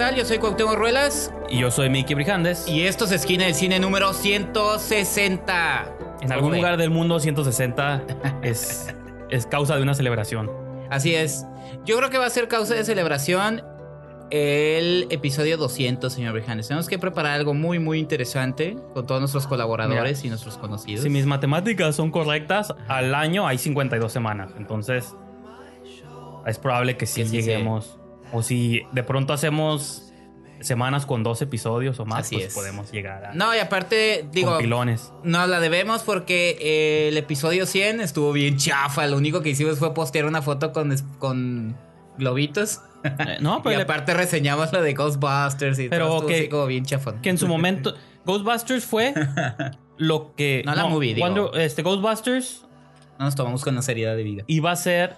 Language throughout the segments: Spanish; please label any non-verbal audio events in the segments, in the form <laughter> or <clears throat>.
tal? Yo soy Cuauhtémoc Ruelas Y yo soy Mickey Brijandes. y esto es Esquina del Cine número 160. en algún ¿Cómo lugar del mundo 160 <laughs> es, es causa de una celebración. Así es. Yo creo que va a ser causa de celebración el episodio 200, señor Brijandes. Tenemos que preparar algo muy, muy interesante con todos nuestros colaboradores Mira, y nuestros conocidos. Si mis matemáticas son correctas, al año hay 52 semanas. Entonces, es probable que sí Que sí lleguemos. O si de pronto hacemos semanas con dos episodios o más, Así pues es. podemos llegar a No, y aparte, digo, pilones. no la debemos porque eh, el episodio 100 estuvo bien chafa. Lo único que hicimos fue postear una foto con, con globitos. Eh, no, pero <laughs> y le- aparte reseñamos lo de Ghostbusters y Pero todo. Así como bien chafón. que en su momento Ghostbusters fue <laughs> lo que No la movie, digo. Wonder- este Ghostbusters No nos tomamos con la seriedad de vida. iba a ser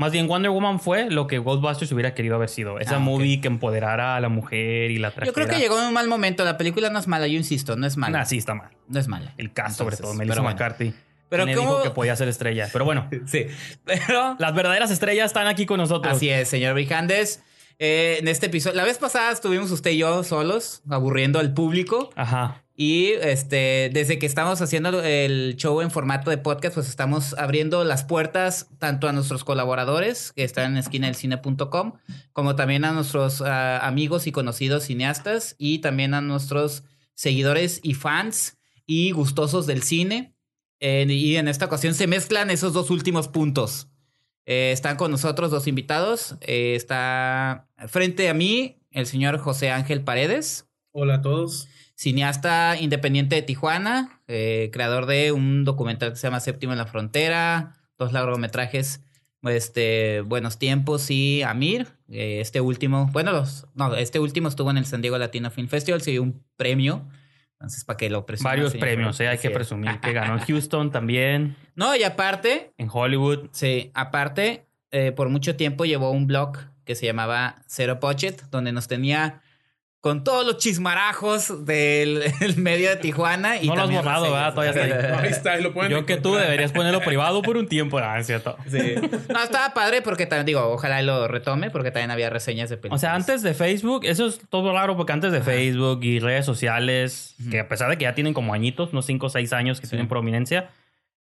más bien Wonder Woman fue lo que Ghostbusters hubiera querido haber sido esa Ah, movie que empoderara a la mujer y la trajera Yo creo que llegó en un mal momento. La película no es mala, yo insisto, no es mala. Nah, sí está mal No es mala. el cast sobre todo Melissa bueno. McCarthy Pero ¿cómo- dijo que podía ser estrella pero bueno <laughs> Sí. Pero. las verdaderas estrellas están aquí con nosotros Así es, señor Brijandes. Eh, en este episodio, la vez pasada estuvimos usted y yo solos, aburriendo al público. ajá Y este, desde que estamos haciendo el show en formato de podcast, pues estamos abriendo las puertas tanto a nuestros colaboradores que están en esquinadelcine.com, como también a nuestros ah, amigos y conocidos cineastas y también a nuestros seguidores y fans y gustosos del cine. Y en esta ocasión se mezclan esos dos últimos puntos. Eh, están con nosotros dos invitados. Eh, está frente a mí el señor José Ángel Paredes Hola a todos. Cineasta independiente de Tijuana, eh, creador de un documental que se llama Séptimo en la Frontera, dos largometrajes, este, Buenos Tiempos y Amir. Eh, este último, bueno, los, no, este último estuvo en el San Diego Latino Film Festival, se dio un premio. Entonces, para que lo presuma. varios premios eh, hay que es. presumir que ganó en <laughs> Houston también No, y aparte, en Hollywood sí, aparte, eh, por mucho tiempo llevó un blog que se llamaba Zero Budget, donde nos tenía con todos los chismarajos del <laughs> el medio de Tijuana. Y No lo has borrado. ¿verdad? Todavía está <laughs> Ahí está, ahí lo pueden yo que tú encontrar. deberías ponerlo privado por un tiempo es cierto Sí. No, estaba padre porque también, digo, ojalá lo retome porque también había reseñas de O películas. sea, antes de Facebook, eso es todo raro porque antes de Facebook y redes sociales, que a pesar de que ya tienen como añitos, unos 5 o 6 años que Sí. tienen prominencia,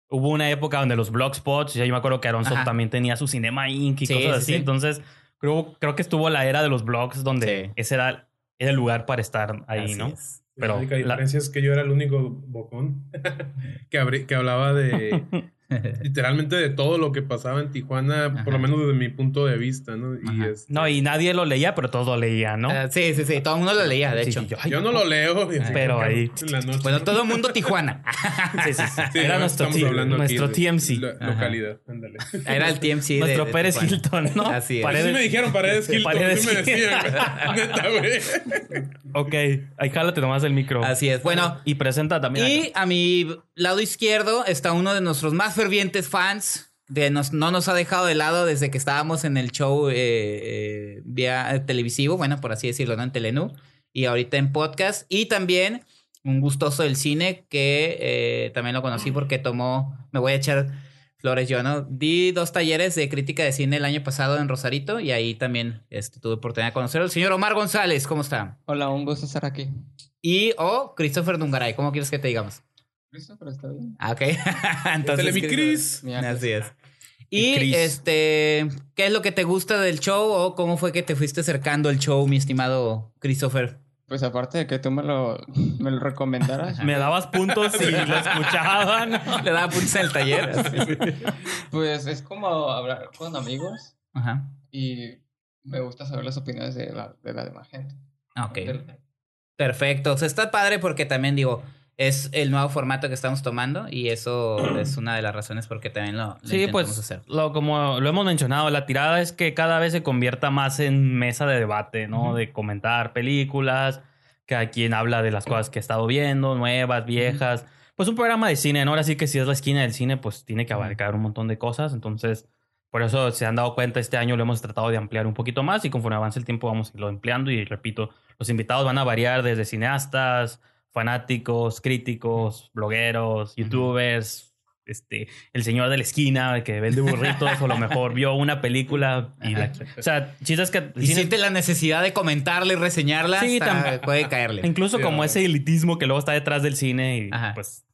hubo una época donde los blogspots, ya yo me acuerdo que Aronson Ajá. también tenía su Cinema Inc. y Sí, cosas sí, así. sí. Entonces, creo, creo que estuvo la era de los blogs donde Sí. ese era, era el lugar para estar ahí, Así ¿no? es. Pero la única la- diferencia es que yo era el único bocón <laughs> que hablaba de <laughs> <laughs> literalmente de todo lo que pasaba en Tijuana, por lo menos desde mi punto de vista, ¿no? Y este, no, y nadie lo leía, pero todos lo leían, ¿no? Ah, sí, sí, sí. Todo el mundo lo leía, de Sí, hecho. sí, yo, ay, yo no lo leo, Pero ahí- en la noche. Bueno, todo el mundo Tijuana. <laughs> sí, sí, sí. Sí, Era nuestro, aquí nuestro TMC. lo- localidad, ándale. <laughs> Era el TMC de- nuestro de Pérez Tijuana. Hilton, ¿no? Así es. Paredes- Sí me dijeron Paredes Hilton, Paredes sí me decían. Neta, güey. Ok, ahí jálate nomás el micro. Así es. Bueno, Y presenta también. Y a mi lado izquierdo está uno de nuestros más fervientes fans. De nos, no nos ha dejado de lado desde que estábamos en el show eh, eh, vía televisivo, bueno, por así decirlo, ¿no? En Telenú. Y ahorita en podcast. Y también un gustoso del cine que eh, también lo conocí porque tomó, me voy a echar flores yo, ¿no? Di dos talleres de crítica de cine el año pasado en Rosarito y ahí también este, tuve oportunidad de conocerlo. El señor Omar González, ¿cómo está? Hola, un gusto estar aquí. Y o Christopher Dungaray, ¿cómo quieres que te digamos? Pero está bien. Ah, ok. <laughs> Entonces, Dale, mi ¿qué- Cris. Así es. Y este, ¿qué es lo que te gusta del show o cómo fue que te fuiste acercando al show, mi estimado Christopher? Pues aparte de que tú me lo, me lo recomendaras, <laughs> Me dabas puntos si lo escuchaban. ¿no? <laughs> Le daba puntos en el taller. pues es como hablar con amigos Ajá. y me gusta saber las opiniones de la, de la demás gente. Ok. Del- Perfecto. O sea, está padre porque también digo, es el nuevo formato que estamos tomando y eso <clears throat> es una de las razones por qué también lo, lo Sí, intentamos pues hacer. lo, como lo hemos mencionado, la tirada es que cada vez se convierta más en mesa de debate, ¿no? De comentar películas, cada quien habla de las cosas que ha estado viendo, nuevas, viejas. Pues un programa de cine, ¿no? Ahora sí que si es la esquina del cine, pues tiene que abarcar un montón de cosas. Entonces, por eso se han dado cuenta, este año lo hemos tratado de ampliar un poquito más y conforme avance el tiempo vamos a irlo ampliando. Y repito, los invitados van a variar desde cineastas, fanáticos, críticos, blogueros, youtubers, este, el señor de la esquina que vende burritos o a lo <laughs> mejor vio una película y la... O sea, chistes que... Y cine- siente la necesidad de comentarla y reseñarla, Sí, puede caerle. Incluso Sí, como ese elitismo que luego está detrás del cine y Ajá. pues,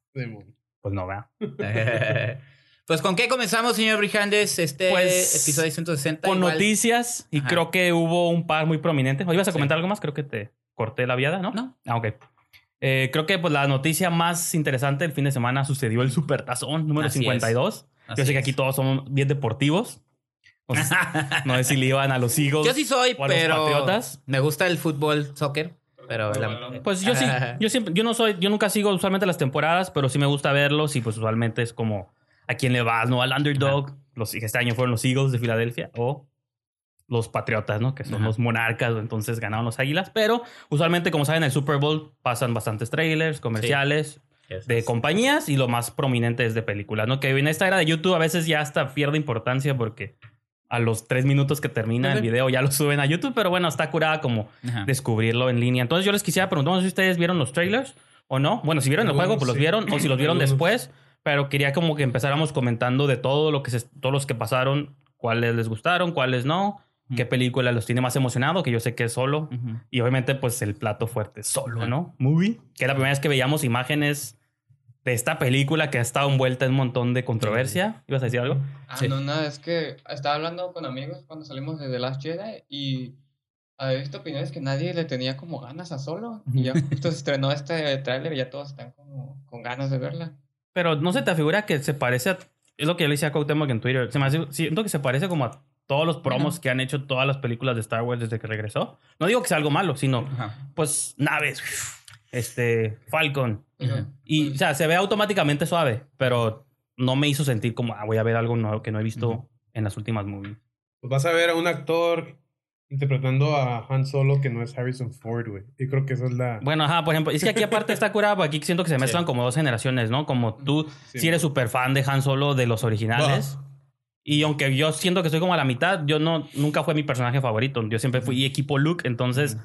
pues no, vea. <laughs> pues con qué comenzamos, señor Brijandes, este Pues, episodio 160. Con igual- noticias y Ajá. creo que hubo un par muy prominentes. ¿O ibas a comentar algo más? Creo que te corté la viada, ¿no? No. Ah, ok. Eh, creo que pues la noticia más interesante el fin de semana sucedió el Supertazón número Así es. 52. Así Yo sé que aquí todos somos bien deportivos. Pues, <laughs> no sé si le iban a los Eagles. Yo sí soy, o a los pero Patriotas. me gusta el fútbol, soccer, pero la- Pues yo sí, <laughs> yo siempre, yo no soy, yo nunca sigo usualmente las temporadas, pero sí me gusta verlos y pues usualmente es como a quién le vas, ¿no? Al underdog, los este año fueron los Eagles de Filadelfia o los Patriotas, ¿no? Que son Ajá. los monarcas, entonces ganaron los Águilas, pero usualmente como saben en el Super Bowl pasan bastantes trailers, comerciales de compañías y lo más prominente es de películas, ¿no? Que en esta era de YouTube a veces ya hasta pierde importancia porque a los tres minutos que termina el video ya lo suben a YouTube, pero bueno, está curada como Ajá. descubrirlo en línea. Entonces yo les quisiera preguntar si ustedes vieron los trailers o no. Bueno, si vieron el juego, pues los vieron, o si los vieron después, pero quería como que empezáramos comentando de todo lo que se, todos los que pasaron, cuáles les gustaron, cuáles no, qué película los tiene más emocionado, que yo sé que es solo. Ujú. Y obviamente, pues el plato fuerte, solo. ¿no? Movie. Que es la primera vez que veíamos imágenes de esta película que ha estado envuelta en un montón de controversia. ¿Ibas a decir algo? Ah, Sí. no, nada, es que estaba hablando con amigos cuando salimos de The Last Jedi y había visto opiniones que nadie le tenía como ganas a Solo. Y ya <laughs> justo se estrenó este tráiler y ya todos están como con ganas de verla. Pero no se te figura que se parece a. Es lo que yo le decía a Cuauhtémoc en Twitter. Se me hace, siento que se parece como a todos los promos Ajá. que han hecho todas las películas de Star Wars desde que regresó. No digo que sea algo malo, sino Ajá. pues naves, este, Falcon. Y, pues, o sea, se ve automáticamente suave, pero no me hizo sentir como, ah, voy a ver algo nuevo que no he visto en las últimas movies. Pues vas a ver a un actor interpretando a Han Solo que no es Harrison Ford, güey. Y creo que esa es la... Bueno, ajá, por ejemplo, es que aquí aparte está curado, aquí siento que se mezclan Sí. como dos generaciones, ¿no? Como tú, Sí. si eres súper fan de Han Solo de los originales. Y aunque yo siento que soy como a la mitad, yo no, nunca fue mi personaje favorito. Yo siempre fui equipo Luke, entonces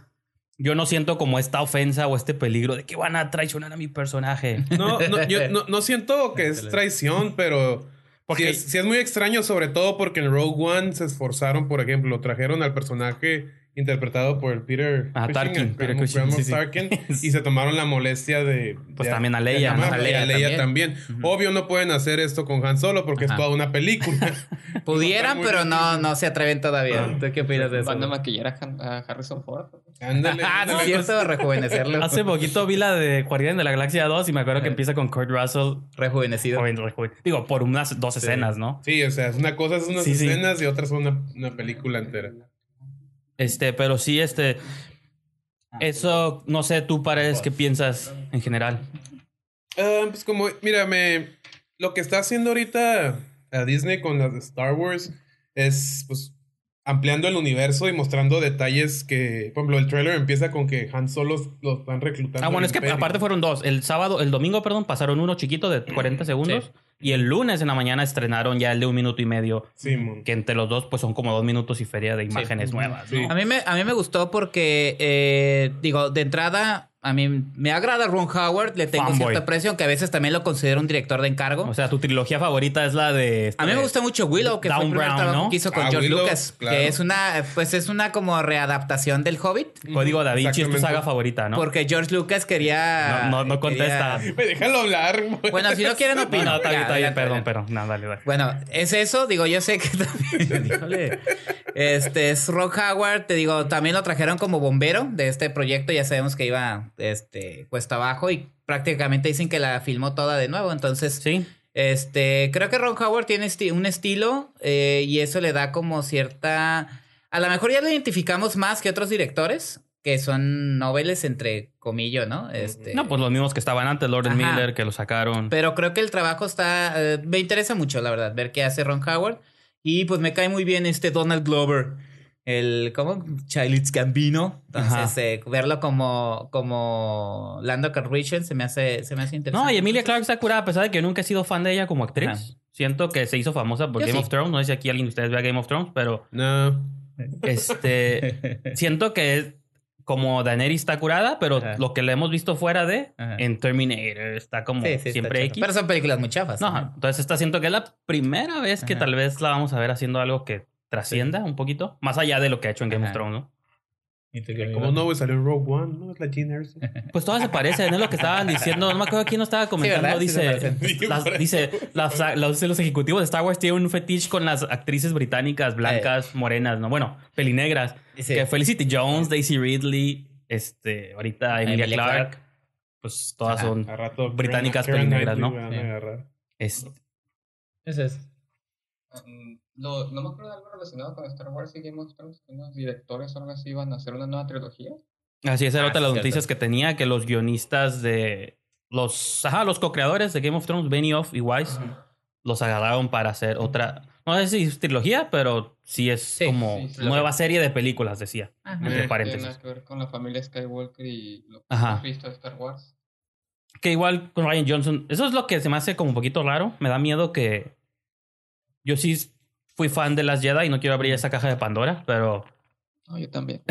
yo no siento como esta ofensa o este peligro de que van a traicionar a mi personaje. No, no, yo <laughs> no, no siento que es traición, pero... Porque- Sí es, sí es muy extraño, sobre todo porque en Rogue One se esforzaron, por ejemplo, trajeron al personaje interpretado por el Peter Ah, Tarkin, el Peter Cushing, Grand sí, sí. Tarkin, <laughs> y se tomaron la molestia de... Pues de- también a Leia, ¿no? A Leia a Leia también. también. Obvio no pueden hacer esto con Han Solo porque Ajá. es toda una película. <laughs> <laughs> Pudieran, pero bien. no, no se atreven todavía. ¿Tú qué opinas de eso? Van a maquillar a, Han- a Harrison Ford. Ándale, Ah, sí, es cierto, rejuvenecerlo. Hace poquito vi la de Guardián de la Galaxia 2 y me acuerdo que Eh. empieza con Kurt Russell. Rejuvenecido. Digo, por unas dos escenas, ¿no? Sí, o sea, es una cosa es unas Sí, sí. escenas y otra es una, una película entera. Este, pero sí, este. Eso, no sé, tú, Paredes, ¿qué piensas en general? Ah, pues como, mira, me, lo que está haciendo ahorita a Disney con las de Star Wars es pues ampliando el universo y mostrando detalles que, por ejemplo, el trailer empieza con que Han Solo lo están reclutando. Ah, bueno, es que Imperio. aparte fueron dos. El sábado, el domingo, perdón, pasaron uno chiquito de 40 segundos. Y el lunes en la mañana estrenaron ya el de un minuto y medio. Sí. Que entre los dos, pues son como dos minutos y feria de imágenes nuevas. A mí me, a mí me gustó porque, eh, digo, de entrada, a mí me agrada Ron Howard, le tengo Fanboy. cierto aprecio, aunque a veces también lo considero un director de encargo. O sea, tu trilogía favorita es la de. a mí me gusta mucho Willow, que fue el Down primer Brown, trabajo ¿no? que hizo con Ah, George Willow, Lucas, claro. que es una, pues es una como readaptación del Hobbit, Código Da Vinci es tu saga favorita, ¿no? porque George Lucas quería... No, no, no contesta. quería- Me déjalo hablar. Bueno, si no quieren No, <laughs> opinar. no, está bien, está bien, perdón, pero no, dale, dale. Bueno, es eso, digo, yo sé que <laughs> también, este es Ron Howard, te digo, también lo trajeron como bombero de este proyecto, ya sabemos que iba, este, cuesta abajo y prácticamente dicen que la filmó toda de nuevo, entonces, Sí. este, creo que Ron Howard tiene esti- un estilo eh, y eso le da como cierta, a lo mejor ya lo identificamos más que otros directores, que son noveles entre comillas, ¿no? Este, No, pues los mismos que estaban antes, Lord Ajá. Miller, que lo sacaron. pero creo que el trabajo está. eh, me interesa mucho, la verdad, ver qué hace Ron Howard. Y pues me cae muy bien este Donald Glover. El. ¿Cómo? Childish Gambino. Entonces, eh, verlo como. Como. Lando Calrissian se me hace. Se me hace interesante. No, y Emilia Clarke está curada, a pesar de que yo nunca he sido fan de ella como actriz. Ajá. Siento que se hizo famosa por Yo Game sí. of Thrones. No sé si aquí alguien de ustedes vea Game of Thrones, pero No. este <laughs> siento que es como Daenerys está curada, pero Ajá. lo que le hemos visto fuera de Ajá. en Terminator está como Sí, sí, está siempre chato. X. Pero son películas muy chafas. No, entonces está siento que es la primera vez que Ajá. tal vez la vamos a ver haciendo algo que trascienda un poquito, más allá de lo que ha hecho en Game of. Thrones, ¿no? Como no, güey, salió en Rogue One, ¿no? Es la Jean Erso. <laughs> Pues todas se parecen, es lo que estaban diciendo. No me acuerdo quién lo estaba comentando. Sí dice, las- dice las- los, los ejecutivos de Star Wars tienen un fetiche con las actrices británicas blancas, morenas, ¿no? Bueno, pelinegras. Sí. Que Felicity Jones, Daisy Ridley, este, ahorita Emilia, Emilia. Clarke. Pues todas Ajá. son rato. Británicas Keira pelinegras, ¿no? este, Eso es. Lo- no me acuerdo de algo relacionado con Star Wars y Game of Thrones, que unos directores o algo así iban a hacer una nueva trilogía. Así es, era Ah, otra de las noticias que tenía, que los guionistas de los, ajá, los co-creadores de Game of Thrones, Benioff y Weiss, los agarraron para hacer otra, no sé si es trilogía, pero sí es Sí, como sí, sí. nueva serie de películas, decía, Ajá. entre paréntesis. Tiene nada que ver con la familia Skywalker y lo que Ajá. hemos visto de Star Wars. Que igual con Ryan Johnson, eso es lo que se me hace como un poquito raro, me da miedo que yo sí fui fan de las Jedi y no quiero abrir esa caja de Pandora, pero No, yo también.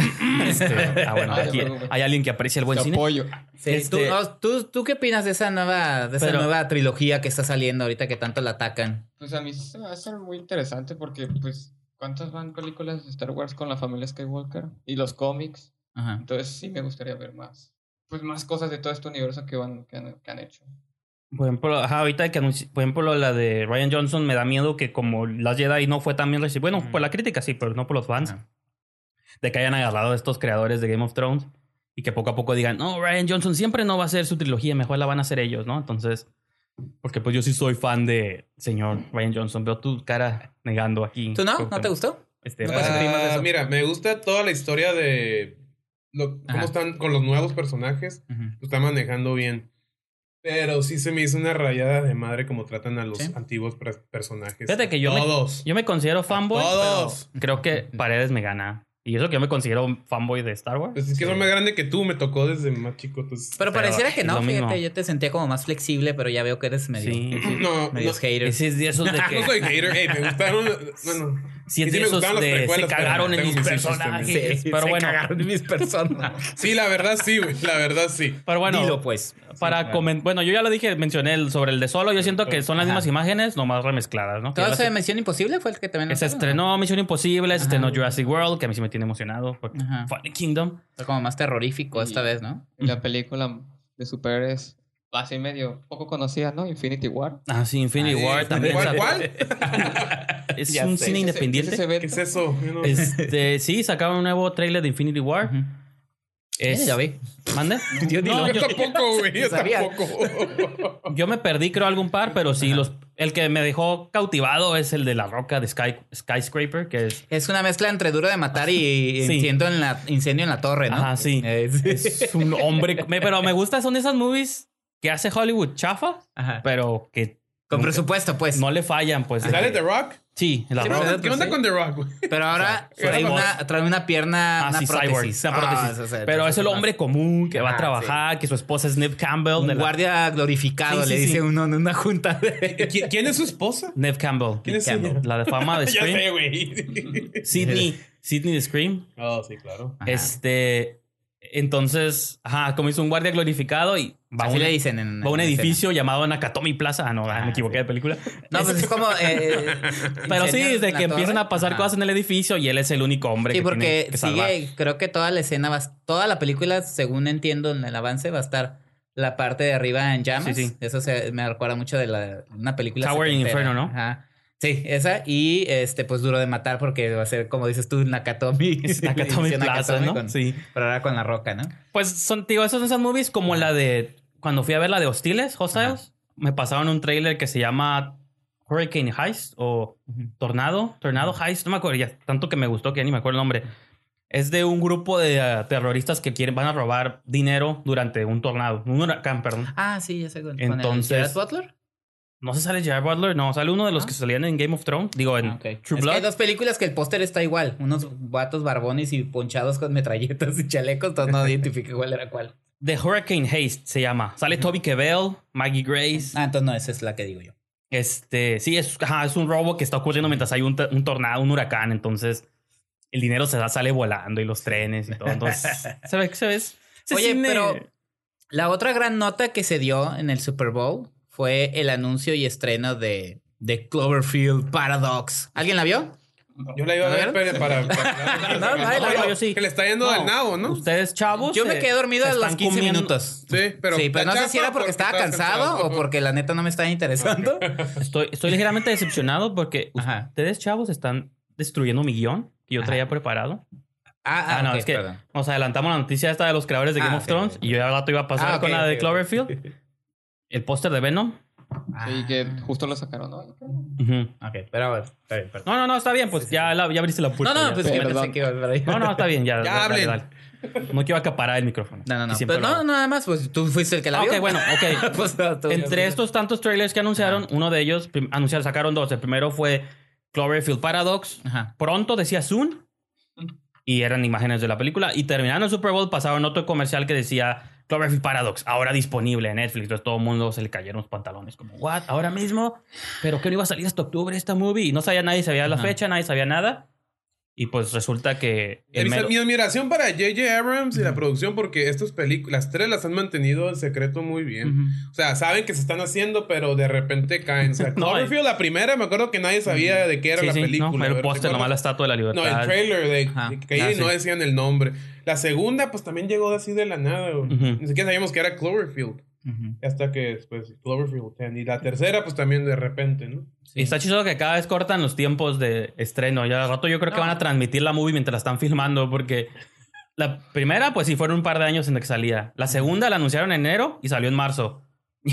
este, ah, bueno, <laughs> No aquí hay alguien que aprecia el buen Te cine. apoyo. Sí, Este- ¿tú, oh, tú, tú qué opinas de esa nueva, de esa Pero- nueva trilogía que está saliendo ahorita que tanto la atacan? Pues a mí se me hace muy interesante porque, pues, ¿cuántas van películas de Star Wars con la familia Skywalker? Y los cómics. Ajá. Entonces sí me gustaría ver más. Pues más cosas de todo este universo que, van, que, han, que han hecho. Por ejemplo, ajá, ahorita que anunci- por ejemplo la de Ryan Johnson me da miedo que como las Jedi no fue tan bien recibida, bueno, por la crítica sí, pero no por los fans, de que hayan agarrado a estos creadores de Game of Thrones y que poco a poco digan, no, Ryan Johnson siempre no va a hacer su trilogía, mejor la van a hacer ellos, ¿no? Entonces, porque pues yo sí soy fan de señor Ryan Johnson, veo tu cara negando aquí. ¿Tú no? ¿No te gustó? Este, ¿No eso? mira, me gusta toda la historia de lo- Ajá. cómo están con los nuevos personajes. Lo están manejando bien. Pero sí se me hizo una rayada de madre como tratan a los Sí. antiguos personajes. Fíjate que yo me- Todos. Yo me considero fanboy, Todos. pero creo que Paredes me gana. Y eso que yo me considero un fanboy de Star Wars. Pues es que soy más grande que tú, me tocó desde más chico. Entonces... Pero Pero pareciera que no, mismo. fíjate, yo te sentía como más flexible, pero ya veo que eres medio, Sí, sí. no, no, medio hater. Ese es de esos de <laughs> que... no soy hater. Ey, me gustaron. Bueno, Y sí de esos de se cagaron en mis mis personajes. Sí, pero se bueno, cagaron en mis personas. <laughs> Sí, la verdad sí, güey. La verdad sí. pero bueno. Dilo, pues. Para Sí, comen- bueno, yo ya lo dije, mencioné el- sobre el de solo. Yo siento que son las Ajá. mismas imágenes, nomás remezcladas, ¿no? ¿Todo eso de Misión Imposible fue el que también se estrenó Misión Imposible, se estrenó Jurassic World, que a mí sí me tiene emocionado. Fallen Kingdom. Fue como más terrorífico esta vez, ¿no? Y la película de superhéroes así medio poco conocida, ¿no? Infinity War. Ah, sí, Infinity Ah, War sí. también. ¿Cuál? <laughs> <laughs> Es Ya un sé. cine independiente. ¿Qué es eso? No- Este, <laughs> sí, sacaron un nuevo trailer de Infinity War. Ujú. Es, Sí, ya vi. ¿Mande? <laughs> Yo No, Yo tampoco, güey. Yo tampoco. <laughs> Yo me perdí, creo, algún par, pero sí, los, el que me dejó cautivado es el de la roca de Sky, Skyscraper, que es, Es una mezcla entre duro de matar y Sí. incendio en la, incendio en la torre, ¿no? Ajá, sí. Eh, sí. es un hombre. me- pero me gusta, son esas movies que hace Hollywood chafa, Ajá. pero que Con nunca- presupuesto, pues. no le fallan, pues. ¿Sale The Rock? Sí, la ¿Qué roca. onda, ¿Qué onda sí. con The Rock, güey? Pero ahora sea, trae una, trae una pierna, Ah, una sí, cyborg, prótesis. una prótesis. Ah, pero es el más- hombre común que va a Ah, trabajar, que su esposa es Neve Campbell. de Un la- guardia glorificado, Sí, le sí, dice sí. uno en una junta de... ¿Qui- ¿Quién es su esposa? Neve Campbell. ¿Quién es Campbell. ella? La de fama de <laughs> Ya Scream. sé, güey. Sidney. Sidney de Scream. Oh, sí, claro. Ajá. Este. Entonces, ajá, como hizo un guardia glorificado y va, Así un, le dicen en, va a un edificio llamado Nakatomi Plaza. Ah, no, ah, Ah, me equivoqué sí. de película. No, pues es como... eh, <laughs> Pero sí, desde que empiezan a pasar Ajá. cosas en el edificio y él es el único hombre Sí, que tiene porque que salvar. sigue, creo que toda la escena, va, toda la película, según entiendo en el avance, va a estar la parte de arriba en llamas. Sí, sí. Eso se, me recuerda mucho de la, una película. Tower in. Inferno, ¿no? Ajá. Sí, esa. Y este, pues duro de matar porque va a ser, como dices tú, Nakatomi. <laughs> Nakatomi Plaza, Nakatomi ¿no? con- Sí. Pero ahora con la roca, ¿no? Pues son, digo, esos son esas movies como la de. Cuando fui a ver la de Hostiles, Hostiles, me pasaron un trailer que se llama Hurricane Heist o Tornado, Tornado Heist, no me acuerdo ya, tanto que me gustó que ya ni me acuerdo el nombre. Es de un grupo de eh, terroristas que quieren, van a robar dinero durante un tornado, un huracán, perdón. Ah, sí, ya sé. con- con el Entonces- Butler. No se sale Gerard Butler, no, sale uno de los Ah. que salían en Game of Thrones, digo, en Ah, ok. True Es que Blood. hay dos películas que el póster está igual. Unos vatos barbones y ponchados con metralletas y chalecos. Entonces no <laughs> identifiqué cuál era cuál. The Hurricane Heist se llama. Sale Toby Kebbell, Maggie Grace. Ah, entonces no, esa es la que digo yo. Este, sí, es, ajá, es un robo que está ocurriendo mientras hay un, un tornado, un huracán. Entonces, el dinero se da, sale volando y los trenes y todo. Entonces, <laughs> se ve, se ve. ese Oye, cine- pero la otra gran nota que se dio en el Super Bowl fue el anuncio y estreno de, de Cloverfield Paradox. ¿Alguien la vio? Yo la iba a ¿A ver ver? para... <laughs> para, No, nadie la vio, yo sí. Que le está yendo No, del nabo, ¿no? Ustedes, chavos. Yo me quedé dormido a los están 15 comiendo- minutos. Sí, pero... sí, pero no sé si era porque estaba cansado o porque la neta no me estaba interesando. <laughs> Estoy, estoy ligeramente decepcionado porque <laughs> Ajá. ustedes, chavos, están destruyendo mi guion que yo Ajá. traía preparado. Ah, Ah, no, ok, es que perdón. nos adelantamos la noticia esta de los creadores de Ah, Game of Thrones y yo ya al rato iba a pasar Ah, con la de. Cloverfield. El póster de Venom. Y que Ah. justo lo sacaron hoy. Ujú. Ok, pero bueno, está bien, perdón. No, no, no, está bien, pues ya, la- ya abriste la puerta. No, no, ya. pues pensé que iba a ahí. No, no, está bien, ya. Ya dale. No quiero acaparar el micrófono. No, no, no. Pero no, nada más, pues tú fuiste el que la Ah, vio. ok, bueno, ok. <laughs> Pues, no, Entre estos tantos trailers que anunciaron, uno de ellos anunciaron, sacaron dos. El primero fue Cloverfield Paradox. Ajá. Pronto decía Soon. Y eran imágenes de la película. Y terminando el Super Bowl, pasaron otro comercial que decía Cloverfield Paradox, ahora disponible en Netflix. Entonces todo el mundo se le cayeron los pantalones. Como, ¿what? ¿Ahora mismo? ¿Pero que no iba a salir hasta octubre esta movie? Y no sabía nadie, sabía la fecha, nadie sabía nada. Y pues resulta que. el Mi, mero- mi admiración para J.J. Abrams y la producción porque estas películas, las tres las han mantenido en secreto muy bien. O sea, saben que se están haciendo, pero de repente caen. O sea, <laughs> No, Cloverfield, la primera, me acuerdo que nadie sabía de qué era Sí, la sí, película. no, el póster, nomás la estatua de la libertad. No, el trailer de, Ajá. de que caía Ah, no decían el nombre. La segunda, pues también llegó así de la nada. güey. Ni siquiera sabíamos que era Cloverfield. Hasta que después Cloverfield 10. Y la tercera, pues también de repente, ¿no? Y está chido que cada vez cortan los tiempos de estreno. Ya al rato yo creo que van a transmitir la movie mientras la están filmando porque la primera pues sí fueron un par de años en la que salía. La segunda la anunciaron en enero y salió en marzo.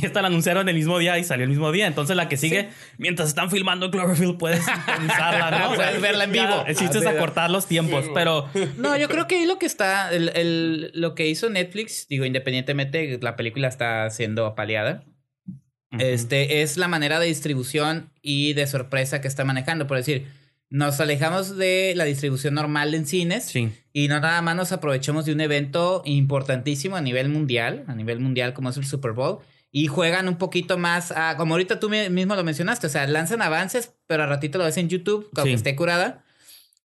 Y esta la anunciaron el mismo día y salió el mismo día. Entonces la que sigue, mientras están filmando Cloverfield, puedes sintonizarla, ¿no? <laughs> Puedes verla en vivo. El chiste es Ah, sí. acortar los tiempos, Sí, pero <laughs> No, yo creo que ahí lo que está, el, el- lo que hizo Netflix, digo, independientemente, la película está siendo apaleada. Este es la manera de distribución y de sorpresa que está manejando. Por decir, nos alejamos de la distribución normal en cines sí. y no nada más nos aprovechamos de un evento importantísimo a nivel mundial, a nivel mundial como es el Super Bowl, y juegan un poquito más, a, como ahorita tú mi- mismo lo mencionaste, o sea, lanzan avances, pero a ratito lo ves en YouTube, aunque Sí. esté curada,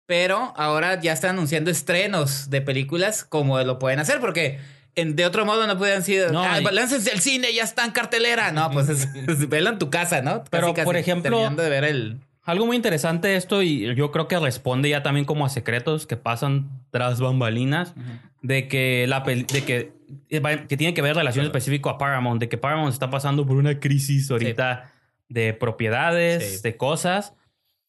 pero ahora ya están anunciando estrenos de películas como lo pueden hacer, porque en- de otro modo no pueden decir, No, ah, láncense al cine, ya está en cartelera. No, pues es, es velo en tu casa, ¿no? Pero, por ejemplo- de ver el... Algo muy interesante esto y yo creo que responde ya también como a secretos que pasan tras bambalinas de que la pel- de que que tiene que ver relación específico a Paramount, de que Paramount está pasando por una crisis ahorita de propiedades, Sí. de cosas.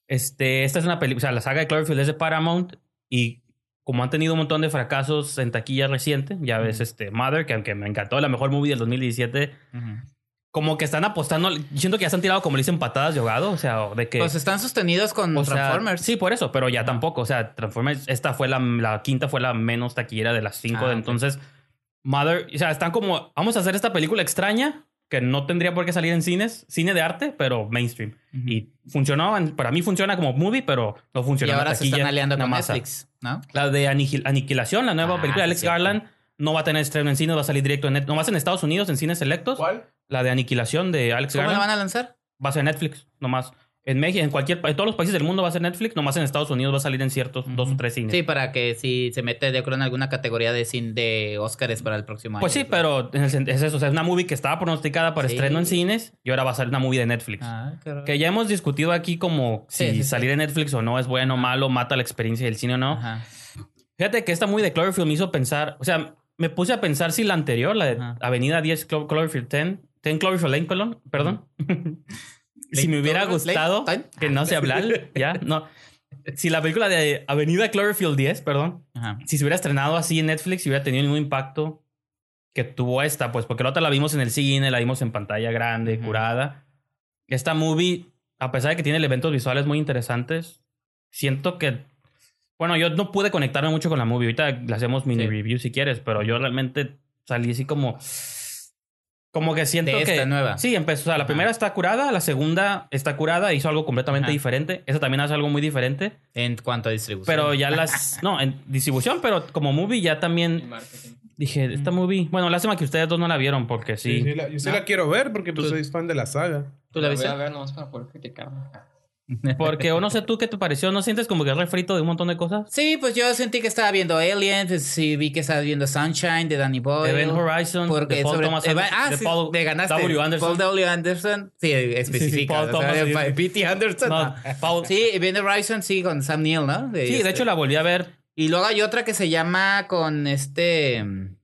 Este, esta es una película, o sea, la saga de Cloverfield es de Paramount y como han tenido un montón de fracasos en taquilla reciente, ya ves este Mother, que aunque me encantó la mejor movie del 2017, como que están apostando, siento que ya se han tirado como le dicen patadas de ahogado, o sea, de que Pues están sostenidos con o sea, Transformers. sí, por eso, pero ya tampoco. O sea, Transformers, esta fue la, la quinta, fue la menos taquillera de las cinco. Ah, ok. entonces, Mother, o sea, están como, vamos a hacer esta película extraña que no tendría por qué salir en cines, cine de arte, pero mainstream. Ujú. Y funcionó, para mí funciona como movie, pero no Y funcionó la ahora se están aliando con masa. Netflix, ¿no? La de Anihil- Aniquilación, la nueva Ah, película de Alex sí. Garland, no va a tener estreno en cines, va a salir directo en Netflix. Nomás en Estados Unidos, en cines selectos. ¿Cuál? La de Aniquilación de Alex ¿Cómo la Garland van a lanzar? va a ser Netflix, nomás. En México, en cualquier en todos los países del mundo va a ser Netflix, nomás en Estados Unidos va a salir en ciertos dos o tres cines. Sí, para que si se mete de acuerdo en alguna categoría de cine de Oscars para el próximo Pues año. sí, pero en es eso, o sea, es una movie que estaba pronosticada para Sí. estreno en cines y ahora va a salir una movie de Netflix. Ah, qué raro. Que ya hemos discutido aquí como si sí, sí. salir de Netflix o no es bueno o malo, mata la experiencia del cine o no. Ajá. Fíjate que esta movie de Cloverfield me hizo pensar, o sea, me puse a pensar si la anterior, la de Ajá. Avenida 10 Clo- Cloverfield 10, 10 Cloverfield Lane, perdón, perdón. <laughs> si me hubiera gustado, que no sé hablar, <laughs> ya, no. Si la película de Avenida Cloverfield 10, perdón, Ajá. si se hubiera estrenado así en Netflix, si hubiera tenido mismo impacto que tuvo esta, pues porque la otra la vimos en el cine, la vimos en pantalla grande, Ujú. curada. Esta movie, a pesar de que tiene elementos visuales muy interesantes, siento que, bueno, yo no pude conectarme mucho con la movie. Ahorita le hacemos mini Sí. review si quieres, pero yo realmente salí así como... Como que siento De que... esta nueva. Sí, empezó. O sea, la Ajá. primera está curada, la segunda está curada, hizo algo completamente Ajá. diferente. Esa también hace algo muy diferente. En cuanto a distribución. Pero ya las. <laughs> No, en distribución, pero como movie ya también marketing. dije, esta movie. Bueno, lástima que ustedes dos no la vieron porque Sí, sí. sí, la- yo sí Ah. la quiero ver porque pues, Tú- soy fan de la saga. ¿Tú la voy viste? a ver nomás para poder criticarla. Porque, o no sé tú qué te pareció, ¿no sientes como que es refrito de un montón de cosas? Sí, pues yo sentí que estaba viendo Alien, pues sí vi que estaba viendo Sunshine de Danny Boyle. Event Horizon, Porque de Paul sobre- Thomas Anderson, ah, de sí, Paul me ganaste. W. Anderson. Paul W. Anderson. Sí, especifica. Paul o sea, Thomas de- Anderson. P.T. Anderson. No, no. Paul- Sí, Event Horizon sí, con Sam Neill, ¿no? Sí, de este- hecho la volví a ver. Y luego hay otra que se llama con este... mm,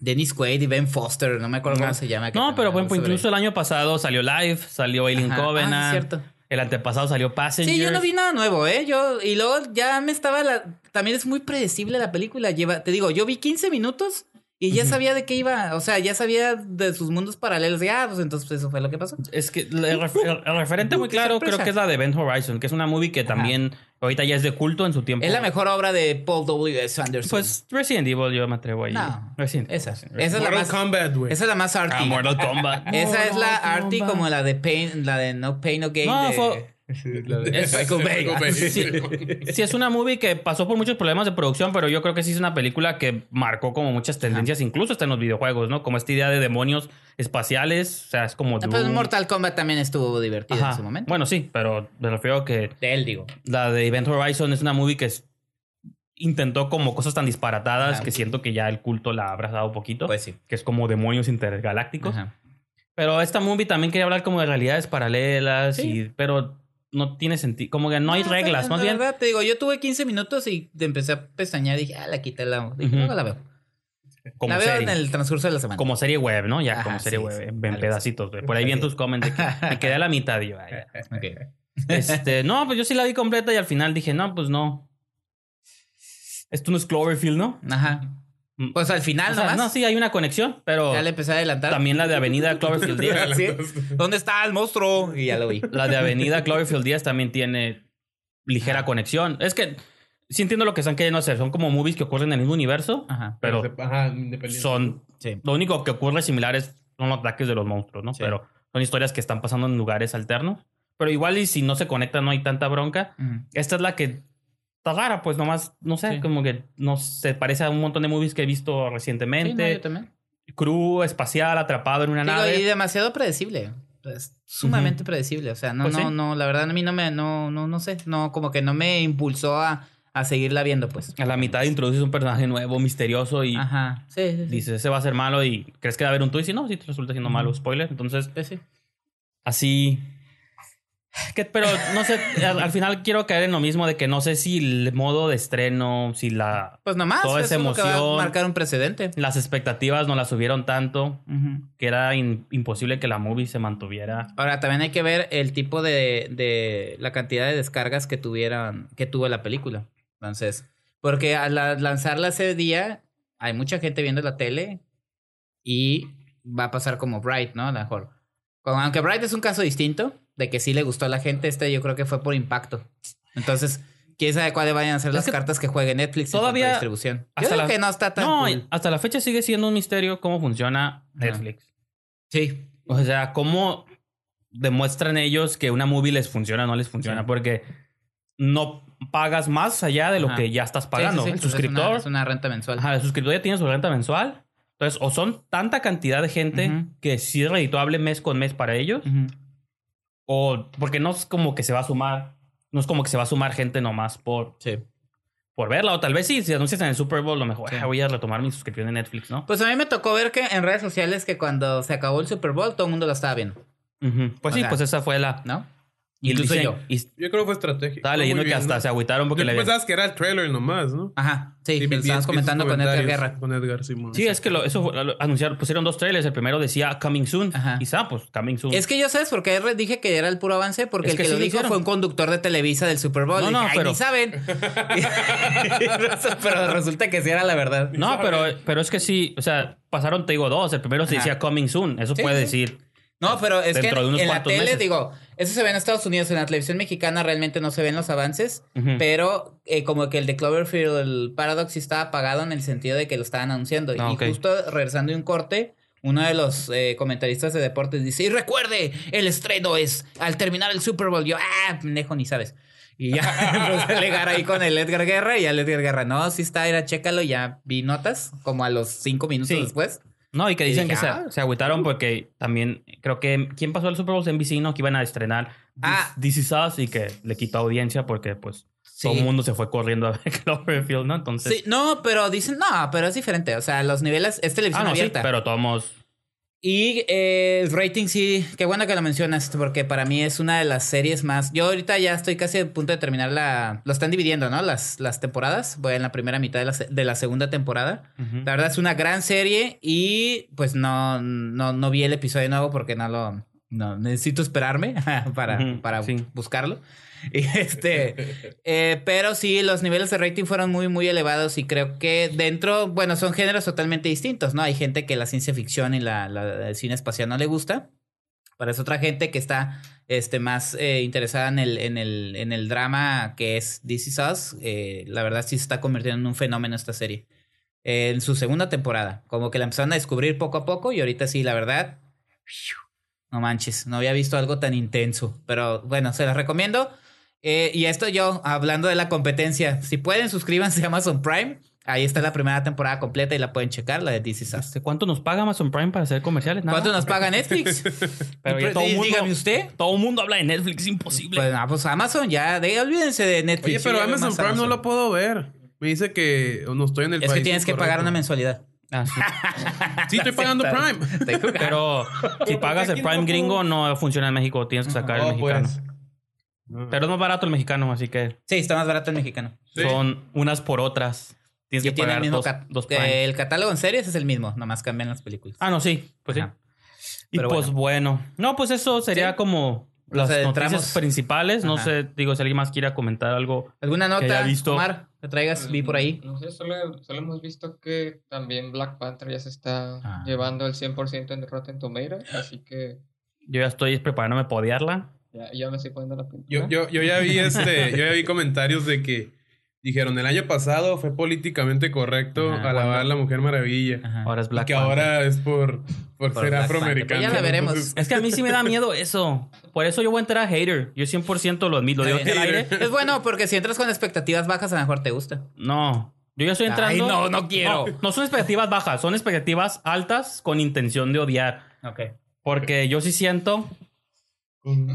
Dennis Quaid y Ben Foster, no me acuerdo cómo se llama. No, pero bueno, sobre- incluso el año pasado salió Live, salió Alien. Ah, sí, Covenant. cierto. El antepasado salió Passengers. Sí, yo no vi nada nuevo, ¿eh? Yo, y luego ya me estaba la... También es muy predecible la película. Lleva, te digo, yo vi 15 minutos y ya sabía de qué iba. O sea, ya sabía de sus mundos paralelos. Y ah, pues entonces eso fue lo que pasó. Es que el, ref- el- el referente muy claro creo que es la de Event Horizon, que es una movie que también ahorita ya es de culto en su tiempo. Es la mejor obra de Paul W. S. Anderson. Pues Resident Evil yo me atrevo ahí. No, Resident Evil. esa. Esa es la más... Kombat, güey. Esa es la más arty. Ah, Mortal Kombat. Esa es la arty como la de Pain, la de No Pain No Gain. No, de- fue- Es <laughs> Michael Bay. Michael. Sí, sí, es una movie que pasó por muchos problemas de producción, pero yo creo que sí es una película que marcó como muchas tendencias, incluso hasta en los videojuegos, ¿no? Como esta idea de demonios espaciales, o sea, es como... Ah, Pues Doom. Mortal Kombat también estuvo divertido Ajá. en su momento. Bueno, sí, pero me refiero a que de él digo. la de Event Horizon es una movie que es- intentó como cosas tan disparatadas Ajá. que siento que ya el culto la ha abrazado un poquito. Pues sí. Que es como demonios intergalácticos. Ajá. Pero esta movie también quería hablar como de realidades paralelas, Sí. y, pero no tiene sentido. Como que no hay No, reglas, la- más bien. verdad, te digo, yo tuve 15 minutos y te empecé a pestañear y dije, ah, la quité la. Dije, Ujú. luego la veo. Como la veo serie. en el transcurso de la semana. Como serie web, ¿no? Ya, Ajá, como serie sí, web, sí. en Algo pedacitos. güey. Por ahí vi en tus comments de que <laughs> me quedé a la mitad. y yo, ay, ya. <laughs> Ok. este, no, pues yo sí la vi completa y al final dije, no, pues no. Esto no es Cloverfield, ¿no? Ajá. Pues al final O sea, no, sí, hay una conexión, pero Ya le empecé a adelantar. también la de Avenida Cloverfield <laughs> 10. ¿Sí? ¿Dónde está el monstruo? Y ya lo vi. La de Avenida Cloverfield 10 también tiene ligera Ajá. conexión. Es que sí entiendo lo que están queriendo hacer. Son como movies que ocurren en el mismo universo, Ajá. pero Ajá, independiente. son... Sí. Lo único que ocurre similar es, son los ataques de los monstruos, ¿no? Sí. Pero son historias que están pasando en lugares alternos. Pero igual y si no se conectan no hay tanta bronca. Esta es la que está rara, pues nomás, no sé, Sí. como que no se parece a un montón de movies que he visto Sí, no, recientemente. yo también. Crew espacial atrapado en una Digo, nave. y demasiado predecible. Es sumamente predecible. O sea, no, Pues no, sí. no, la verdad a mí no me, no, no, no sé, no, como que no me impulsó a, a seguirla viendo, pues. A la mitad introduces un personaje nuevo, misterioso y Ajá. Sí, sí, sí. dices, ese va a ser malo y crees que va a haber un twist y no, sí te resulta siendo malo. Spoiler. Entonces, sí. así. Que, pero no sé, al, al final quiero caer en lo mismo de que no sé si el modo de estreno, si la, Pues nomás. Toda esa es lo que va a emoción. marcar un precedente. las expectativas no las subieron tanto que era in- imposible que la movie se mantuviera. Ahora, también hay que ver el tipo de, de la cantidad de descargas que tuvieran, que tuvo la película. Entonces, porque al la- lanzarla ese día, hay mucha gente viendo la tele y va a pasar como Bright, ¿no? A lo mejor. Aunque Bright es un caso distinto, de que sí le gustó a la gente, este yo creo que fue por impacto. Entonces, quién sabe cuáles vayan a ser Es las que cartas que juegue Netflix en todavía distribución. Yo hasta digo la- que no está tan No, cool. hasta la fecha sigue siendo un misterio cómo funciona Netflix. Sí. O sea, cómo demuestran ellos que una movie les funciona o no les funciona. Sí. Porque no pagas más allá de lo Ajá. que ya estás sí, pagando. sí, El es suscriptor, una- Es una, renta mensual. ajá, el suscriptor ya tiene su renta mensual. Entonces, o son tanta cantidad de gente que sí es redituable mes con mes para ellos. O porque no es como que se va a sumar, no es como que se va a sumar gente nomás por, Sí. por verla, o tal vez sí, si anuncias en el Super Bowl, lo mejor Sí. "Ah, voy a retomar mi suscripción de Netflix, ¿no? Pues a mí me tocó ver que en redes sociales que cuando se acabó el Super Bowl todo el mundo lo estaba viendo. Pues O sí, sea, pues esa fue la... ¿no? Y Incluso yo. Y Yo creo que fue estrategia. estaba Fue leyendo que bien, hasta ¿no? se agüitaron porque Yo le... pensabas que era el trailer nomás, ¿no? Ajá, sí, Sí, esos comentando con Edgar comentarios Guerra. Con Edgar Simón. Sí, es que lo, eso fue- lo anunciaron, pusieron dos trailers. El primero decía Coming Soon. Ajá. Y sa, pues Coming Soon. Es que yo sabes por qué dije que era el puro avance, porque Es el que que, sí lo dijo fue un conductor de Televisa del Super Bowl. No, no, dije, "Ay, pero- ni saben. pero resulta que sí era la verdad. no, pero, pero es <laughs> que sí, o sea, pasaron, te digo, dos. El primero se Ajá. decía Coming Soon. Eso Sí, puede sí. decir. No, pero es que Dentro de en, unos en la tele, meses. digo, eso se ve en Estados Unidos, en la televisión mexicana realmente no se ven los avances, Ujú. pero eh, como que el de Cloverfield, el Paradox sí estaba apagado en el sentido de que lo estaban anunciando. Ah, y justo regresando de un corte, uno de los eh, comentaristas de deportes dice, y recuerde, el estreno es al terminar el Super Bowl. Yo, ah, pendejo, ni sabes. Y ya empecé a alegar ahí con el Edgar Guerra y el Edgar Guerra, no, sí está, era chécalo, ya vi notas como a los cinco minutos Sí. después. No, y que Y dicen dije, que ah. se, se agüitaron porque también creo que. ¿Quién pasó el Super Bowl? NBC, ¿no? Que iban a estrenar Ah. This Is Us y que le quitó audiencia porque, pues, Sí. todo el mundo se fue corriendo a ver <laughs> Cloverfield, ¿no? Entonces. Sí, no, pero dicen, no, pero es diferente. O sea, los niveles es televisión ah, no, sí, abierta. pero todos. Y eh, el rating sí, qué bueno que lo mencionas, porque para mí es una de las series más. Yo ahorita ya estoy casi a punto de terminar la. Lo están dividiendo, ¿no? Las, las temporadas. Voy en la primera mitad de la, de la segunda temporada. Ujú. La verdad es una gran serie y pues no, no, no vi el episodio nuevo porque no lo. No, necesito esperarme <laughs> para, Ujú, para sí. buscarlo. <laughs> Este. eh, pero sí, los niveles de rating fueron muy, muy elevados y creo que dentro, bueno, son géneros totalmente distintos, ¿no? Hay gente que la ciencia ficción y la, la- el cine espacial no le gusta. Para esa otra gente que está este, más eh, interesada en el, en, el, en el drama que es This Is Us, eh, la verdad sí se está convirtiendo en un fenómeno esta serie. En su segunda temporada, como que la empezaron a descubrir poco a poco y ahorita sí, la verdad, no manches, no había visto algo tan intenso. Pero bueno, se las recomiendo. Eh, y esto yo, hablando de la competencia, si pueden, suscríbanse a Amazon Prime. Ahí está la primera temporada completa y la pueden checar, la de Is Us. Este, ¿Cuánto nos paga Amazon Prime para hacer comerciales? Nada. ¿Cuánto nos paga Netflix? <laughs> Pero ya Y- todo mundo, dígame usted. Todo el mundo habla de Netflix, es imposible. Pues, ah, pues Amazon, ya, de, olvídense de Netflix. Oye, pero Amazon Prime no lo puedo ver. Me dice que no estoy en el Es país que tienes que pagar una mensualidad. Ah, sí. <laughs> Sí, estoy pagando Prime. Pero <laughs> si pagas el Prime gringo, no funciona en México. Tienes que sacar el Oh, mexicano. pues. Pero es más barato el mexicano, así que Sí, está más barato el mexicano. Sí. son unas por otras. Tienes Y que tiene el mismo dos, cat-. El catálogo en series es el mismo, nomás cambian las películas. Ah, no, sí. Pues Ajá. sí. Y pues bueno. No, pues eso sería Sí. como las noticias principales. No sé, digo, si alguien más quiera comentar algo. ¿Alguna Que haya nota, visto. Omar, que traigas? Vi por ahí. No sé, solo, solo hemos visto que también Black Panther ya se está Ah. llevando el 100% en Rotten Tomatoes, así que Yo ya estoy preparándome para odiarla. Ya, ya me estoy poniendo la pintura. Yo, yo, yo ya vi este, <laughs> yo ya vi comentarios de que dijeron el año pasado fue políticamente correcto Ajá, alabar cuando- a la Mujer Maravilla. Ajá. Ahora es Y Black que Panther. ahora es por, por, Por ser Black afroamericano. Pues ya la veremos. Entonces, Es que a mí sí me da miedo <laughs> eso. Por eso yo voy a entrar a hater. Yo 100% lo admito. Lo digo aire. Es bueno porque si entras con expectativas bajas, a lo mejor te gusta. No. Yo ya estoy entrando. Ay, no, no quiero. No, no son expectativas bajas, son expectativas altas con intención de odiar. Ok. Porque yo sí siento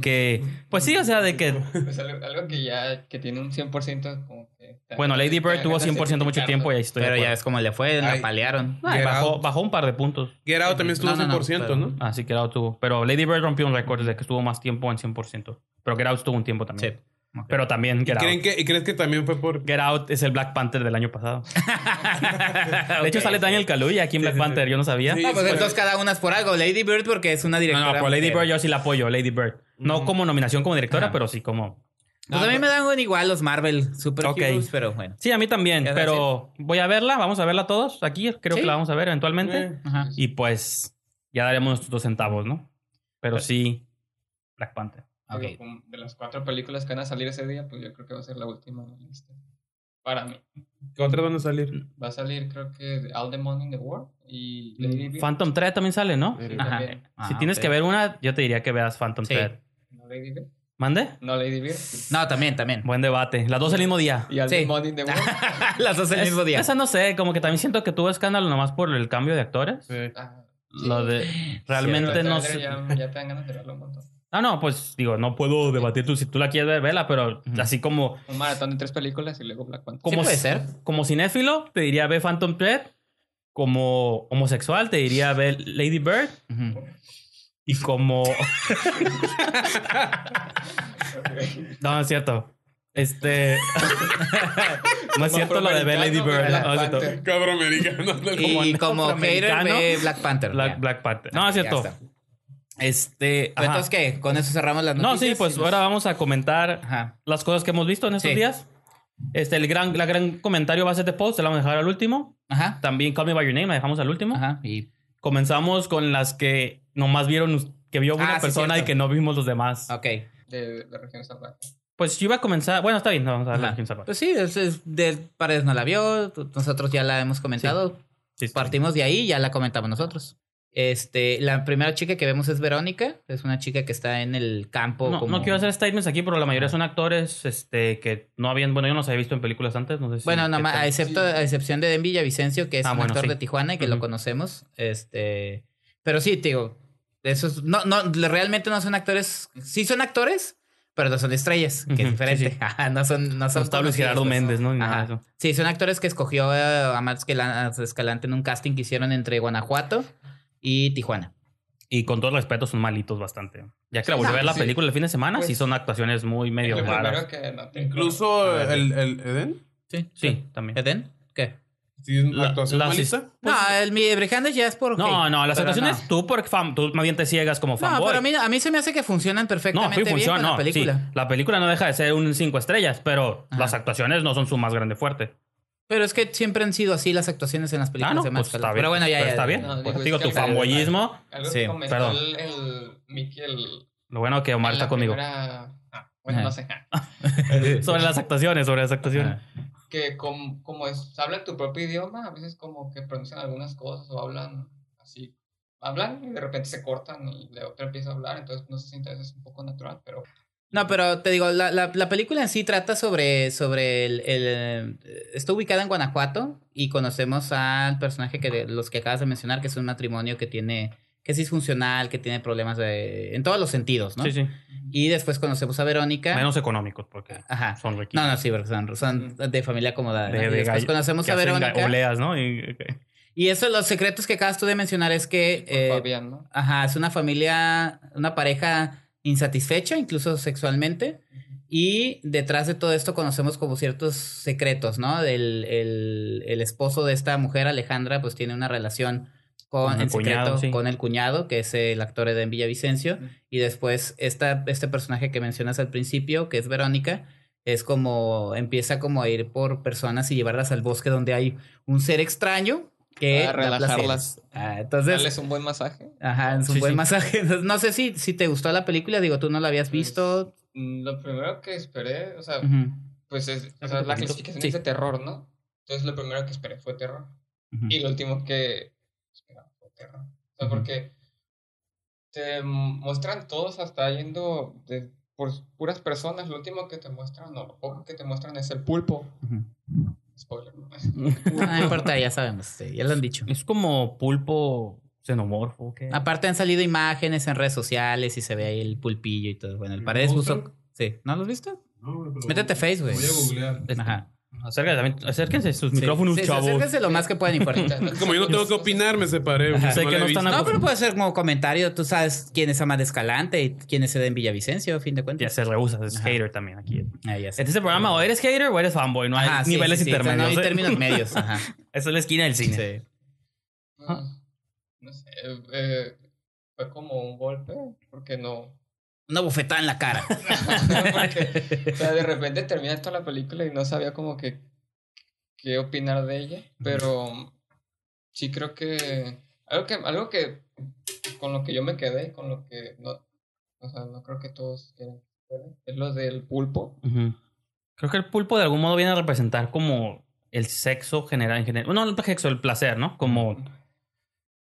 Que, pues sí, o sea, de que <laughs> Pues algo, algo que ya que tiene un 100% como que... Bueno, Lady Bird tuvo 100% mucho tiempo y ahí estoy. Pero ya es como le fue, la Ay. palearon. Ay, bajó, bajó un par de puntos. Get Out también estuvo No, no, no, 100%, pero- ¿no? Así que Get Out tuvo. Pero Lady Bird rompió un récord de que estuvo más tiempo en 100%. Pero Get Out estuvo un tiempo Sí. Pero también ¿Y, Get creen Out. que, ¿Y crees que también fue por...? Get Out es el Black Panther del año pasado. <laughs> De hecho, sale Daniel Kaluuya aquí en Black sí, sí. Panther. Yo no sabía. Sí, No, pues entonces cada una es por algo. Lady Bird porque es una No, directora. no, pero Lady mujer. Bird yo sí la apoyo, Lady Bird. No como nominación como directora, Ajá. pero sí como... Pues a mí me dan igual los Marvel Super Ok. Heroes, pero bueno. Sí, a mí también, ¿Qué vas a pero voy a verla, vamos a verla todos aquí, creo Sí. que la vamos a ver eventualmente. Eh, Ajá. Y pues ya daremos nuestros dos centavos, ¿no? Pero sí, Black Panther. Ok. Digo, como De las cuatro películas que van a salir ese día, pues yo creo que va a ser la última en la lista. Para mí. ¿Qué otras van a salir? Va a salir, creo que All the Money in the World y Lady Bird. Phantom Thread también sale, ¿no? Sí, Ajá. también. si Ah, tienes ok. que ver una, yo te diría que veas Phantom Sí. Thread. ¿No Lady Bird? ¿Mande? No Lady Bird. No, también, también. Buen debate. Las dos el mismo día. Y All Sí. the Money in the World. <laughs> Las dos el Es- mismo día. Esa no sé, como que también siento que tuvo escándalo nomás por el cambio de actores. Sí. Ah, Lo de realmente no sé. Ya, ya te dan ganas de verlo un montón. Ah, no, pues digo, no puedo debatir tú si tú la quieres ver, vela, pero así como Un maratón de tres películas y luego Black Panther. como puede ser. como cinéfilo te diría ve Phantom Thread, como homosexual te diría ve Lady Bird y como <laughs> No, no es cierto. Este <laughs> No es cierto lo de ver Lady Bird. No, es cierto. Cabrón americano. Y como hater afroamericano, ve Black Panther. Black. Black Panther. No, Ah, es ya cierto. Este. Entonces, ¿qué? ¿Con eso cerramos las No, noticias? sí, pues ahora vamos a comentar Ajá. las cosas que hemos visto en estos Sí. días. Este, el gran, la gran comentario va a ser de post, se la vamos a dejar al último. Ajá. También Call Me By Your Name la dejamos al último. Ajá. Y... Comenzamos con las que nomás vieron, que vio una Ah, sí, persona y que no vimos los demás. Ok. De, de región salvaje. Pues yo iba a comenzar. Bueno, está bien, no, vamos a darle Ajá. a quién salva. Pues sí, es, es de Paredes no la vio, nosotros ya la hemos comentado. Sí, sí. Partimos de ahí y ya la comentamos nosotros. Este, la primera chica que vemos es Verónica, es una chica que está en el campo. No, como- no quiero hacer statements aquí, pero la mayoría son actores este, que no habían. Bueno, yo no los había visto en películas antes. No sé si. Bueno, qué nada más, tal. a, excepto, a excepción de Den Villavicencio, que es Ah, un bueno, actor sí. de Tijuana y que lo Ujú. conocemos. Este, pero sí, te digo, esos no, no, realmente no son actores, sí son actores, pero no son estrellas, que Ujú, es sí, diferente. sí. Ajá, <laughs> no son, no No son está Luis conocidos, Gerardo pues. Méndez, ¿no? Nada eso. Sí, son actores que escogió eh, a Escala- Escalante en un casting que hicieron entre Guanajuato y Tijuana. Y con todo respeto, son malitos bastante. Ya que la volví a ver la sí. película el fin de semana, Pues, sí son actuaciones muy medio raras. que noté. Incluso el, el Eden. Sí, Sí, también. ¿Eden? ¿Qué? Sí, es una La- actuación la- malita. no, el mi Brijandes ya es por. No, hate, no, las actuaciones no. tú porque fan, tú más bien te ciegas como No, fanboy. pero a mí, a mí se me hace que funcionan no, perfectamente sí bien funciona, con la no, película. sí. La película no deja de ser un cinco estrellas, pero Ajá. las actuaciones no son su más grande fuerte. Pero es que siempre han sido así las actuaciones en las películas Ah, no, de pues Escalante. bien. Pero bueno, ya, Pero ya. está ya. bien. No, Pues digo, tu fanboyismo. Sí, perdón. el, el Mickey el- Lo bueno que Omar está conmigo. primera- ah, bueno, no sé. <laughs> sobre las actuaciones, sobre las actuaciones. Que com- como es, hablan tu propio idioma, a veces como que pronuncian algunas cosas o hablan así. Hablan y de repente se cortan y la otra empieza a hablar, entonces no se siente a veces un poco natural, pero No, pero te digo, la, la, la película en sí trata sobre, sobre el, el- Está ubicada en Guanajuato y conocemos al personaje que de- los que acabas de mencionar, que es un matrimonio que tiene... que es disfuncional, que tiene problemas de, en todos los sentidos, ¿no? Sí, sí. Y después conocemos a Verónica. Menos económicos, porque Ajá. son riquísimos. No, no, sí, porque son, son de familia acomodada. ¿no? De, Y de después conocemos que a Verónica. Obleas, ¿no? Y-. Y eso, los secretos que acabas tú de mencionar es que... eh, Fabián, ¿no? Ajá, es una familia, una pareja insatisfecha, incluso sexualmente. Y detrás de todo esto conocemos como ciertos secretos, ¿no? El, el, el esposo de esta mujer, Alejandra, pues tiene una relación con, Con el secreto cuñado, sí. con el cuñado, que es el actor de Villavicencio. Y después esta, este personaje que mencionas al principio, que es Verónica, es como empieza como a ir por personas y llevarlas al bosque donde hay un ser extraño que Para relajarlas. Ah, entonces, Darles un buen masaje. Ajá, es un Sí, buen sí. masaje. <laughs> Entonces, no sé si, si te gustó la película, digo, tú no la habías Pues, visto. Mm, Lo primero que esperé, o sea, pues es, o sea, la clasificación Sí. es de terror, ¿no? Entonces lo primero que esperé fue terror. Y lo último que esperaba fue terror. O sea, porque te muestran todos hasta yendo de, por puras personas. Lo último que te muestran, o lo poco que te muestran es el pulpo. Spoiler. ¿no? No importa, ya sabemos, sí, ya lo han dicho. Es como pulpo xenomorfo. ¿qué? Aparte han salido imágenes en redes sociales y se ve ahí el pulpillo y todo. Bueno, el ¿El Paredes puso... Sí, ¿no lo has visto? No, pero- Métete a Face, güey. Voy a googlear. Ajá. Acérquense, acérquense sus Sí, micrófonos, sí, sí, chavos. acérquense lo más que puedan informar. <laughs> Como yo no tengo que opinar, me separé. porque Sé no que no están. No, pero puede ser como comentario. Tú sabes quién es Amad Escalante y quién es en Villavicencio, a fin de Ya cuentas. se rehúsa, es Ajá. hater también aquí. Ahí ya está. Este es el programa, o eres hater o eres fanboy, no hay Ajá, sí, niveles sí, sí, intermedios. No hay ¿eh? términos medios. Ajá. <laughs> Esa es la esquina del cine. Sí. Ah, No sé, eh, fue como un golpe, porque no. Una bofetada en la cara. <laughs> O sea, de repente termina toda la película y no sabía como que qué opinar de ella, pero sí creo que algo que algo que con lo que yo me quedé, con lo que no, o sea, no creo que todos quieran es lo del pulpo. Creo que el pulpo de algún modo viene a representar como el sexo general en general. No, no el sexo, el placer, ¿no? Como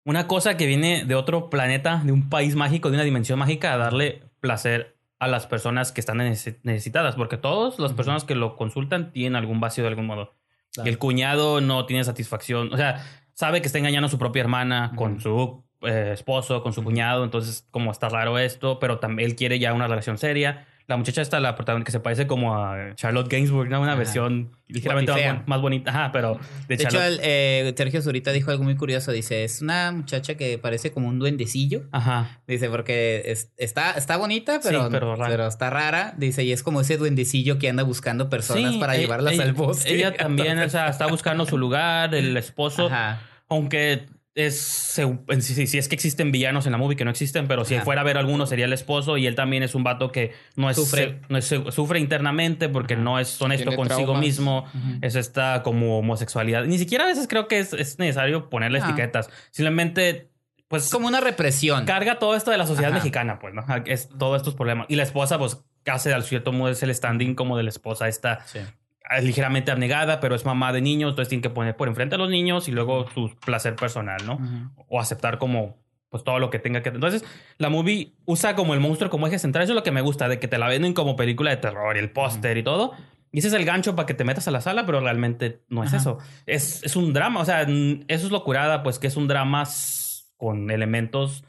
una cosa que viene de otro planeta, de un país mágico, de una dimensión mágica, a darle placer a las personas que están neces- necesitadas, porque todas las personas que lo consultan tienen algún vacío de algún modo. Claro. El cuñado no tiene satisfacción, o sea, sabe que está engañando a su propia hermana con su eh, esposo, con su cuñado, entonces como está raro esto, pero también él quiere ya una relación seria. La muchacha está la protagonista que se parece como a Charlotte Gainsbourg, ¿no? Una Ajá. versión ligeramente más, bonita, ajá, pero de, De hecho, el, eh, Sergio Zurita dijo algo muy curioso. Dice, es una muchacha que parece como un duendecillo. Ajá. Dice, porque es- está, está bonita, pero, Sí, pero rara. está rara. Dice, y es como ese duendecillo que anda buscando personas Sí, para e- llevarlas ella- al bosque. Ella también, o sea, <laughs> está buscando su lugar, el esposo. Ajá. Aunque es se- si, si es que existen villanos en la movie que no existen, pero si Ajá. fuera a ver alguno sería el esposo y él también es un vato que no es Sufre. no es- sufre internamente porque Ajá. no es honesto Tiene consigo traumas. mismo. Es esta como homosexualidad. Ni siquiera a veces creo que es, es necesario ponerle Ah. etiquetas. Simplemente pues Es como una represión. carga todo esto de la sociedad Ajá. mexicana, pues, ¿no? Es todos estos problemas. Y la esposa, pues, hace al cierto modo es el standing como de la esposa esta Sí. Es ligeramente abnegada, pero es mamá de niños, entonces tiene que poner por enfrente a los niños y luego su placer personal, ¿no? O aceptar como pues todo lo que tenga que... Entonces, la movie usa como el monstruo como eje central. Eso es lo que me gusta, de que te la venden como película de terror y el póster y todo. Y ese es el gancho para que te metas a la sala, pero realmente no es eso. Es, es un drama, o sea, eso es lo curada, pues que es un drama con elementos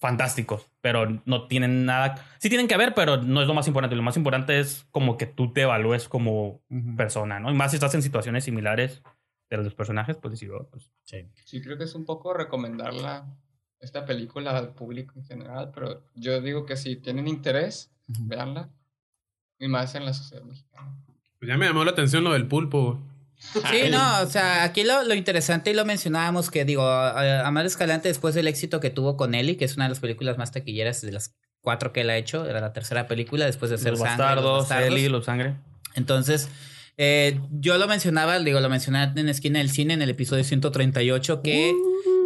fantásticos, pero no tienen nada... Sí tienen que ver, pero no es lo más importante. Lo más importante es como que tú te evalúes como persona, ¿no? Y más si estás en situaciones similares de los personajes, pues decir, oh, pues, Sí. Sí, creo que es un poco recomendarla, esta película al público en general, pero yo digo que si tienen interés, Ujú. veanla. Y más en la sociedad mexicana. Pues ya me llamó la atención lo del pulpo. Sí, no, o sea, aquí lo, lo interesante y lo mencionábamos que digo, Amar Escalante después del éxito que tuvo con Ellie, que es una de las películas más taquilleras de las cuatro que él ha hecho, era la tercera película después de hacer los Sangre, bastardos, Los Bastardos. Ellie, los sangre. Entonces, eh, yo lo mencionaba, digo, lo mencioné en Esquina del Cine en el episodio 138, que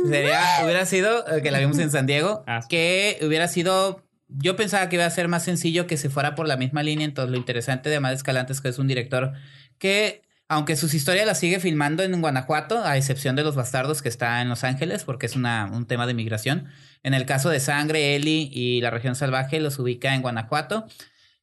sería, hubiera sido, eh, que la vimos en San Diego, <laughs> que hubiera sido, yo pensaba que iba a ser más sencillo que se fuera por la misma línea, entonces lo interesante de Amad Escalante es que es un director que, aunque sus historias las sigue filmando en Guanajuato, a excepción de Los Bastardos que está en Los Ángeles, porque es una, un tema de migración, en el caso de Sangre, Eli y La Región Salvaje los ubica en Guanajuato.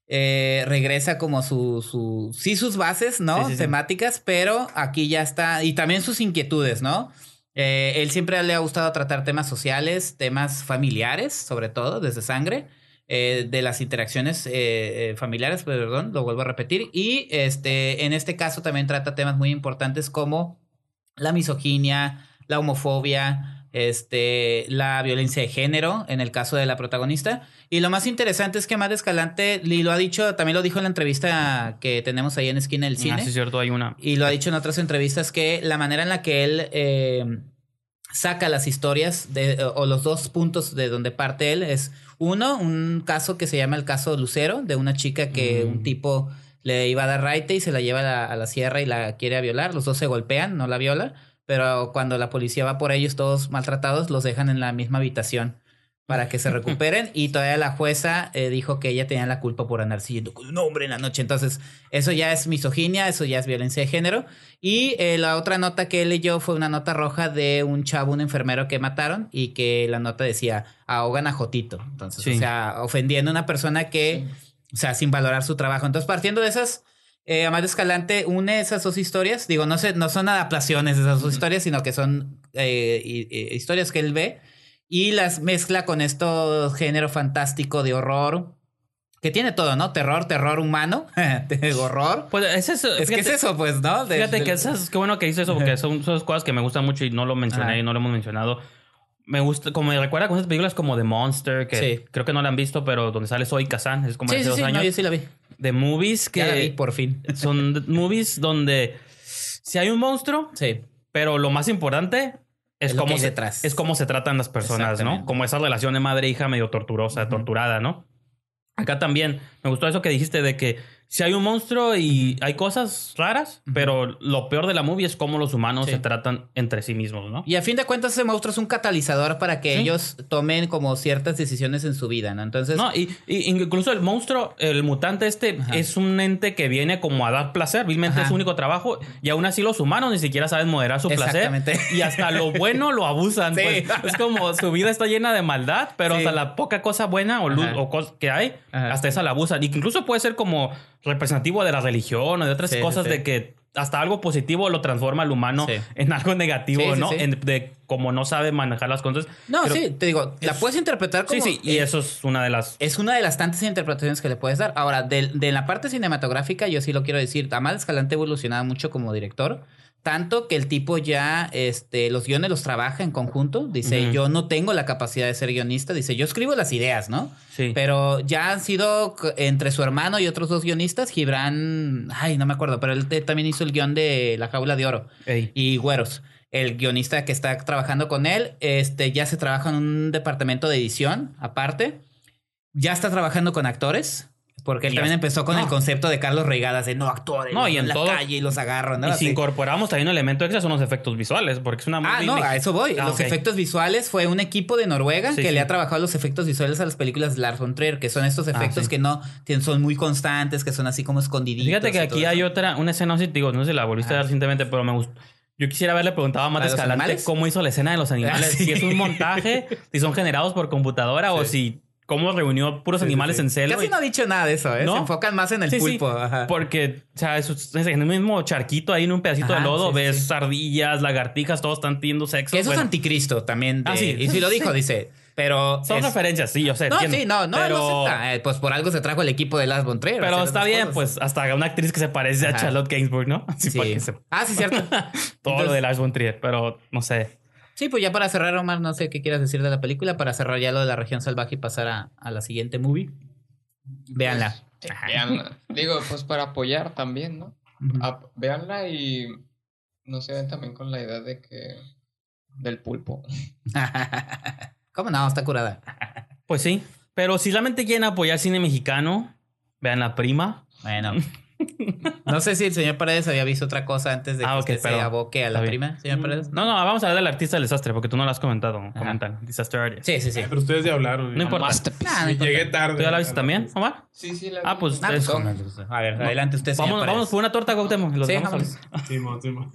Eh, regresa como su, su, sí sus bases, ¿no? Sí, sí, sí. Temáticas, pero aquí ya está, y también sus inquietudes, ¿no? Eh, él siempre le ha gustado tratar temas sociales, temas familiares, sobre todo, desde sangre, eh, de las interacciones eh, eh, familiares, perdón, lo vuelvo a repetir. Y este, en este caso también trata temas muy importantes como la misoginia, la homofobia, este, la violencia de género, en el caso de la protagonista. Y lo más interesante es que Amad Escalante, y lo ha dicho, también lo dijo en la entrevista que tenemos ahí en Esquina del Cine. Ah, sí, es cierto, hay una. Y lo ha dicho en otras entrevistas que la manera en la que él eh, saca las historias de, o los dos puntos de donde parte él es uno, un caso que se llama el caso Lucero, de una chica que Mm. un tipo le iba a dar raite y se la lleva a la, a la sierra y la quiere a violar. Los dos se golpean, no la viola, pero cuando la policía va por ellos todos maltratados, los dejan en la misma habitación para que se recuperen y todavía la jueza eh, dijo que ella tenía la culpa por andar siguiendo con un hombre en la noche. Entonces, eso ya es misoginia, eso ya es violencia de género. Y eh, la otra nota que él leyó fue una nota roja de un chavo, un enfermero que mataron y que la nota decía, ahogan a Jotito. Entonces, Sí. o sea, ofendiendo a una persona que, o sea, sin valorar su trabajo. Entonces, partiendo de esas... Eh, Amado Escalante une esas dos historias. Digo, no, sé, no son adaptaciones de esas dos historias, sino que son eh, hi- hi- historias que él ve y las mezcla con esto género fantástico de horror. Que tiene todo, ¿no? Terror, terror humano, <laughs> horror. Pues es eso. Es que es fíjate- eso, pues, ¿no? De- Fíjate de- que esas, qué bueno que dices eso, porque son, son cosas que me gustan mucho y no lo mencioné Ajá. y no lo hemos mencionado. Me gusta, como me recuerda con esas películas como The Monster, que Sí. creo que no la han visto, pero donde sale Zoe Kazan, es como Sí, hace sí, dos sí, no, años. yo sí la vi. De movies que Ya la vi, por fin. <laughs> son movies donde si hay un monstruo, Sí. pero lo más importante es, hay se, detrás. es cómo se tratan las personas, ¿no? Como esa relación de madre-hija medio torturosa, torturada, ¿no? Acá también me gustó eso que dijiste de que si hay un monstruo y hay cosas raras, pero lo peor de la movie es cómo los humanos Sí. se tratan entre sí mismos, ¿no? Y a fin de cuentas, ese monstruo es un catalizador para que Sí. ellos tomen como ciertas decisiones en su vida, ¿no? Entonces, No, y, y incluso el monstruo, el mutante este, Ajá. es un ente que viene como a dar placer, vilmente Ajá. es su único trabajo, y aún así los humanos ni siquiera saben moderar su placer. Exactamente. Y hasta lo bueno lo abusan. <laughs> Sí. pues. Es como su vida está llena de maldad, pero hasta la poca cosa buena o, luz, o cos- que hay, hasta esa la abusan. Y incluso puede ser como representativo de la religión o de otras Sí, cosas sí. de que hasta algo positivo lo transforma al humano Sí. en algo negativo, ¿no? En- de como no sabe manejar las cosas. no, Pero- sí, te digo, la puedes interpretar como. Sí, sí, y eh, eso es una de las... Es una de las tantas interpretaciones que le puedes dar. Ahora, de, de la parte cinematográfica, yo sí lo quiero decir. Amal Escalante ha evolucionado mucho como director. Tanto que el tipo ya este, los guiones los trabaja en conjunto. Dice, yo no tengo la capacidad de ser guionista. Dice, yo escribo las ideas, ¿no? Sí. Pero ya han sido entre su hermano y otros dos guionistas, Gibran, ay, no me acuerdo, pero él también hizo el guion de La Jaula de Oro Ey. y Güeros. El guionista que está trabajando con él, este, ya se trabaja en un departamento de edición aparte. Ya está trabajando con actores. Porque él Y también empezó con no. el concepto de Carlos Reigadas, de no actores, No, y en en la todo- calle y los agarro, ¿no? y si incorporamos también un elemento extra son los efectos visuales, porque es una Ah, no, a eso voy. Ah, los efectos visuales fue un equipo de Noruega Sí, que sí. le ha trabajado los efectos visuales a las películas de Lars von Trier, que son estos efectos Ah, sí. que no son muy constantes, que son así como escondiditos. Fíjate que aquí hay otra, una escena, no sé, digo, no sé si la volviste a ver recientemente, pero me gustó. Yo quisiera haberle preguntado a Matt ¿La de los Escalante animales? cómo hizo la escena de los animales. Ah, sí. Si es un montaje, si son generados por computadora o si cómo reunió puros Sí, sí, animales sí. en celo. Casi y- no ha dicho nada de eso, ¿eh? ¿No? Se enfocan más en el Sí, sí, pulpo. ajá. Porque, o sea, es, es en el mismo charquito ahí en un pedacito Ajá, de lodo, sí, sí, ves sí. ardillas, lagartijas, todos están teniendo sexo. Que eso Bueno, es anticristo también. de- Ah, sí. Y sí lo Sí. dijo, dice. Pero. Son es- referencias, sí, yo sé. No, entiendo. sí, no, no, pero, no acepta. Eh, pues por algo se trajo el equipo de Lars von Pero está bien, cosas. pues hasta una actriz que se parece a. Charlotte Gainsbourg, ¿no? Así <laughs> Sí. que se- Ah, sí, cierto. <laughs> todo lo de Lars von Trier, pero no sé. Sí, pues ya para cerrar, Omar, no sé qué quieras decir de la película, para cerrar ya lo de la región salvaje y pasar a, a la siguiente movie. Véanla. Véanla. Digo, pues para apoyar también, ¿no? Ap- véanla y no se ven también con la idea de que del pulpo. <laughs> ¿Cómo no? Está curada. Pues sí. Pero si realmente quieren apoyar cine mexicano, vean la prima. Bueno. <laughs> No sé si el señor Paredes había visto otra cosa antes de que Ah, ok, usted se aboque a la bien. prima, señor Paredes. No, no, vamos a hablar del artista del desastre, porque tú no lo has comentado. Comentan. Disaster artist. Sí, sí, sí. Pero ustedes ya hablaron. No importa. Nah, no importa. Llegué tarde. ¿Tú ya la viste también, Omar? Sí, sí, la Ah, pues, Ah, pues, con- a ver, adelante usted, señor Vamos, vamos por una torta, y los Sí, vámonos. hablar. Simón, Simón.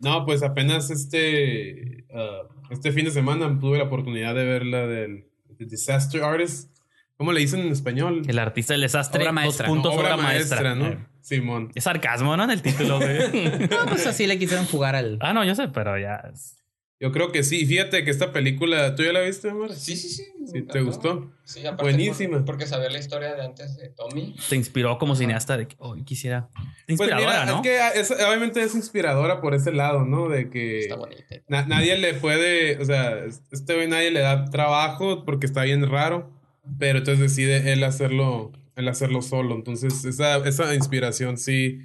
no, pues apenas este, ah, este fin de semana tuve la oportunidad de ver la del The Disaster Artist. ¿Cómo le dicen en español? El artista del desastre, Obra dos maestra. puntos, obra, obra, maestra, ¿no? Eh, Simón. Es sarcasmo, ¿no? En el título, güey. <laughs> No, pues así le quisieron jugar al. ah, no, yo sé, pero ya. es- Yo creo que sí. Fíjate que esta película, ¿tú ya la viste, amor? Sí, sí, sí. me ¿Sí ¿Te gustó? Sí, aparte Buenísima. por- porque sabía la historia de antes de Tommy. Te inspiró como cineasta de que, oh, quisiera. Pues Inspiradora, mira, ¿no? es que es- obviamente es inspiradora por ese lado, ¿no? De que Está bonita. na- nadie le puede, o sea, este güey nadie le da trabajo porque está bien raro, pero entonces decide él hacerlo, él hacerlo solo. Entonces, esa, esa inspiración sí.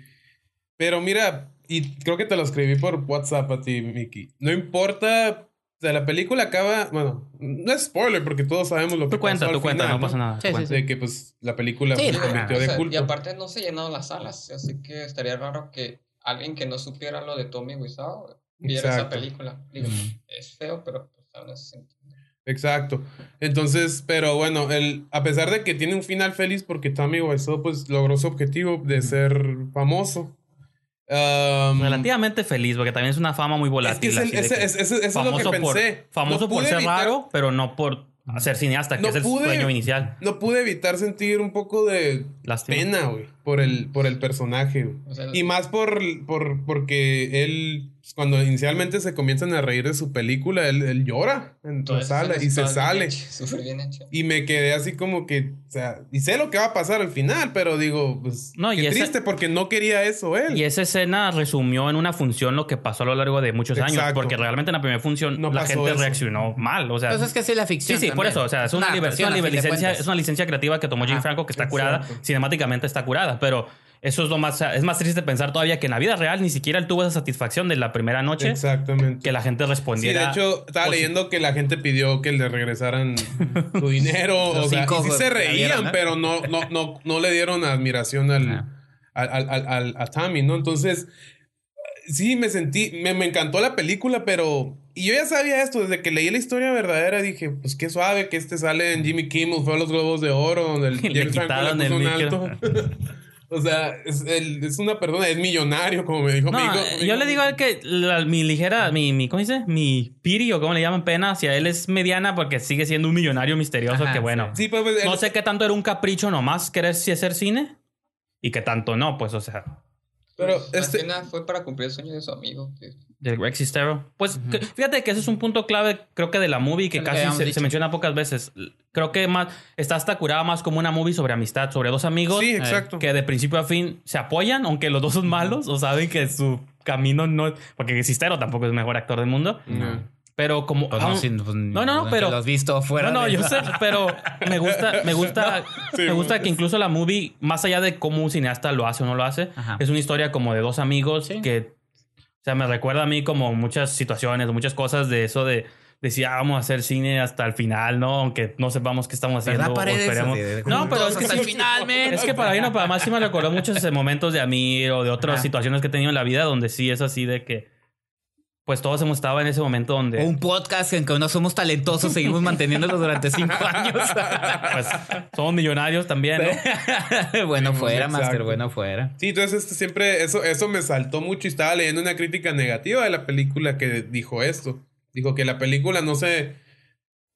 Pero mira, y creo que te lo escribí por WhatsApp a ti, Mickey. No importa, o sea, la película acaba, bueno, no es spoiler porque todos sabemos lo que Tú cuenta, pasó tú cuenta, final, no pasa nada. Sí, sí, cuenta. De que pues la película Sí, se no, convirtió O de sea, culto. y aparte no se llenaron las salas, así que estaría raro que alguien que no supiera lo de Tommy Wiseau viera esa Exacto. película. Digo, es feo, pero pues aún así se. Exacto. Entonces, pero bueno, el, a pesar de que tiene un final feliz porque Tommy Wiseau pues logró su objetivo de ser famoso. Um, Relativamente feliz, porque también es una fama muy es que volátil. es el- es- ese- eso es lo que por, pensé. famoso No por ser evitar- raro, pero no por ser cineasta, que No es el pude- sueño inicial. No pude evitar sentir un poco de Lástima. pena, güey, por el, por el personaje. güey. O sea, Y más por, por, porque él, pues, cuando inicialmente se comienzan a reír de su película, él, él llora en la esa sala y se sale. Súper bien hecha. Y me quedé así como que, o sea, y sé lo que va a pasar al final, pero digo, pues, No, y qué esa- triste porque no quería eso él. Y esa escena resumió en una función lo que pasó a lo largo de muchos años. Exacto. Porque realmente en la primera función No la gente eso. reaccionó mal. O sea, Pues es que es la Sí, ficción. sí, por también. eso. O sea, es una, liber- una a fin de licencia, es una licencia creativa que tomó Jim Ajá, Franco que está curada. Cinemáticamente está curada. Pero eso es lo más. Es más triste pensar todavía que en la vida real ni siquiera él tuvo esa satisfacción de la primera noche. Exactamente. Que la gente Sí, respondiera. de hecho, estaba leyendo que la gente pidió que le regresaran <laughs> su dinero. o sea, y sí se reían, pero no, no, no, no le dieron admiración al, Ah. al, al- al- al- a Tommy, ¿no? Entonces, sí, me sentí, me, me encantó la película, pero... Y yo ya sabía esto, desde que leí la historia verdadera, dije, pues qué suave que este sale en Jimmy Kimmel, fue a los Globos de Oro, donde el <laughs> James Franco quitaron le puso un alto. <laughs> o sea, es, él- es una persona, es millonario, como me dijo. No, me dijo- eh, yo le digo a él que la- mi ligera, mi, mi, ¿cómo dice? Mi piri o como le llaman pena hacia él es mediana porque sigue siendo un millonario misterioso Ajá, que bueno. Sí, pues, pues, No él- sé qué tanto era un capricho nomás querer sí hacer cine y qué tanto no, pues, o sea, Pero Pues, este- fue para cumplir el sueño de su amigo. que- del Greg. Pues que- fíjate que ese es un punto clave, creo que de la movie que que casi habíamos se, se menciona pocas veces. Creo que más está hasta curada más como una movie sobre amistad, sobre dos amigos Sí, exacto. que de principio a fin se apoyan, aunque los dos son malos o saben que su camino no, porque Sestero tampoco es el mejor actor del mundo, No. pero como Pues aún- no, pues, no, no, que pero- Lo has visto fuera. no, no, de- yo sé, pero me gusta, <laughs> me gusta, Sí, me gusta que incluso la movie, más allá de cómo un cineasta lo hace o no lo hace, Ajá. es una historia como de dos amigos Sí. que, o sea, me recuerda a mí como muchas situaciones, muchas cosas de eso de decir, ah, vamos a hacer cine hasta el final, ¿no? Aunque no sepamos qué estamos haciendo. Esperemos- No, pero es que hasta sí- el final, man. es que para bien o para más sí me recordó muchos momentos de Amir o de otras Ajá. situaciones que he tenido en la vida donde sí es así de que, pues todos hemos estado en ese momento donde... Un podcast en que no somos talentosos, seguimos manteniéndolo durante cinco <laughs> años. pues somos millonarios también, ¿no? <laughs> bueno Sí, fuera, exacto. Master, bueno fuera. Sí, entonces este, siempre eso, eso me saltó mucho y estaba leyendo una crítica negativa de la película que dijo esto. Dijo que la película no se...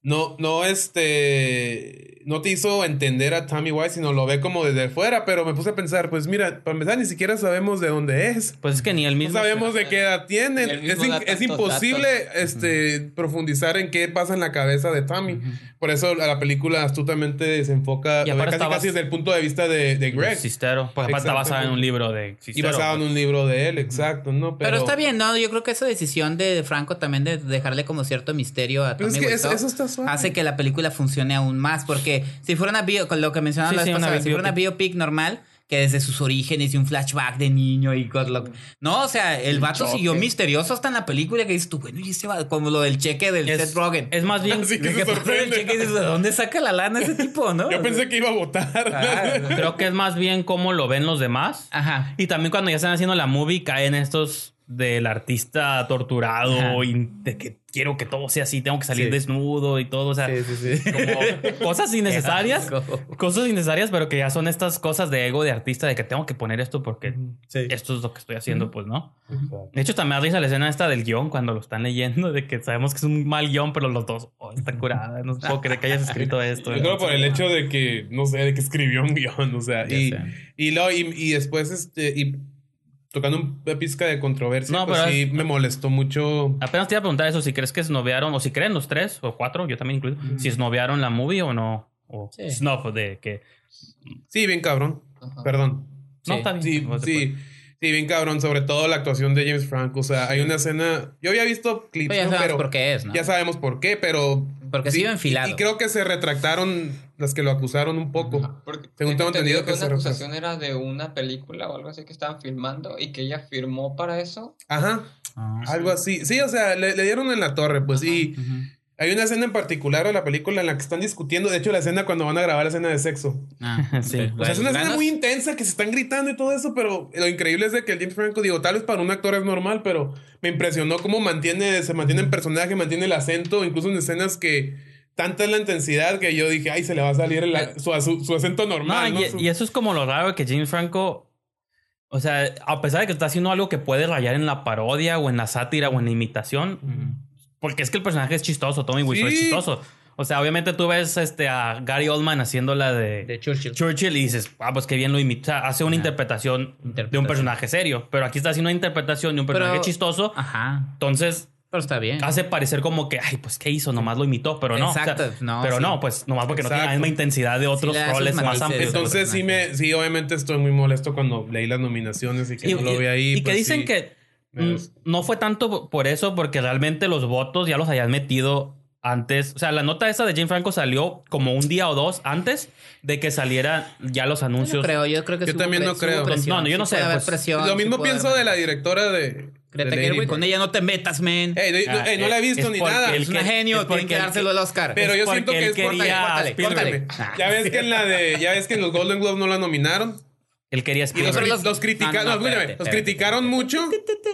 No, no, este... No te hizo entender a Tommy White, sino lo ve como desde fuera, pero me puse a pensar, pues mira, para empezar ni siquiera sabemos de dónde es. Pues es que ni él No mismo... sabemos de qué edad tiene. Es, in- imposible este, profundizar en qué pasa en la cabeza de Tommy. Por eso la película astutamente se enfoca Y casi, desde el punto de vista de, de Greg. Cistero. Pues aparte está basada en un libro de Y basado en pues. un libro de él, exacto, ¿no? Pero, está bien, ¿no? Yo creo que esa decisión de Franco también de dejarle como cierto misterio a Pero Tommy es que eso, Wiseau eso está suave. hace que la película funcione aún más. Porque si fuera una bio, con lo que mencionaba Sí, la vez sí, una pasada, si fuera una biopic normal, que desde sus orígenes y un flashback de niño y cosas lo- No, o sea, el vato choque. siguió misterioso hasta en la película que dices tú, bueno, y ese va como lo del cheque del Es, Seth Rogen. es más bien... <laughs> Así que De se el sorprende. cheque y dices, ¿de dónde saca la lana ese tipo, no? <laughs> Yo pensé que iba a votar. Ah, Creo que es más bien cómo lo ven los demás. Ajá. Y también cuando ya están haciendo la movie caen estos del artista torturado Ajá. y de que quiero que todo sea así, tengo que salir Sí. desnudo y todo, o sea, Sí, sí, sí. como cosas <laughs> innecesarias, cosas innecesarias, pero que ya son estas cosas de ego de artista de que tengo que poner esto porque Sí. esto es lo que estoy haciendo, pues, ¿no? De hecho, también risa la escena esta del guion cuando lo están leyendo, de que sabemos que es un mal guion, pero los dos, oh, está curada, no puedo creer que hayas escrito esto. Yo creo por el hecho de que, no sé, de que escribió un guion, o sea, y, y, luego, y, y después, este, y tocando una pizca de controversia, No, pues pero sí es- me molestó mucho. Apenas te iba a preguntar eso, si crees que esnovearon, o si creen los tres o cuatro, yo también incluido, si esnovearon la movie o no. O Sí. snuff de que. Sí, bien cabrón. Ajá. Perdón. No, Sí. está bien. Sí, No sí. Sí, bien cabrón. Sobre todo la actuación de James Franco. O sea, hay una escena. Yo había visto clips, Pero ya ¿no? sabemos pero por qué es, ¿no? ya sabemos por qué, pero. Porque sí iba enfilado. Y, y creo que se retractaron las que lo acusaron un poco. Porque Según tengo entendido que una se acusación era de una película o algo así que estaban filmando y que ella firmó para eso. Ajá. Ah, Algo así. Sí, o sea, le, le dieron en la torre, pues. Y ujú. Hay una escena en particular de la película en la que están discutiendo. De hecho, la escena cuando van a grabar la escena de sexo. Ah, <laughs> Sí. O sea, es una escena muy intensa que se están gritando y todo eso, pero lo increíble es de que el James Franco, digo, tal vez para un actor es normal, pero me impresionó cómo mantiene, se mantiene en personaje, mantiene el acento, incluso en escenas que tanta es la intensidad que yo dije, ay, se le va a salir el- su, su- su acento No, normal. ¿no? y, Su- y eso es como lo raro que James Franco. O sea, a pesar de que está haciendo algo que puede rayar en la parodia o en la sátira o en la imitación, porque es que el personaje es chistoso, Tommy Wiseau es chistoso. O sea, obviamente tú ves este, a Gary Oldman haciendo la de, De Churchill. Churchill y dices, ah, pues qué bien lo imita. Hace una interpretación, de un personaje serio. Pero aquí está haciendo una interpretación de un personaje Pero- chistoso. Ajá. Entonces Pero está bien. hace parecer como que, ay, pues qué hizo, nomás lo imitó, pero no. o sea, Exacto, no, pero sí. no, pues nomás porque no tiene la misma intensidad de otros roles más amplios. Entonces sí me, sí, obviamente estoy muy molesto cuando leí las nominaciones y que Y, no lo vi ahí. y que pues dicen sí. que mm, no fue tanto por eso, porque realmente los votos ya los habían metido antes. O sea, la nota esa de Jane Franco salió como un día o dos antes de que salieran ya los Yo no anuncios. creo, yo creo que Yo también no creo. presión, No, no, yo no sé, pues, presión, Lo mismo pienso haber- de la directora de. Greta Gerwig, con ella no te metas, man. Ey, no, Ah, ey, no la he visto ni nada. es un que- genio, es tiene porque que dárselo al Oscar. Pero yo siento que es por- quería Córtale, córtale. Ah. Ya ves que en la de. Ya ves que en los Golden Globes no la nominaron. Él quería Y los, Spielberg. Pero cri- los- los criticaron. No, no, no, escúchame, espérate, los espérate. criticaron mucho.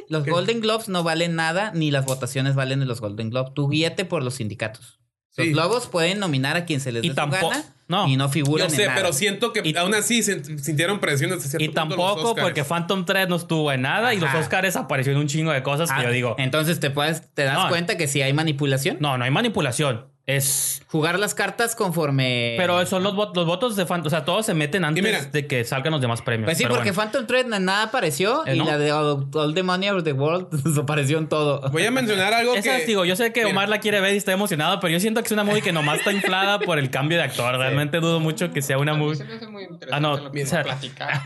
Los Golden Globes no valen nada, ni las votaciones valen de los Golden Globes. Tú guíate por los sindicatos. Los Sí. globos pueden nominar a quien se les Y dé su tampoco- gana no. y no figuran Yo sé, en nada. pero siento que Y- aún así se- sintieron presión hasta cierto Y punto los tampoco Óscares. porque Phantom Thread no estuvo en nada y los Ajá. Oscars apareció en un chingo de cosas que Ah, yo digo, Entonces te puedes, te das No. cuenta que si hay manipulación. no, no hay manipulación. Es Jugar las cartas conforme. Pero son los, vot- los votos de Phantom. O sea, todos se meten antes mira. de que salgan los demás premios. Pues sí, Pero porque bueno. Phantom Thread nada apareció Eh, y ¿no? la de All, All the Money of the World <laughs> desapareció en todo. Voy a mencionar algo Esa, que. digo, yo sé que Mira. Omar la quiere ver y está emocionado, pero yo siento que es una movie que nomás está inflada por el cambio de actor. Realmente dudo mucho que sea una movie. se me hace muy interesante Ah, no, lo que o sea- platicar.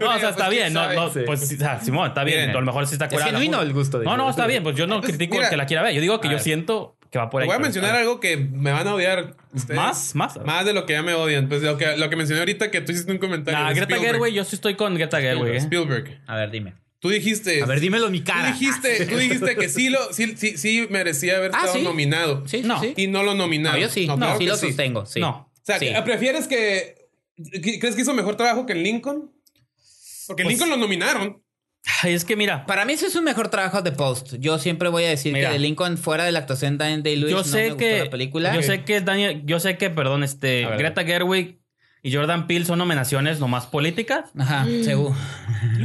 No, o sea, está Pues, bien. No, no, pues, o sea, Simón, está bien. A lo mejor sí está Es curada. la genuino el gusto de No, no, está bien. Pues yo no Pues, critico el que la quiera ver. Yo digo que yo siento que va por ahí. Voy a mencionar algo que me van a odiar ustedes. ¿Más? ¿Más? Más de lo que ya me odian. Pues lo que, lo que mencioné ahorita que tú hiciste un comentario. Nah, Greta. Gerwig, yo sí estoy con Greta Gerwig. ¿eh? Spielberg. A ver, dime. Tú dijiste. A ver, dímelo en mi Tú cara. dijiste, <laughs> tú dijiste que sí, lo, sí, sí, sí merecía haber Ah, estado ¿sí? nominado. Sí, No. Y no lo nominaron. No, yo sí. No, claro sí lo sostengo. Sí. No. O sea, Sí. ¿prefieres que. ¿Crees que hizo mejor trabajo que en Lincoln? Porque Pues- Lincoln lo nominaron. Ay, es que mira, Para mí eso es un mejor trabajo de Post. Yo siempre voy a decir Mira. que de Lincoln fuera de la actuación de Daniel Day-Lewis yo no sé me gustó que la película. yo sé que Daniel, yo sé que, perdón, este. Greta Gerwig y Jordan Peele son nominaciones nomás políticas. Ajá, seguro.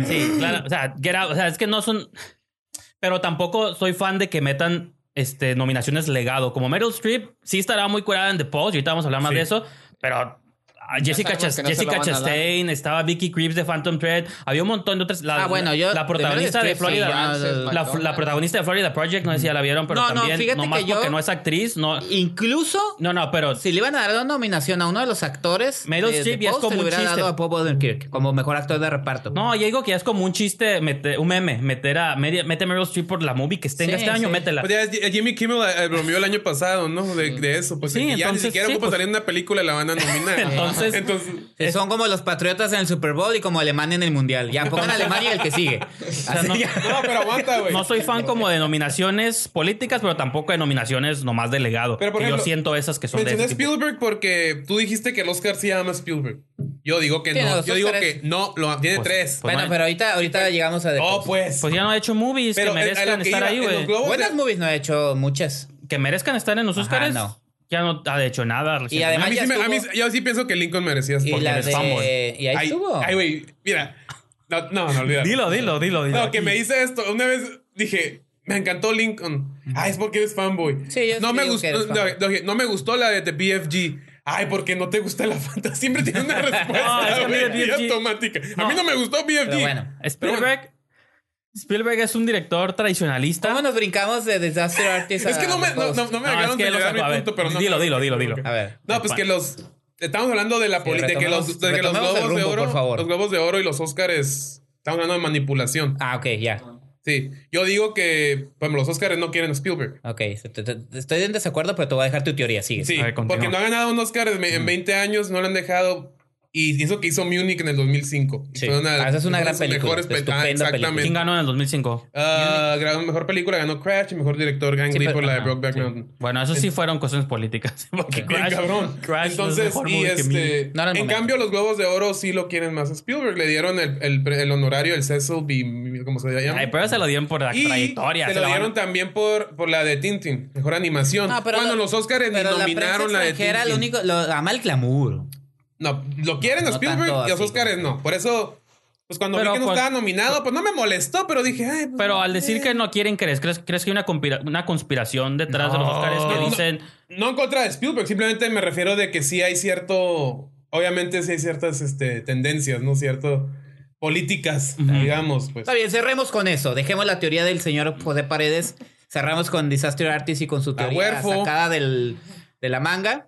Sí, claro, o sea, Get Out, o sea, es que no son pero tampoco soy fan de que metan este nominaciones legado, como Meryl Streep sí estará muy curada en The Post, y ahorita vamos a hablar más Sí. de eso, pero Jessica, sabemos Chas- que no Jessica. Chastain, estaba Vicky Creeps de Phantom Thread, había un montón de otras. La, Ah, bueno, yo- la protagonista de Florida, sí, no- la, McDonald's. la protagonista de Florida Project, no sé si ya la vieron, pero No, no, también, fíjate nomás que yo- porque no es actriz, no, Incluso no, no, pero si le iban a dar una nominación a uno de los actores, Meryl Streep ya es como un chiste. dado a como mejor actor de reparto. No, yo digo que ya es como un chiste, meter, un meme, meter a, media- mete Meryl Streep por la movie que tenga Sí, este año, sí. métela. Pues Jimmy Kimmel eh, bromeó el año pasado, ¿no? De, de eso. Pues Sí, ya entonces, ni siquiera sí, ocupa pues- salir en una película la van a nominar. <laughs> Entonces- Entonces Sí, Son como los patriotas en el Super Bowl y como Alemania en el Mundial. Ya pongan Alemania y el que sigue. No- pero aguanta, güey. No soy fan como de nominaciones políticas, pero tampoco de nominaciones nomás de legado. Pero, por Que yo ejemplo, siento esas que son de tipo. Spielberg porque tú dijiste que el Oscar sí llama Spielberg. Yo digo que Tiene no. Yo digo que no, lo, tiene Pues- tres. pues bueno, no- pero ahorita, ahorita llegamos a The oh, pues. Pues ya no ha hecho movies Pero, que eh, merezcan que estar iba, ahí, güey. Buenas de- movies no he hecho muchas. Que merezcan estar en los Ajá, Oscars. no. Ya no ha hecho nada. Y además a mí ya sí me- a mí- estuvo- yo sí pienso que Lincoln merecía Y la de... ahí Ay, estuvo. Ay, güey, mira. No, no, no olvídalo. Dilo, dilo, dilo. dilo. No, que me dice esto. Una vez dije, me encantó Lincoln. Ah, es porque eres fanboy. Sí, yo no me gustó, no, fanboy. no, no me gustó la de The BFG. Ay, porque no te gusta la Fanta. <laughs> Siempre tiene una respuesta <laughs> No, es que BFG automática. A No. mí no me gustó BFG. Pero bueno. Spielberg. Spielberg es un director tradicionalista. ¿Cómo nos brincamos de Disaster Artist Es que a no me, no, Post? no, no me No, dejaron es que de llegar a mi punto, pero no. dilo, dilo, dilo, dilo. A ver. No, pues que los. Estamos hablando de la Sí, política. que los, de que los globos de oro. por favor. Los globos de oro y los Óscares. Estamos hablando de manipulación. Ah, ok, ya. Sí. Yo digo que. Bueno, los Óscares no quieren a Spielberg. Ok, estoy en desacuerdo, pero te voy a dejar tu teoría. Sigue. Sí, A ver, continúa. porque no ha ganado un Oscar en, en 20 años, no lo han dejado. Y hizo que hizo Munich en el 2005. Sí. Fue Ah, esa es una de gran película, mejores pe- estupenda Ah, película. exactamente. ¿Quién ganó en el 2005? Ah, ganó mejor película, ganó Crash y mejor director Gang Sí, Lee por la de Brokeback sí. Mountain. Bueno, eso sí fueron cuestiones políticas. <laughs> Porque Bien Crash, cabrón. Crash es Entonces, mejor y movie que este. No era el en momento. cambio, los Globos de Oro sí lo quieren más a Spielberg. Le dieron el, el, el honorario, el Cecil B. ¿Cómo se llama? Ay, pero se lo dieron por la y trayectoria. se se lo dieron también por, por la de Tintin, mejor animación. No, pero Cuando lo- los Oscars nominaron la, la, de extranjera, lo Tintin. único, lo ama el glamour. No, lo quieren a No Spielberg tanto y los así. Oscars no. Por eso, Pues cuando Pero, vi que no pues, estaba nominado, pues no me molestó, pero dije, ay, pues, Pero al decir eh. que no quieren crees, ¿crees, crees que hay una, conspira- una conspiración detrás de los No. Oscars que No. dicen No en contra de Spielberg, simplemente me refiero de que sí hay cierto. Obviamente sí hay ciertas este, tendencias, ¿no? Cierto. Políticas, digamos, pues. Está bien, cerremos con eso. Dejemos la teoría del señor José Paredes. Cerramos con Disaster Artist y con su teoría sacada del, de la manga.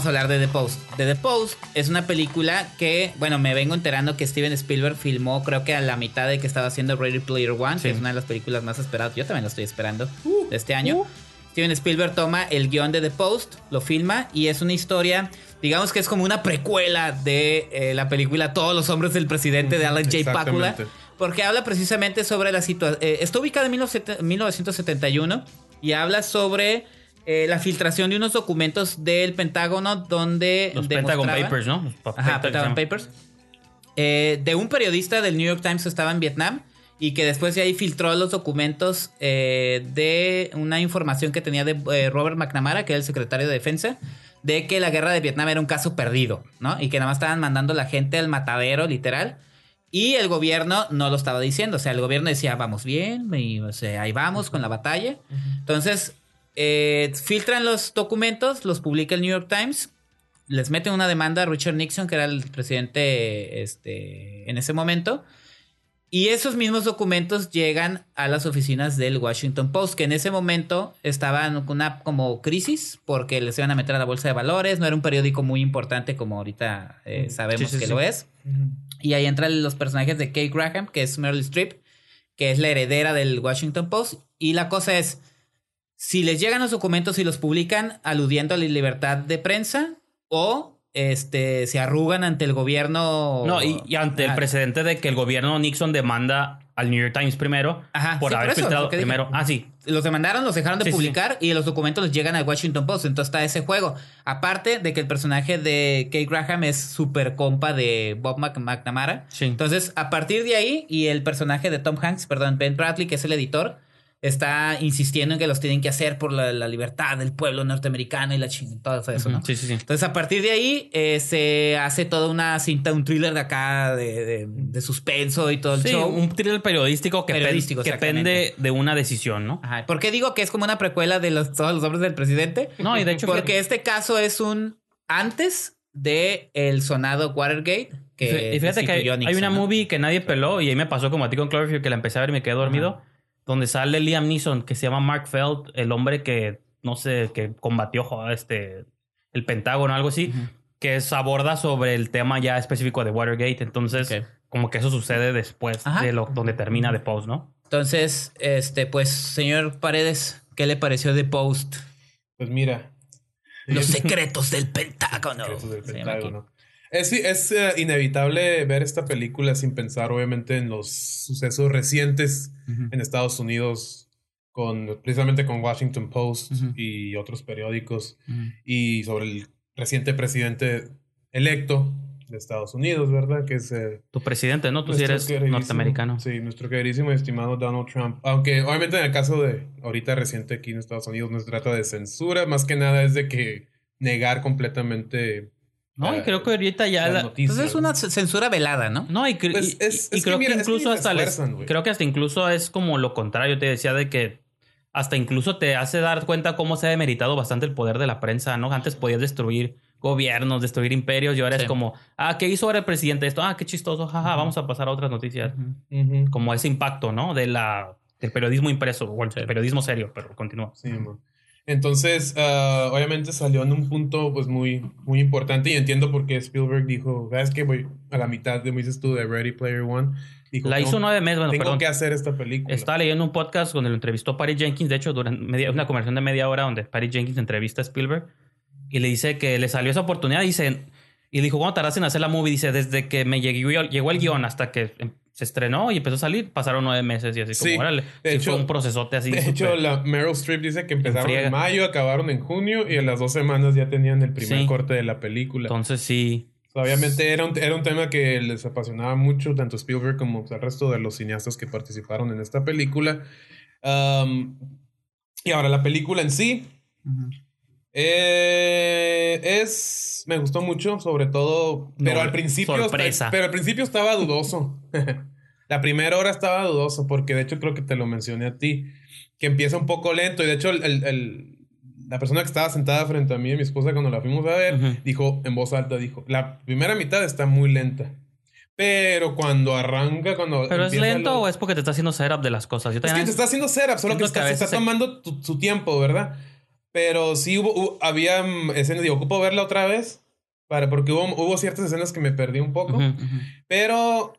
Vamos a hablar de The Post. The, The Post es una película que, bueno, me vengo enterando que Steven Spielberg filmó, creo que a la mitad de que estaba haciendo Ready Player One, Sí. que es una de las películas más esperadas. Yo también la estoy esperando de este año. Steven Spielberg toma el guion de The Post, lo filma y es una historia, digamos que es como una precuela de eh, la película Todos los hombres del presidente de Alan J. Pakula. Porque habla precisamente sobre la situación. está ubicada en 1970 1971 y habla sobre eh, la filtración de unos documentos del Pentágono donde. los Pentagon Papers, ¿no? Los pa- Ajá, Pentagon Papers. Eh, de un periodista del New York Times que estaba en Vietnam y que después de ahí filtró los documentos eh, de una información que tenía de eh, Robert McNamara, que era el secretario de Defensa, de que la guerra de Vietnam era un caso perdido, ¿no? Y que nada más estaban mandando la gente al matadero, literal. Y el gobierno no lo estaba diciendo. O sea, el gobierno decía, vamos bien, y, o sea, ahí vamos con la batalla. Entonces, eh, filtran los documentos, los publica el New York Times, les meten una demanda a Richard Nixon, que era el presidente este, en ese momento. Y esos mismos documentos llegan a las oficinas del Washington Post, que en ese momento estaban con una como crisis porque les iban a meter a la bolsa de valores. No era un periódico muy importante como ahorita eh, sabemos sí, que sí. lo es. Y ahí entran los personajes de Kate Graham, que es Meryl Streep, que es la heredera del Washington Post. Y la cosa es, si les llegan los documentos y los publican aludiendo a la libertad de prensa o este se arrugan ante el gobierno. No, y, y ante el precedente de que el gobierno Nixon demanda al New York Times primero Ajá, por sí, haber por eso, filtrado dije. primero. Ah, sí. Los demandaron, los dejaron de Sí, sí, publicar y los documentos les llegan al Washington Post. Entonces está ese juego. Aparte de que el personaje de Kate Graham es súper compa de Bob Mc- McNamara. Sí. Entonces, a partir de ahí, y el personaje de Tom Hanks, perdón, Ben Bradley, que es el editor, está insistiendo en que los tienen que hacer por la, la libertad del pueblo norteamericano y la chingada, todo eso, ¿no? Sí, sí, sí. Entonces, a partir de ahí, eh, se hace toda una cinta, un thriller de acá, de, de- de suspenso y todo el Sí, show. un thriller periodístico que, pen- Periodístico, que exactamente. pende de una decisión, ¿no? Ajá. ¿Por qué digo que es como una precuela de los, todos los hombres del presidente? No, y de hecho... Porque este caso es un antes de el sonado Watergate. Que y fíjate que hay, una ¿no? movie que nadie peló y ahí me pasó como a ti con Cloverfield que la empecé a ver y me quedé dormido. Donde sale Liam Neeson que se llama Mark Feld, el hombre que, no sé, que combatió este, el Pentágono o algo así. Que es- aborda sobre el tema ya específico de Watergate. Entonces, como que eso sucede después Ajá. de lo donde termina The Post, ¿no? Entonces, este, pues, señor Paredes, ¿qué le pareció The Post? Pues mira. Los <laughs> secretos del Pentágono. Secretos del Pentágono. Es, es eh, inevitable ver esta película sin pensar, obviamente, en los sucesos recientes. Ujú. en Estados Unidos, con, precisamente con Washington Post Ujú. y otros periódicos, Ujú. y sobre el reciente presidente electo de Estados Unidos, ¿verdad? Que es eh, Tu presidente, ¿no? Tú sí eres norteamericano. Sí, nuestro queridísimo y estimado Donald Trump. Aunque obviamente en el caso de ahorita reciente aquí en Estados Unidos no se trata de censura, más que nada es de que negar completamente No, y creo que ahorita ya... las la- noticias. Entonces es una censura velada, ¿no? No, y, cre- Pues y- es- y es que creo que, mira, es que incluso hasta les- creo que hasta incluso es como lo contrario, te decía de que hasta incluso te hace dar cuenta cómo se ha demeritado bastante el poder de la prensa, ¿no? Antes podías destruir gobiernos, destruir imperios y ahora Sí. es como, ah, ¿qué hizo ahora el presidente esto? Ah, qué chistoso, jaja, vamos a pasar a otras noticias. Como ese impacto, ¿no? De la, del periodismo impreso o el Sí. periodismo serio, pero continúa. Sí, man. Entonces, ah, obviamente salió en un punto pues muy, muy importante y entiendo por qué Spielberg dijo, ¿sabes qué? Voy a la mitad de, me dices tú, de Ready Player One. Dijo, La "Tengo- hizo nueve meses, bueno, Tengo perdón. que hacer esta película. Estaba leyendo un podcast donde lo entrevistó Patty Jenkins, de hecho, durante media, una conversación de media hora donde Patty Jenkins entrevista a Spielberg y le dice que le salió esa oportunidad. Dice, y dijo, ¿cuándo tardaste en hacer la movie? Dice, desde que me llegó, llegó el guion hasta que em- se estrenó y empezó a salir, pasaron nueve meses y así Sí, como, órale. de Sí hecho- fue un procesote así. De hecho, la Meryl Streep dice que empezaron en mayo, acabaron en junio y en las dos semanas ya tenían el primer Sí. corte de la película. Entonces sí. Obviamente era un, era un tema que les apasionaba mucho, tanto Spielberg como el resto de los cineastas que participaron en esta película. Um, y ahora la película en sí. Eh, es... Me gustó mucho, sobre todo... Pero No, al principio... sorpresa. Pero al principio estaba dudoso. <laughs> la primera hora estaba dudoso porque de hecho creo que te lo mencioné a ti. Que empieza un poco lento y de hecho el- el- el- la persona que estaba sentada frente a mí y mi esposa cuando la fuimos a ver dijo en voz alta, dijo, la primera mitad está muy lenta. Pero cuando arranca, cuando... ¿Pero es lento lo- o es porque te está haciendo setup de las cosas? Yo es que te está haciendo setup, solo que, está, se está tomando tu- su tiempo, ¿verdad? Pero sí hubo, hubo- había mm, escenas, digo, ocupo verla otra vez, para, porque hubo, hubo ciertas escenas que me perdí un poco, pero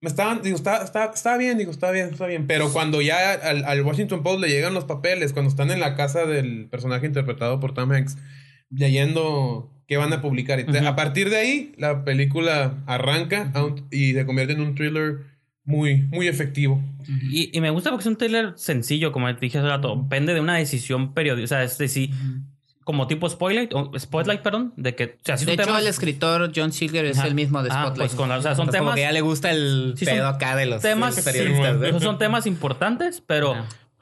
me estaban, digo, está, está, está bien, digo, está bien, está bien, pero cuando ya al, al Washington Post le llegan los papeles, cuando están en la casa del personaje interpretado por Tom Hanks, leyendo qué van a publicar, y a partir de ahí, la película arranca y se convierte en un thriller muy, muy efectivo. Y, y me gusta porque es un trailer sencillo, como te dije hace rato. Depende de una decisión periodística. O sea, es decir, como tipo Spotlight, o Spotlight, perdón, de que. O sea, sí De hecho, temas- el escritor John Siegler es Ajá. el mismo de Ah, Spotlight. pues con la- o sea, son Entonces, como temas- que ya le gusta el Sí, pedo acá de los, temas los periodistas. sí, son temas importantes, pero.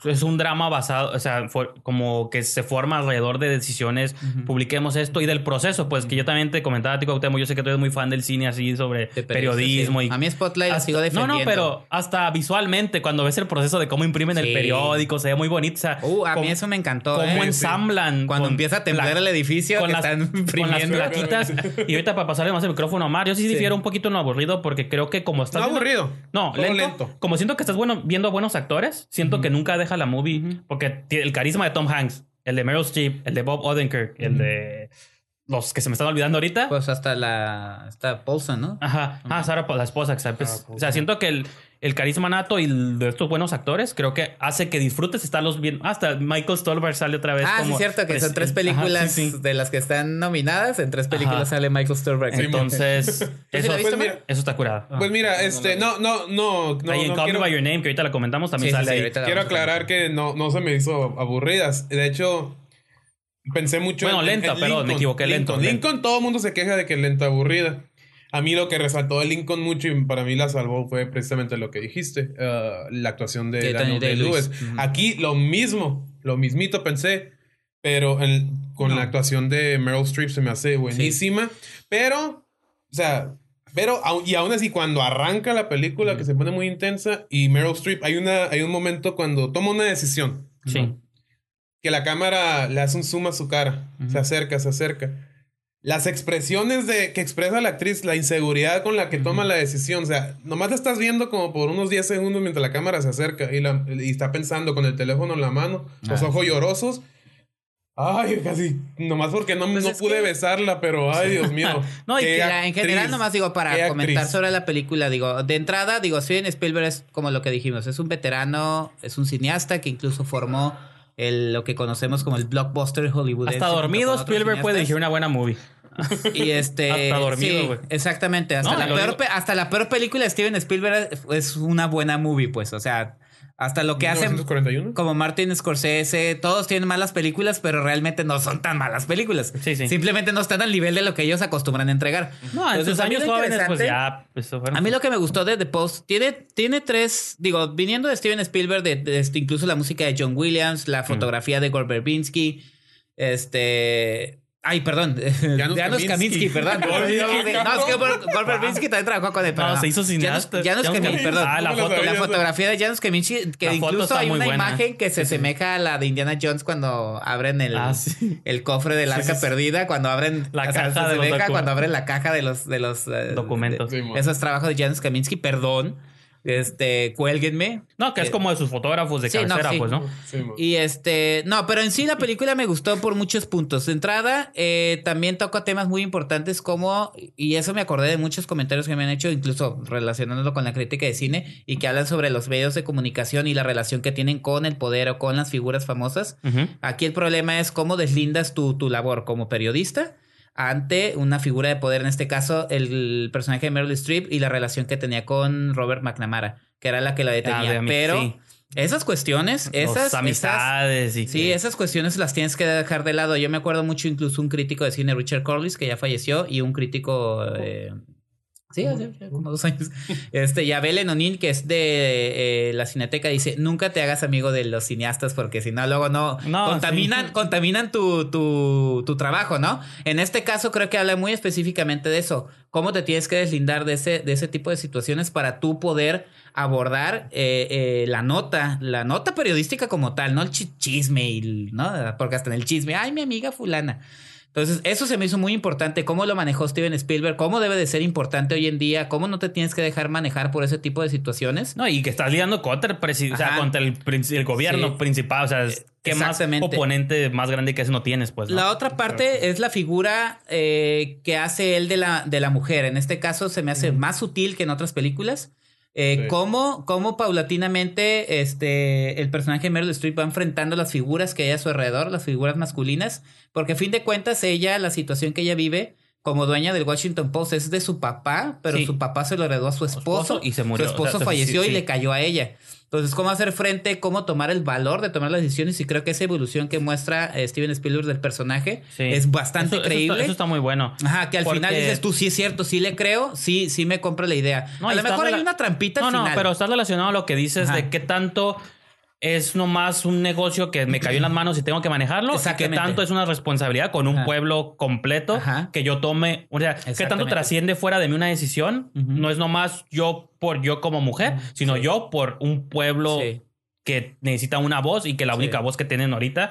Es un drama basado, o sea, for- como que se forma alrededor de decisiones, publiquemos esto y del proceso, pues que yo también te comentaba a ti, Cuauhtémoc, yo sé que tú eres muy fan del cine así sobre periodismo sí. y A mí Spotlight hasta- sigo no, defendiendo. no, pero hasta visualmente, cuando ves el proceso de cómo imprimen el periódico, se ve muy bonito. O sea, Uh, a cómo- mí eso me encantó. cómo ¿eh? ensamblan. Cuando empieza a temblar la- el edificio con que las, están con las imprimiendo. plaquitas. y ahorita para pasarle más el micrófono a Mario, sí, Sí. difiere un poquito en lo aburrido porque creo que como estás No viendo- aburrido. no, lento. Como siento que estás bueno, viendo buenos actores, siento que nunca deja la movie. Porque tiene el carisma de Tom Hanks, el de Meryl Streep, el de Bob Odenkirk, el de los que se me están olvidando ahorita. Pues hasta la. Está Paulson, ¿no? Ajá, ah, Sarah, la esposa, que pues, Sarah o sea, siento que el, el carisma nato y de estos buenos actores creo que hace que disfrutes estarlos viendo. Hasta Michael Stolberg sale otra vez. Ah, sí, como es cierto que son tres Ajá, películas sí, sí. de las que están nominadas. En tres películas Ajá. sale Michael Sturberg. Entonces, <laughs> sí eso, Pues mira, eso está curado. Pues mira, este, no, no, no, no, ahí en no Call Me By Your Name, que ahorita la comentamos, también Sí, sí, sale sí, ahí. quiero aclarar que no, no se me hizo aburridas. De hecho, pensé mucho Bueno, lenta, perdón, me equivoqué, lento, Lincoln, lento. Lincoln, todo el mundo se queja de que es lenta aburrida. A mí lo que resaltó de Lincoln mucho y para mí la salvó fue precisamente lo que dijiste, uh, la actuación de, De Daniel Day-Lewis. Day-Lewis. Ujú. Aquí lo mismo, lo mismito pensé, pero en- con No. la actuación de Meryl Streep se me hace buenísima, pero, o sea, pero y aún así cuando arranca la película que se pone muy intensa y Meryl Streep hay una hay un momento cuando toma una decisión Sí. que la cámara le hace un zoom a su cara, se acerca, se acerca. Las expresiones de que expresa la actriz, la inseguridad con la que toma la decisión, o sea, nomás la estás viendo como por unos 10 segundos mientras la cámara se acerca y, la- y está pensando con el teléfono en la mano, los ojos llorosos. Ay, casi, nomás porque no, Pues no pude que- besarla, pero ay, Dios mío. <laughs> No, y Mira, en general, nomás digo, para comentar actriz. sobre la película, digo, de entrada, digo, Steven Spielberg es como lo que dijimos, es un veterano, es un cineasta que incluso formó el, lo que conocemos como el blockbuster hollywoodense. Hasta dormido Spielberg puede dirigir una buena movie. <laughs> Y este. Hasta dormido, sí, güey. exactamente. Hasta, No, la peor, hasta la peor película de Steven Spielberg es una buena movie, pues. O sea, hasta lo que hacen. 1941. Como Martin Scorsese, todos tienen malas películas, pero realmente no son tan malas películas. Sí, sí. Simplemente no están al nivel de lo que ellos acostumbran a entregar. No, en Entonces, sus a mí años lo jóvenes, pues ya. pues, fueron- a mí lo que me gustó de The Post tiene, tiene tres, digo, viniendo de Steven Spielberg, de, de este, incluso la música de John Williams, la fotografía de Gore Verbinski, este... Ay, perdón. <laughs> Janusz Janusz Kaminski, Kaminski. perdón. <laughs> no, es que Gore Verbinski también trabajó con él. pero No, se hizo cineasta. Janusz, Kaminski, Kaminski. perdón. Ah, la foto. la fotografía de Janusz Kaminski, que La incluso hay una buena. imagen que se asemeja a la de Indiana Jones cuando abren el, Ah, sí. el cofre del arca sí, sí. perdida, cuando abren La o sea, caja se de los cuando abren la caja de los, de los eh, Documentos. de- Sí, eso es trabajo de Janusz Kaminski, perdón. Este, cuélguenme. No, que es Eh, como de sus fotógrafos de sí, no, cabecera, sí. pues, ¿no? Sí. Y este, no, pero en sí la película me gustó por muchos puntos. De entrada, eh, también toca temas muy importantes como, y eso me acordé de muchos comentarios que me han hecho, incluso relacionándolo con la crítica de cine, y que hablan sobre los medios de comunicación y la relación que tienen con el poder o con las figuras famosas. Aquí el problema es cómo deslindas tu, tu labor como periodista ante una figura de poder, en este caso el personaje de Meryl Streep y la relación que tenía con Robert McNamara, que era la que la detenía. Ah, Pero sí. esas cuestiones, esas, Los esas- amistades y Sí, que- esas cuestiones las tienes que dejar de lado. Yo me acuerdo mucho incluso un crítico de cine, Richard Corliss, que ya falleció, y un crítico... eh, sí, hace como dos años. <laughs> Este, y Abel Enonin, que es de eh, la Cineteca, dice, nunca te hagas amigo de los cineastas porque si no, luego no... No, contaminan sí. contaminan tu, tu, tu trabajo, ¿no? En este caso creo que habla muy específicamente de eso. Cómo te tienes que deslindar de ese, de ese tipo de situaciones para tú poder abordar eh, eh, la nota, la nota periodística como tal, no el chi- chisme, y, ¿no? Porque hasta en el chisme, ay, mi amiga fulana. Entonces, eso se me hizo muy importante, cómo lo manejó Steven Spielberg, cómo debe de ser importante hoy en día, cómo no te tienes que dejar manejar por ese tipo de situaciones. No, y que estás lidiando contra el, presi- o sea, Ajá. contra el, el gobierno Sí. principal. O sea, es- ¿qué más Exactamente. oponente más grande que ese no tienes? Pues, ¿no? La otra parte es la figura eh, que hace él de la, de la mujer. En este caso se me hace más sutil que en otras películas. Eh, Sí. cómo, cómo paulatinamente este, el personaje de Meryl Streep va enfrentando las figuras que hay a su alrededor, las figuras masculinas, porque a fin de cuentas ella, la situación que ella vive como dueña del Washington Post es de su papá, pero Sí. su papá se lo heredó a su esposo, esposo y se murió. Su esposo O sea, se- falleció sí, y le cayó a ella. Entonces, ¿cómo hacer frente? ¿Cómo tomar el valor de tomar las decisiones? Y creo que esa evolución que muestra eh, Steven Spielberg del personaje Sí. es bastante Eso- eso creíble. está- Eso está, muy bueno. Ajá, que al Porque- final dices tú, sí es cierto, sí le creo, sí, sí me compro la idea. No, a lo mejor hay una trampita No, al no, final. pero está relacionado a lo que dices Ajá. de qué tanto es nomás un negocio que me cayó en las manos y tengo que manejarlo. Y qué Exactamente. tanto es una responsabilidad con un Ajá. pueblo completo Ajá. que yo tome. O sea, qué tanto trasciende fuera de mí una decisión. Ujú. No es nomás yo por yo como mujer, sino yo por un pueblo Sí. que necesita una voz y que la Sí. única voz que tienen ahorita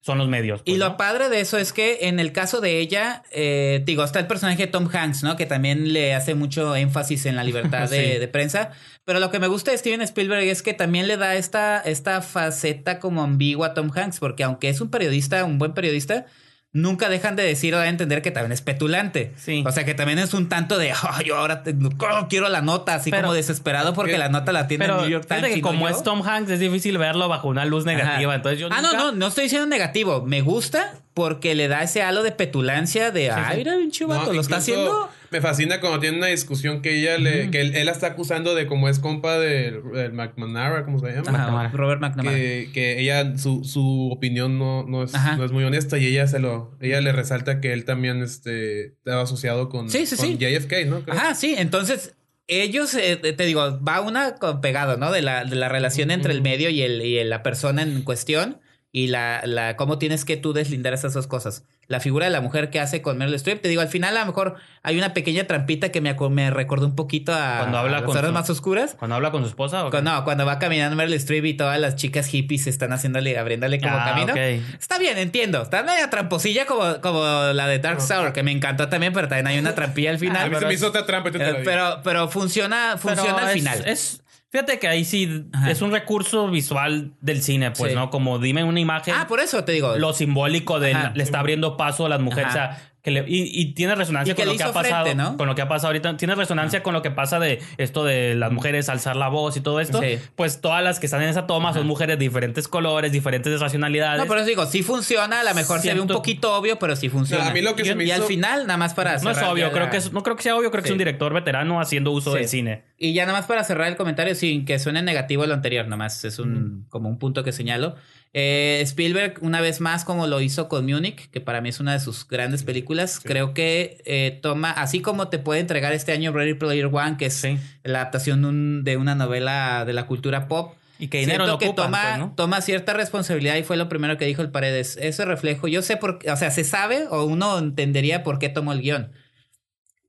son los medios. Y pues, lo ¿no? padre de eso es que en el caso de ella, eh, digo, está el personaje de Tom Hanks, ¿no? Que también le hace mucho énfasis en la libertad <laughs> de, de prensa. Pero lo que me gusta de Steven Spielberg es que también le da esta, esta faceta como ambigua a Tom Hanks, porque aunque es un periodista, un buen periodista, nunca dejan de decir o de entender que también es petulante. Sí. O sea, que también es un tanto de, "Ay, yo ahora te- oh, quiero la nota, así Pero- como desesperado porque la nota la tiene Pero el New York Times. que como yo. es Tom Hanks, es difícil verlo bajo una luz negativa. Ajá. Entonces yo Ah, nunca- no, no, no estoy diciendo negativo. Me gusta porque le da ese halo de petulancia de, ay, mira, un chivato, No, lo está haciendo. Me fascina cuando tiene una discusión que ella le, que él, él la está acusando de como es compa del del McNamara, ¿cómo se llama? Ajá, McNamara. Robert McNamara. Que, que ella, su, su opinión no, no, es, no es muy honesta y ella se lo, ella le resalta que él también este, estaba asociado con, Sí, sí, con sí. JFK, ¿no? Creo. Ajá, sí, entonces ellos, eh, te digo, va una con pegado, ¿no? De la, de la relación entre el medio y, el, y la persona en cuestión y la, la cómo tienes que tú deslindar esas dos cosas. La figura de la mujer que hace con Meryl Streep, te digo, al final a lo mejor hay una pequeña trampita que me, me recordó un poquito a, Cuando habla a las con horas su- más oscuras. Cuando habla con su esposa. ¿o? Cuando, no, cuando va caminando Meryl Streep y todas las chicas hippies están haciéndole, abriéndole como Ah, camino. ok. Está bien, entiendo. Está media tramposilla como, como la de Dark Sour, que me encantó también, pero también hay una trampilla al final. <laughs> a mí se pero me hizo otra trampa. pero, pero funciona, Pero funciona al es- final. Es, fíjate que ahí sí Ajá. es un recurso visual del cine, pues, Sí. ¿no? Como dime una imagen. ah, por eso te digo. lo simbólico de Ajá. le está abriendo paso a las mujeres. Ajá. O sea, Que le- y, y tiene resonancia Y con lo que ha pasado. frente, ¿no? Con lo que ha pasado ahorita. Tiene resonancia con lo que pasa de esto de las mujeres alzar la voz y todo esto. Sí. Pues todas las que están en esa toma son mujeres de diferentes colores, diferentes racionalidades. No, pero digo, sí funciona, a lo mejor se ve un poquito obvio, pero sí funciona. No, a mí lo que y, se me y al final, nada más para No es obvio, creo que es- no creo que sea obvio, creo que es un director veterano haciendo uso Sí. del cine. Y ya nada más para cerrar el comentario, sin que suene negativo lo anterior, nada más es un como un punto que señalo. Eh, Spielberg, una vez más, como lo hizo con Munich, que para mí es una de sus grandes películas, creo que eh, toma, así como te puede entregar este año Ready Player One, que es Sí. la adaptación de, un- de una novela de la cultura pop. Y que dinero no que ocupan, toma, pues, ¿no? toma cierta responsabilidad y fue lo primero que dijo el Paredes. Ese reflejo, yo sé por qué, o sea, se sabe o uno entendería por qué tomó el guion.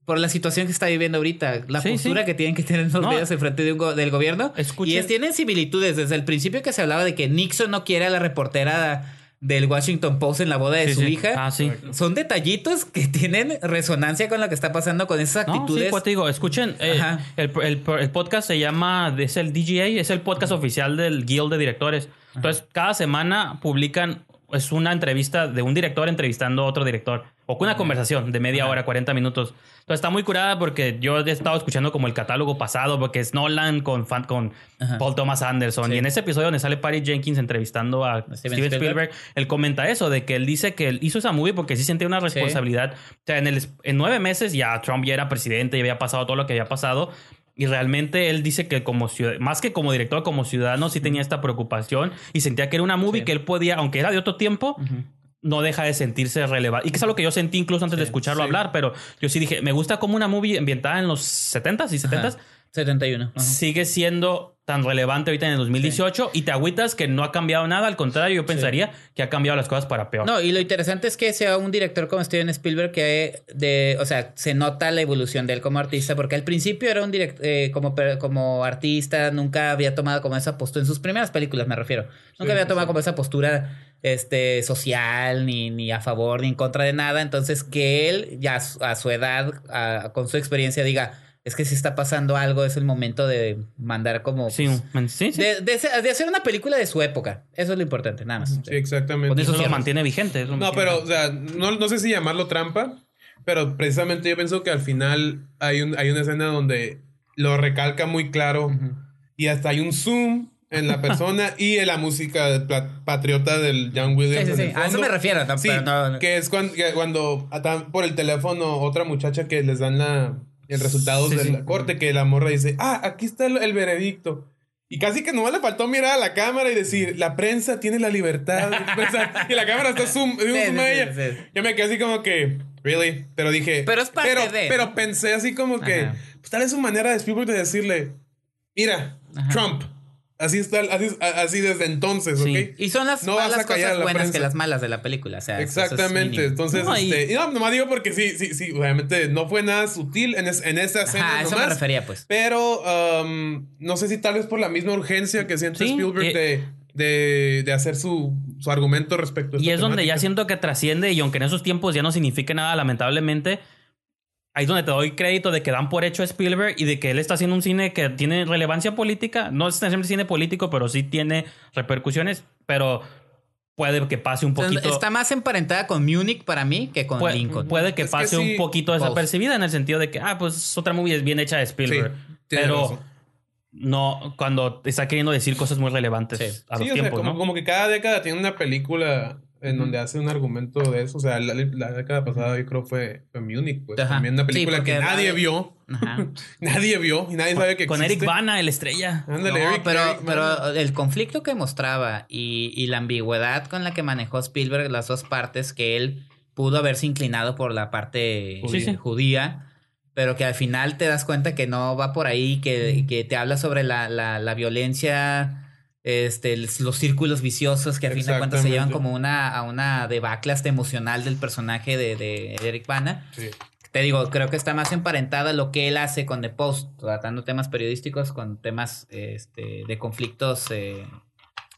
Por la situación que está viviendo ahorita, la Sí, postura sí. que tienen que tener los No. medios enfrente de un go- del gobierno. Escuchen- Y es, tienen similitudes. Desde el principio que se hablaba de que Nixon no quiere a la reportera del Washington Post en la boda de Sí, su sí. hija. Ah, sí. Son detallitos que tienen resonancia con lo que está pasando con esas No, sí, actitudes. pues te digo, escuchen, eh, el, el- el podcast se llama, es el DGA, es el podcast oficial del Guild de Directores. Entonces, cada semana publican, es una entrevista de un director entrevistando a otro director, o una conversación de media hora, 40 minutos. Entonces, está muy curada porque yo he estado escuchando como el catálogo pasado, porque es Nolan con, fan- con Ajá. Paul Thomas Anderson. Sí. Y en ese episodio donde sale Patty Jenkins entrevistando a Steven Steven, Spielberg. Spielberg, él comenta eso, de que él dice que él hizo esa movie porque sí sentía una responsabilidad. O sea, en, el, en nueve meses ya Trump ya era presidente y había pasado todo lo que había pasado. Y realmente él dice que como ciudad- más que como director, como ciudadano, sí tenía esta preocupación y sentía que era una movie Sí. que él podía, aunque era de otro tiempo, no deja de sentirse relevante. Y que es algo que yo sentí incluso antes de escucharlo sí. hablar, pero yo sí dije, me gusta como una movie ambientada en los 70s y 70s 71. ajá. sigue siendo tan relevante ahorita en el 2018 y te agüitas que no ha cambiado nada, al contrario, yo pensaría que ha cambiado las cosas para peor. No, y lo interesante es que sea un director como Steven Spielberg que de, o sea, se nota la evolución de él como artista, porque al principio era un director como, per- como artista, nunca había tomado como esa postura, en sus primeras películas me refiero, nunca Sí, había tomado como esa postura este social, ni, ni a favor, ni en contra de nada, entonces que él ya a su, a su edad, a- con su experiencia, diga, es que si está pasando algo, es el momento de mandar como... Sí, pues, un- sí, sí. de, de ser- de hacer una película de su época, eso es lo importante, nada más. Sí, exactamente. Por eso lo mantiene vigente. lo No, mantiene pero, o sea, no, no sé si llamarlo trampa, pero precisamente yo pienso que al final hay, un, hay una escena donde lo recalca muy claro y hasta hay un zoom en la persona y en la música de patriota del John Williams. Sí, sí, sí. A eso me refiero, no, Sí, pero no- que es cuando, que cuando atan por el teléfono otra muchacha que les dan la, el resultado Sí, de sí. la corte, que la morra dice, ah, aquí está el, el veredicto. Y casi que nomás le faltó mirar a la cámara y decir, la prensa tiene la libertad de expresar". <laughs> y la cámara está zoom, zoom sí, a sí, ella. sí. Yo me quedé así como que, really, pero dije, Pero es parte pero, de, pero ¿no? pensé así como que, Ajá. pues tal vez su manera de Spielberg de decirle, mira, Ajá. Trump. Así está, así, así desde entonces, Sí. ¿ok? Y son las, No más vas a las callar a cosas la buenas prensa. que las malas de la película. O sea, es Exactamente. Entonces, No, este, y no, nomás digo porque sí, sí, sí, obviamente no fue nada sutil en, es- en esa escena. Ajá, a eso me nomás, refería, pues. Pero um, no sé si tal vez por la misma urgencia que siente Sí, Spielberg y- de, de, de hacer su, su argumento respecto a Y es donde ya siento que trasciende y aunque en esos tiempos ya no signifique nada, lamentablemente, ahí es donde te doy crédito de que dan por hecho a Spielberg y de que él está haciendo un cine que tiene relevancia política. No es siempre cine político, pero sí tiene repercusiones, pero puede que pase un poquito... Está más emparentada con Munich para mí que con puede, Lincoln. puede que Es que pase sí, un poquito desapercibida en el sentido de que, ah, pues otra movie es bien hecha de Spielberg. Sí, pero razón. no cuando está queriendo decir cosas muy relevantes Sí. a los Sí, o sea, tiempos, como, ¿no? como que cada década tiene una película en donde hace un argumento de eso. O sea, la, la década pasada yo creo fue, fue Munich, pues. Ajá. También una Sí, película porque que nadie vio. Ajá. <laughs> Nadie vio y nadie sabe que Con existe. Eric Bana, el estrella. Ándale, No, Eric- pero, Eric pero el conflicto que mostraba y, y la ambigüedad con la que manejó Spielberg las dos partes, que él pudo haberse inclinado por la parte Sí, sí. judía, pero que al final te das cuenta que no va por ahí, que, que te habla sobre la, la, la violencia, este, los círculos viciosos que a fin de cuentas se llevan como una, a una debacle hasta emocional del personaje de, de Eric Bana. Sí. Te digo, creo que está más emparentada lo que él hace con The Post, tratando temas periodísticos con temas este, de conflictos eh,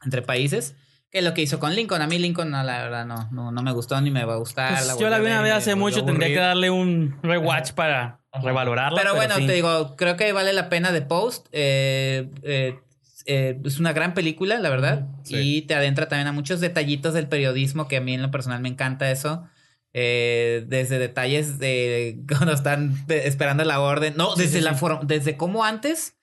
entre países, que lo que hizo con Lincoln. A mí Lincoln, no, la verdad, no, no, no me gustó ni me va a gustar. Pues la yo la vi una vez hace mucho, tendría que darle un rewatch para revalorarla. Pero bueno, sí. te digo, creo que vale la pena The Post. eh, eh, eh, es una gran película, la verdad. Sí. Y te adentra también a muchos detallitos del periodismo que a mí en lo personal me encanta eso. eh, desde detalles de <laughs> cuando están esperando la orden. No, desde sí, la forma, desde cómo antes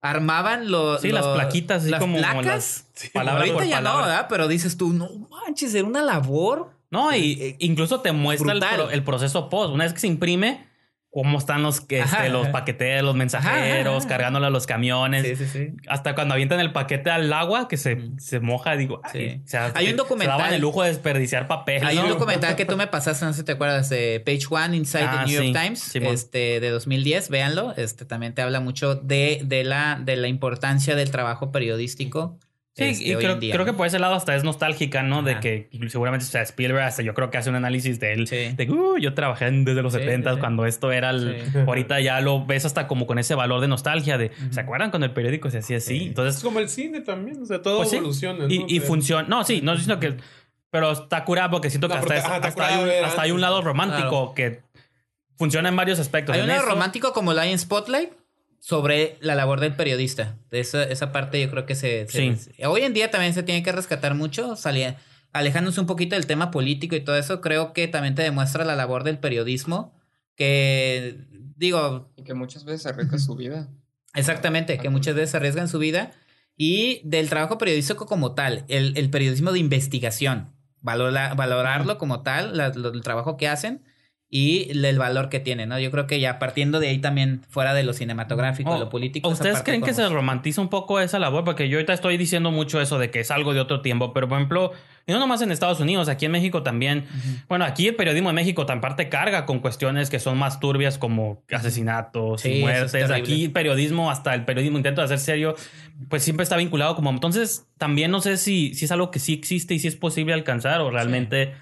armaban los. Sí, las plaquitas, así las como placas. las palabras Ahorita por ya no, palabra. ¿verdad? Pero dices tú, no manches, era una labor. No, y incluso te muestra el proceso post. Una vez que se imprime, cómo están los, que, este, los paqueteros, los mensajeros, Ajá. cargándole a los camiones. Sí, sí, sí. Hasta cuando avientan el paquete al agua que se, Ujú. se moja, digo, ay, Hay un documental- Se daban el lujo de desperdiciar papel. Hay ¿no? un documental que tú <laughs> me pasaste, no sé si te acuerdas, de Page One Inside Ah, the New sí, York Times, este, de 2010, véanlo. Este también te habla mucho de, de, la, de la importancia del trabajo periodístico. Sí, este, y creo, día, creo que ¿no? por ese lado hasta es nostálgica, ¿no? De Ajá. que seguramente o sea, Spielberg hasta yo creo que hace un análisis de él. Sí. De que "Uh, yo trabajé desde los Sí, 70 sí, sí. cuando esto era el... Sí. <laughs> Ahorita ya lo ves hasta como con ese valor de nostalgia de... ¿Se acuerdan cuando el periódico se hacía así? Sí. Es Entonces... como el cine también, o sea, todo Pues sí. evoluciona. Y, ¿no? y funciona... No, sí, no estoy diciendo que... Pero está curado porque siento que No, hasta, porque, es- ajá, hasta hay, un, hasta hay un lado romántico que funciona en varios aspectos. Hay un lado romántico como Lion Spotlight sobre la labor del periodista. De esa, esa parte yo creo que se, se- Sí. Hoy en día también se tiene que rescatar mucho, salía, alejándose un poquito del tema político y todo eso, creo que también te demuestra la labor del periodismo, que digo, Y que muchas veces arriesga su vida. Exactamente, que muchas veces arriesgan su vida. Y del trabajo periodístico como tal, el, el periodismo de investigación, valora- valorarlo como tal, la- lo- el trabajo que hacen y el valor que tiene, ¿no? Yo creo que ya partiendo de ahí también, fuera de lo cinematográfico, Oh, de lo político. ¿O esa ¿Ustedes creen que se romantiza un poco esa labor? Porque yo ahorita estoy diciendo mucho eso de que es algo de otro tiempo, pero por ejemplo, y no nomás en Estados Unidos, aquí en México también. Bueno, aquí el periodismo de México tan parte carga con cuestiones que son más turbias como asesinatos Sí, y es muertes. Aquí el periodismo, hasta el periodismo intento de hacer serio, pues siempre está vinculado como... Entonces, también no sé si, si es algo que sí existe y si es posible alcanzar o realmente...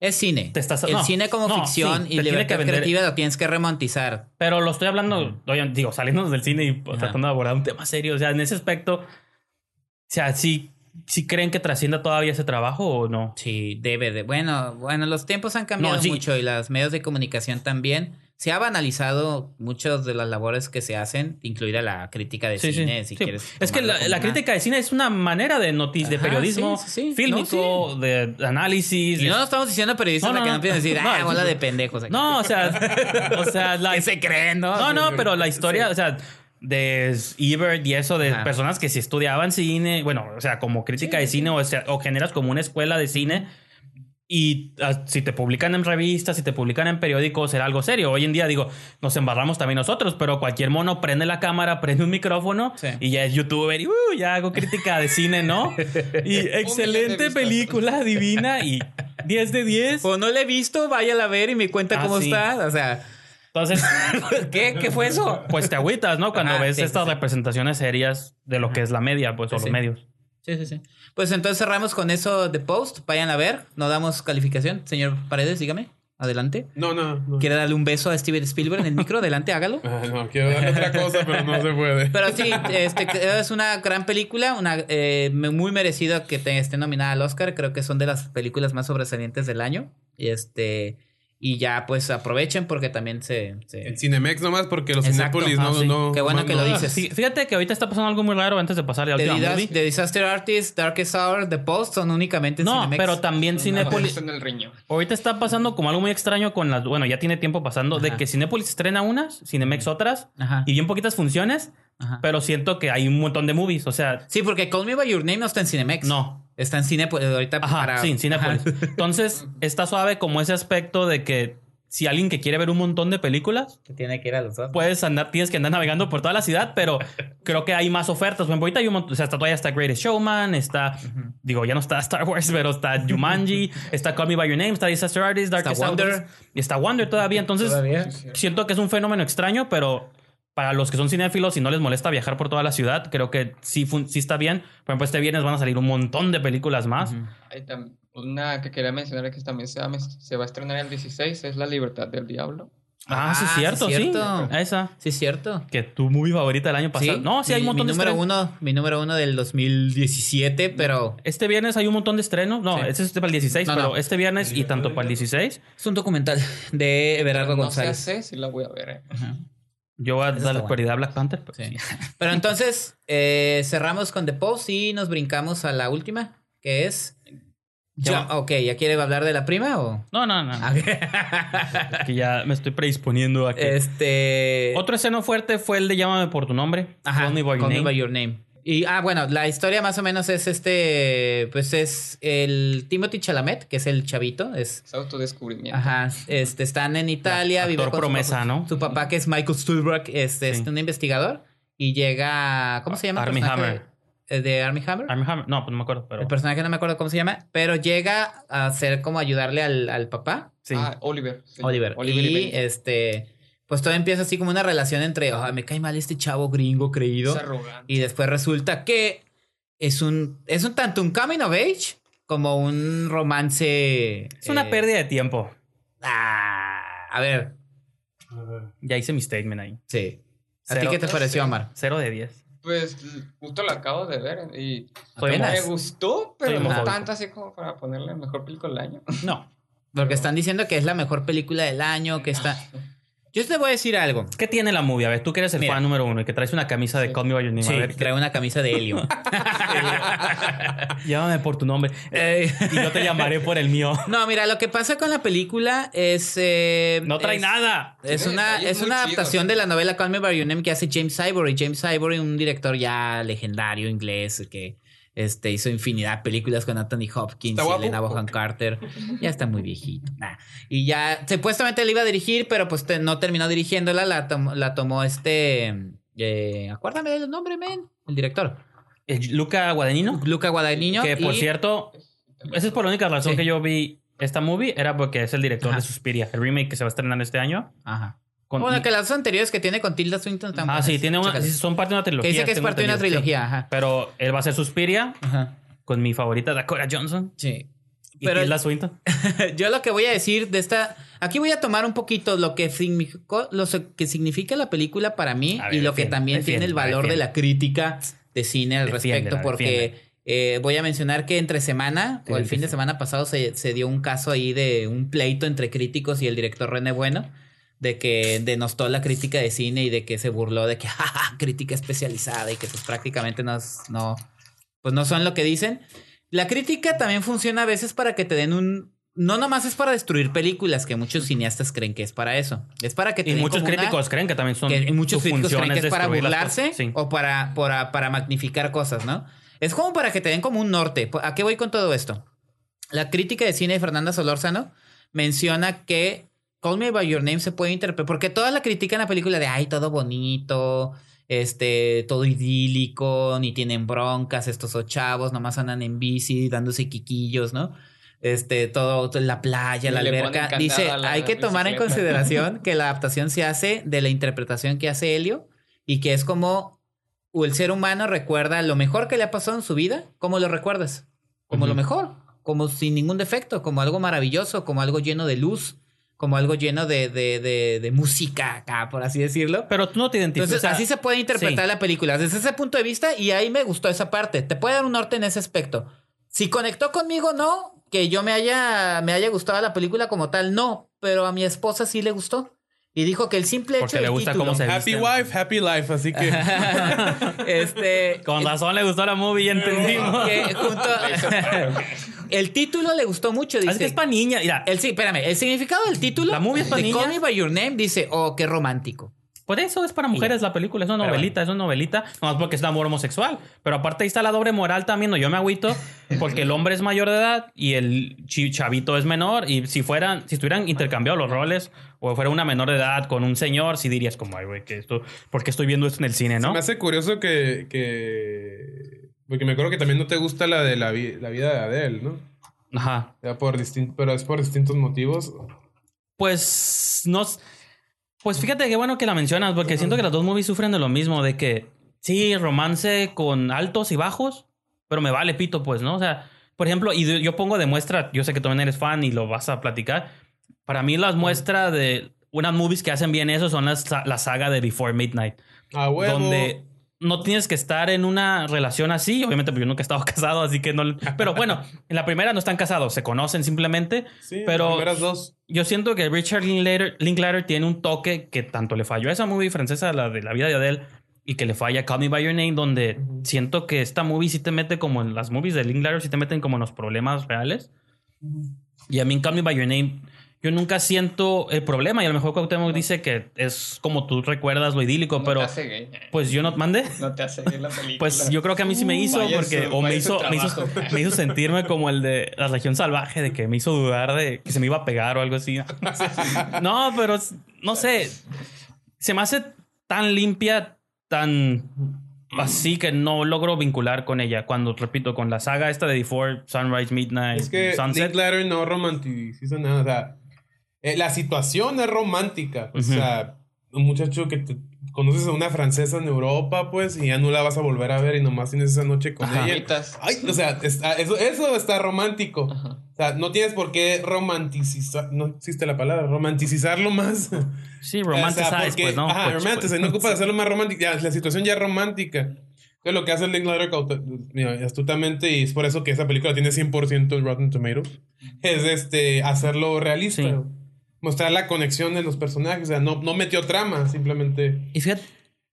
Es cine. Te estás- el no, cine como no, ficción sí, y libertad que creativa lo tienes que romantizar. Pero lo estoy hablando, oye, digo, saliendo del cine y Ajá. tratando de abordar un tema serio. O sea, en ese aspecto, o sea, ¿sí, sí creen que trascienda todavía ese trabajo o no? Sí, debe de. Bueno, bueno, los tiempos han cambiado No, sí. mucho y los medios de comunicación también. Se ha banalizado muchas de las labores que se hacen, incluida la crítica de Sí, sí, cine, si sí. quieres. Es que la, crítica de cine es una manera de noticias, de periodismo fílmico, No, de análisis. Y de- no estamos diciendo periodistas No, no, que no a decir, ah, bola de pendejos. aquí". No, o sea, o sea, <laughs> la, ¿Qué se creen, no? No, no, pero la historia, o sea, de Ebert y eso, de Ajá. personas que si estudiaban cine, bueno, o sea, como crítica de cine, o sea, o generas como una escuela de cine. Y ah, si te publican en revistas, si te publican en periódicos, será algo serio. Hoy en día, digo, nos embarramos también nosotros, pero cualquier mono prende la cámara, prende un micrófono Sí. y ya es youtuber y uh, ya hago crítica de cine, ¿no? Y <laughs> excelente película, divina y 10 de 10. O no le he visto, váyala a ver y me cuenta Ah, cómo sí. está. O sea, Entonces, <laughs> ¿qué? ¿Qué fue eso? pues te agüitas, ¿no? Cuando ves sí, estas representaciones serias de lo que es la media, pues, o los medios. Sí, sí, sí. Pues entonces cerramos con eso de post. Vayan a ver. No damos calificación. Señor Paredes, dígame. Adelante. No, no, no. ¿Quiere darle un beso a Steven Spielberg en el micro? Adelante, hágalo. <laughs> Ah, no, quiero darle otra cosa, pero no se puede. <laughs> Pero sí, este, es una gran película, una eh, muy merecido que te esté nominada al Oscar. Creo que son de las películas más sobresalientes del año. Y este y ya pues aprovechen porque también se, se- En Cinemex nomás, porque los Exacto. Cinépolis no, Ah, sí. no. Qué bueno no- que lo no. dices. Sí, fíjate que ahorita está pasando algo muy raro antes de pasar a la The, última Dis-. The Disaster Artist, Darkest Hour, The Post son únicamente en No, Cinemex. pero también Cinépolis. Ahorita está pasando como algo muy extraño con las. Bueno, ya tiene tiempo pasando de Ajá. que Cinépolis estrena unas, Cinemex otras, Ajá, y bien poquitas funciones, ajá. pero siento que hay un montón de movies. O sea, Sí, porque Call Me By Your Name no está en Cinemex. no. Está en Cinepolis ahorita Ajá, para... sí, en Cinépolis. Ajá. <laughs> Entonces, está suave como ese aspecto de que si alguien que quiere ver un montón de películas, Que tiene que ir a los dos. puedes andar, tienes que andar navegando por toda la ciudad, pero <laughs> creo que hay más ofertas. Ejemplo, ahorita hay un montón, o sea, está todavía está Greatest Showman, está, digo, ya no está Star Wars, pero está Jumanji, <laughs> está Call Me By Your Name, está Disaster Artist, Darkest Está Wonder. Y está Wonder todavía. Entonces, Todavía. siento que es un fenómeno extraño, pero para los que son cinéfilos y no les molesta viajar por toda la ciudad, creo que sí, sí está bien. Por ejemplo, este viernes van a salir un montón de películas más. Una que quería mencionar que también se va, a mes- se va a estrenar el 16, es La Libertad del Diablo. Ah, sí, Ah, es sí, cierto, sí. cierto. Esa. Sí, es cierto. Que tu movie favorita del año pasado. no, sí, hay un montón mi de número estrenos. uno, mi número uno del 2017, pero Este viernes hay un montón de estrenos. No, Sí. este es para el 16, No, pero no. este viernes y tanto para el 16, es un documental de Everardo no sé González. sé si la voy a ver. eh. Ajá. Yo voy a Esa darle prioridad a Black Panther. pero Sí. sí. <laughs> Pero entonces, eh, cerramos con The Post y nos brincamos a la última, que es Ya, ok, ¿ya quiere hablar de la prima o...? No, no, no. Ah, Que ya me estoy predisponiendo a que. este... Otro esceno fuerte fue el de Llámame por tu nombre. Ajá, Call Me by Your Name. by Your Name. Y, ah, bueno, la historia más o menos es este, pues es el Timothy Chalamet, que es el chavito, es... Es autodescubrimiento. Ajá, este, están en Italia, Actor vive con su promesa, papá- ¿no? Su papá que es Michael Stuhlbarg, este, es Sí. un investigador y llega, ¿cómo se llama? personaje? Hammer. Eh, De Army Hammer. Armie Hammer. No, pues no me acuerdo, pero. El personaje no me acuerdo cómo se llama, pero llega a ser como ayudarle al, al papá, Sí. Ah, Oliver. sí. Oliver. Oliver y este, pues todo empieza así como una relación entre, "Ah, me cae mal este chavo gringo creído. Es arrogante. Y después resulta que es un, es un tanto un coming of age como un romance. es una eh, pérdida de tiempo. ah, a ver, Ya hice mi statement ahí. sí. ¿A ti qué te pareció, Sí. Omar? Cero de diez. Pues justo lo acabo de ver y Soy Apenas. me gustó, pero no tanto así como para ponerle mejor película del año. No. Porque están diciendo que es la mejor película del año, que está... <laughs> Yo te voy a decir algo. ¿Qué tiene la movie? A ver, tú que eres el Mira. fan número uno y que traes una camisa de Sí. Call Me By Your Name. Sí, A ver, trae una camisa de helio. <laughs> llámame por tu nombre. Eh, Y yo te llamaré por el mío. no, mira, lo que pasa con la película es... eh, No trae es- nada. Es una, es una adaptación de la novela Call Me By Your Name que hace James Ivory. James Ivory, un director ya legendario inglés que este, hizo infinidad de películas con Anthony Hopkins ¿Está y? Elena Bonham Carter. <laughs> Ya está muy viejito. Nah. Y ya, supuestamente le iba a dirigir, pero pues te- no terminó dirigiéndola. La, tom- la tomó este... eh, acuérdame del nombre, men. El director. El Luca Guadagnino. Luca Guadagnino. Que por y- cierto, esa es por la única razón Sí. que yo vi esta movie. Era porque es el director Ajá. de Suspiria, el remake que se va a estrenar este año. Ajá. Con- Bueno, que las anteriores que tiene con Tilda Swinton están Ah, sí, tiene una, son parte de una trilogía. Que dice que es parte de una sí. trilogía, ajá. Pero él va a ser Suspiria Ajá. con mi favorita Dakota Johnson Sí. y Pero- Tilda Swinton. <laughs> Yo lo que voy a decir de esta. Aquí voy a tomar un poquito lo que significó, lo que significa la película para mí ver, y lo que defiende, también tiene el valor de la crítica de cine al respecto, porque eh, voy a mencionar que entre semana Sí, o el sí, fin de semana pasado se, se dio un caso ahí de un pleito entre críticos y el director René Bueno. De que denostó la crítica de cine y de que se burló de que <laughs> "Ja, ja, crítica especializada y que pues prácticamente no, no, pues no son lo que dicen. La crítica también funciona a veces para que te den un... No nomás es para destruir películas, que muchos cineastas creen que es para eso. Es para que te Y den muchos como una- críticos creen que también son. que muchos críticos creen que es para burlarse. Sí. o para, para, para magnificar cosas, ¿no? Es como para que te den como un norte. ¿A qué voy con todo esto? La crítica de cine de Fernanda Solórzano menciona que Call Me By Your Name se puede interpretar, porque toda la crítica en la película de, ay, todo bonito, este, todo idílico, ni tienen broncas, estos ocho chavos, nomás andan en bici, dándose quiquillos, ¿no? Este, todo, todo en la playa, Y la alberca. Dice, la hay que tomar en bicicleta". consideración <laughs> que la adaptación se hace de la interpretación que hace Helio y que es como el ser humano recuerda lo mejor que le ha pasado en su vida, ¿cómo lo recuerdas? Como lo mejor, como sin ningún defecto, como algo maravilloso, como algo lleno de luz, como algo lleno de, de, de, de música acá, por así decirlo. Pero tú no te identificas. Entonces, o sea, así se puede interpretar sí. la película desde ese punto de vista y ahí me gustó esa parte. Te puede dar un norte en ese aspecto. Si conectó conmigo, no. Que yo me haya, me haya gustado la película como tal, no. Pero a mi esposa sí le gustó. Y dijo que el simple hecho Porque le gusta título- cómo se Happy visten. wife, happy life. Así que <laughs> este Con razón le gustó la movie, ya entendimos. que junto <laughs> el título le gustó mucho dice Así que es para niña. Mira, el sí espérame el significado del título La movie es pa' de niñas. Call Me by Your Name dice oh qué romántico por eso es para mujeres la película. Es una novelita, es una novelita. No es porque es de amor homosexual. Pero aparte ahí está la doble moral también. No, yo me agüito <laughs> porque el hombre es mayor de edad y el chavito es menor. Y si fueran, si estuvieran intercambiados los roles o fuera una menor de edad con un señor, sí dirías como, ay, güey, que esto, ¿por qué estoy viendo esto en el cine, no? me hace curioso que, que. Porque me acuerdo que también no te gusta la de la, vi- la vida de Adele, ¿no? Ajá. Ya por pero es por distintos motivos. Pues no. Pues fíjate qué bueno que la mencionas, porque siento que las dos movies sufren de lo mismo, de que sí, romance con altos y bajos, pero me vale pito, pues, ¿no? O sea, por ejemplo, y yo pongo de muestra, yo sé que tú también eres fan y lo vas a platicar. Para mí, las muestras de unas movies que hacen bien eso son las, la saga de Before Midnight, A huevo. donde no tienes que estar en una relación así. Obviamente, pues yo nunca he estado <laughs> casado, así que no. Pero bueno, en la primera no están casados, se conocen simplemente. Sí, pero las primeras dos. yo siento que Richard Linklater, Linklater tiene un toque que tanto le falló a esa movie francesa, la de la vida de Adele, y que le falla a Call Me By Your Name, donde siento que esta movie sí te mete como en las movies de Linklater, sí te meten como en los problemas reales. Y a mí en Call Me By Your Name, yo nunca siento el problema. Y a lo mejor Cuauhtémoc dice que es como tú recuerdas lo idílico, No pero te hace gay. pues yo no mande. No te hace gay la película. Pues yo creo que a mí sí me hizo, Vaya porque su- o me hizo, me hizo, trabajo. me hizo sentirme como el de la región salvaje, de que me hizo dudar de que se me iba a pegar o algo así. No, <laughs> pero no sé, se me hace tan limpia, tan así que no logro vincular con ella. Cuando, repito, con la saga esta de Before, Sunrise, Midnight, Es que Sunset. Linklater no romanticiza nada. O sea, eh, la situación es romántica. O Ujú. sea, un muchacho que te conoces a una francesa en Europa, pues, y ya no la vas a volver a ver y nomás tienes esa noche con Ajá. ella. Ay, o sea, está- eso, eso está romántico. Ajá. O sea, no tienes por qué romanticizar, no existe la palabra, romanticizarlo más. Sí, <laughs> O sea, pues, ¿no? Ajá, Pues, pues, no ocupas hacerlo más romántico. Ya, la situación ya es romántica. Entonces, lo que hace caute- mira, astutamente, y es por eso que esa película tiene 100% en Rotten Tomatoes, es este, hacerlo realista. Sí. Mostrar la conexión de los personajes. O sea, no, no metió trama, simplemente. Y fíjate,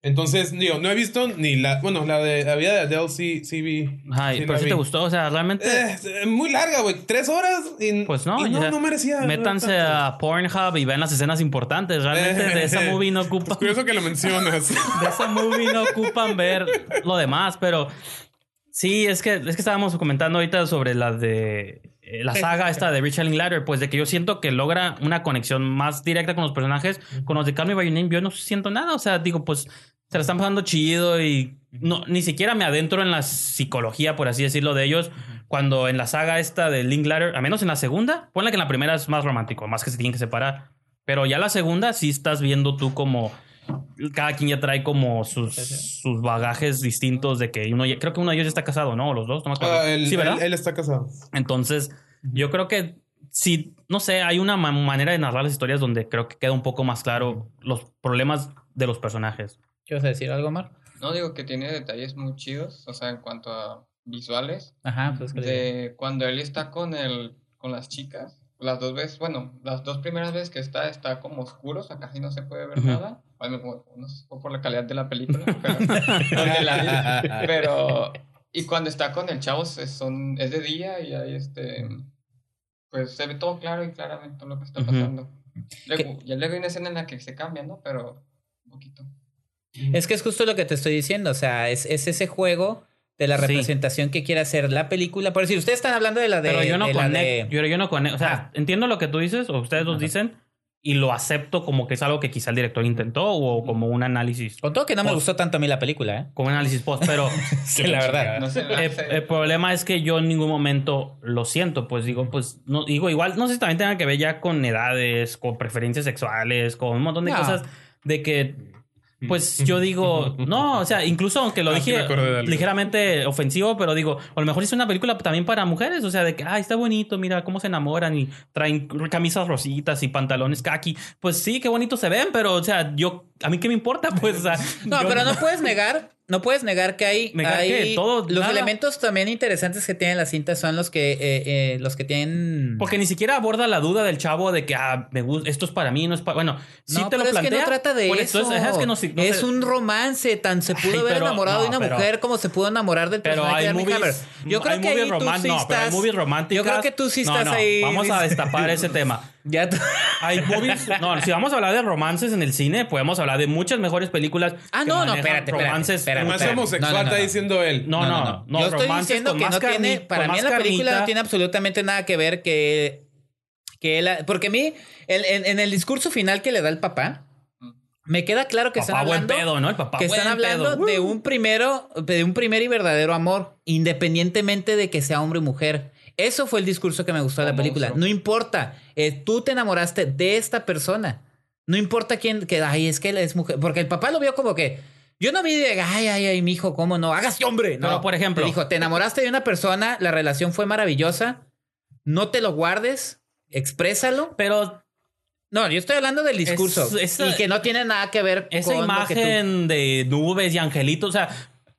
Entonces, digo, no he visto ni la. Bueno, la de la vida de Adele sí, sí vi. ay, sí pero si te gustó, o sea, realmente, Eh, eh, muy larga, güey. Tres horas y, pues no, y no, no merecía. métanse a Pornhub y vean las escenas importantes. Realmente de esa movie no ocupa. Es curioso que lo mencionas. <laughs> de esa movie no ocupan ver lo demás, pero sí, es que, es que estábamos comentando ahorita sobre la de eh, la saga esta de Richard Linklater, pues de que yo siento que logra una conexión más directa con los personajes, con los de Call Me By Your Name, yo no siento nada, o sea, digo, pues se la están pasando chido y no, ni siquiera me adentro en la psicología, por así decirlo, de ellos, cuando en la saga esta de Linklater, a menos en la segunda, ponle que en la primera es más romántico, más que se tienen que separar, pero ya la segunda sí estás viendo tú como cada quien ya trae como sus, sus bagajes distintos de que uno ya- creo que uno de ellos ya está casado, ¿no? O los dos, no me acuerdo. Ah, él, sí, ¿verdad? él- él está casado. Entonces, yo creo que sí, no sé, hay una ma- manera de narrar las historias donde creo que queda un poco más claro los problemas de los personajes. ¿Qué vas a decir algo, Mar? No digo que tiene detalles muy chidos, o sea, en cuanto a visuales. Ajá, pues De cuando él está con el, con las chicas, las dos veces, bueno, las dos primeras veces que está, está como oscuro, o sea, casi no se puede ver nada. Bueno, no sé por la calidad de la película, <laughs> pero, la y cuando está con el chavo, se- son, es de día y ahí este, pues se ve todo claro y claramente todo lo que está pasando. Luego, ya luego hay una escena en la que se cambia, ¿no? Pero, un poquito. Es que es justo lo que te estoy diciendo. O sea, es, es ese juego de la Sí. representación que quiere hacer la película. Por decir, ustedes están hablando de la de. Pero yo no conecto, de- yo, yo no conecto, o sea, Ah. entiendo lo que tú dices, o ustedes Ajá. dicen, y lo acepto como que es algo que quizá el director intentó, o como un análisis, Con todo que no me Pues- gustó tanto a mí la película, ¿eh? como un análisis post, pero <laughs> Sí, la verdad. No sé, el, el problema es que yo en ningún momento lo siento, pues digo, pues no digo igual, no sé si también tenga que ver ya con edades, con preferencias sexuales, con un montón de No. cosas de que pues <laughs> yo digo, no, o sea, incluso aunque lo Ah, dije ligeramente ofensivo, pero digo, a lo mejor es una película también para mujeres, o sea, de que, ay, está bonito, mira cómo se enamoran y traen camisas rositas y pantalones kaki. Pues sí, qué bonito se ven, pero, o sea, yo, a mí qué me importa, pues, o sea, No, yo pero no puedes negar, no puedes negar que hay, Negar hay- que todo, los nada. elementos también interesantes que tiene la cinta son los que eh, eh, los que tienen Porque ni siquiera aborda la duda del chavo de que, ah, me gusta, esto es para mí, no es para. Bueno, sí no, te lo plantea. es que no trata de eso. Es que no, sí, no es sé. un romance, tan se pudo Ay, haber pero- enamorado de una pero- mujer como se pudo enamorar del Pero personaje hay de movies, Hammer. Yo creo hay que ahí tú sí estás-. Yo creo que tú sí No, estás ahí. Vamos a destapar ese tema. Ya Hay movies. <laughs> No, si vamos a hablar de romances en el cine, podemos hablar de muchas mejores películas. Ah, que no, no, espérate, espérate, romances. espérate, Más espérate. homosexual No, no, no, está diciendo él. No, no, no. Yo estoy diciendo que no tiene, para mí más la película carnita. no tiene absolutamente nada que ver que, que él, porque a mí, el- en, en el discurso final que le da el papá, me queda claro que Papá están buen hablando, pedo, ¿no? El papá que buen están hablando pedo. de un primero, de un primer y verdadero amor, independientemente de que sea hombre o mujer. Eso fue el discurso que me gustó de la película. monstruo. No importa, eh, tú te enamoraste de esta persona. No importa quién, que, ay, es que él es mujer. Porque el papá lo vio como que, yo no vi de, ay, ay, ay, mi hijo, ¿cómo no? Hágase hombre. No, Pero, por ejemplo- le dijo, te enamoraste de una persona, la relación fue maravillosa, no te lo guardes, exprésalo. Pero No, yo estoy hablando del discurso. esa- y que no tiene nada que ver esa con lo que tú- imagen de nubes y angelitos, o sea,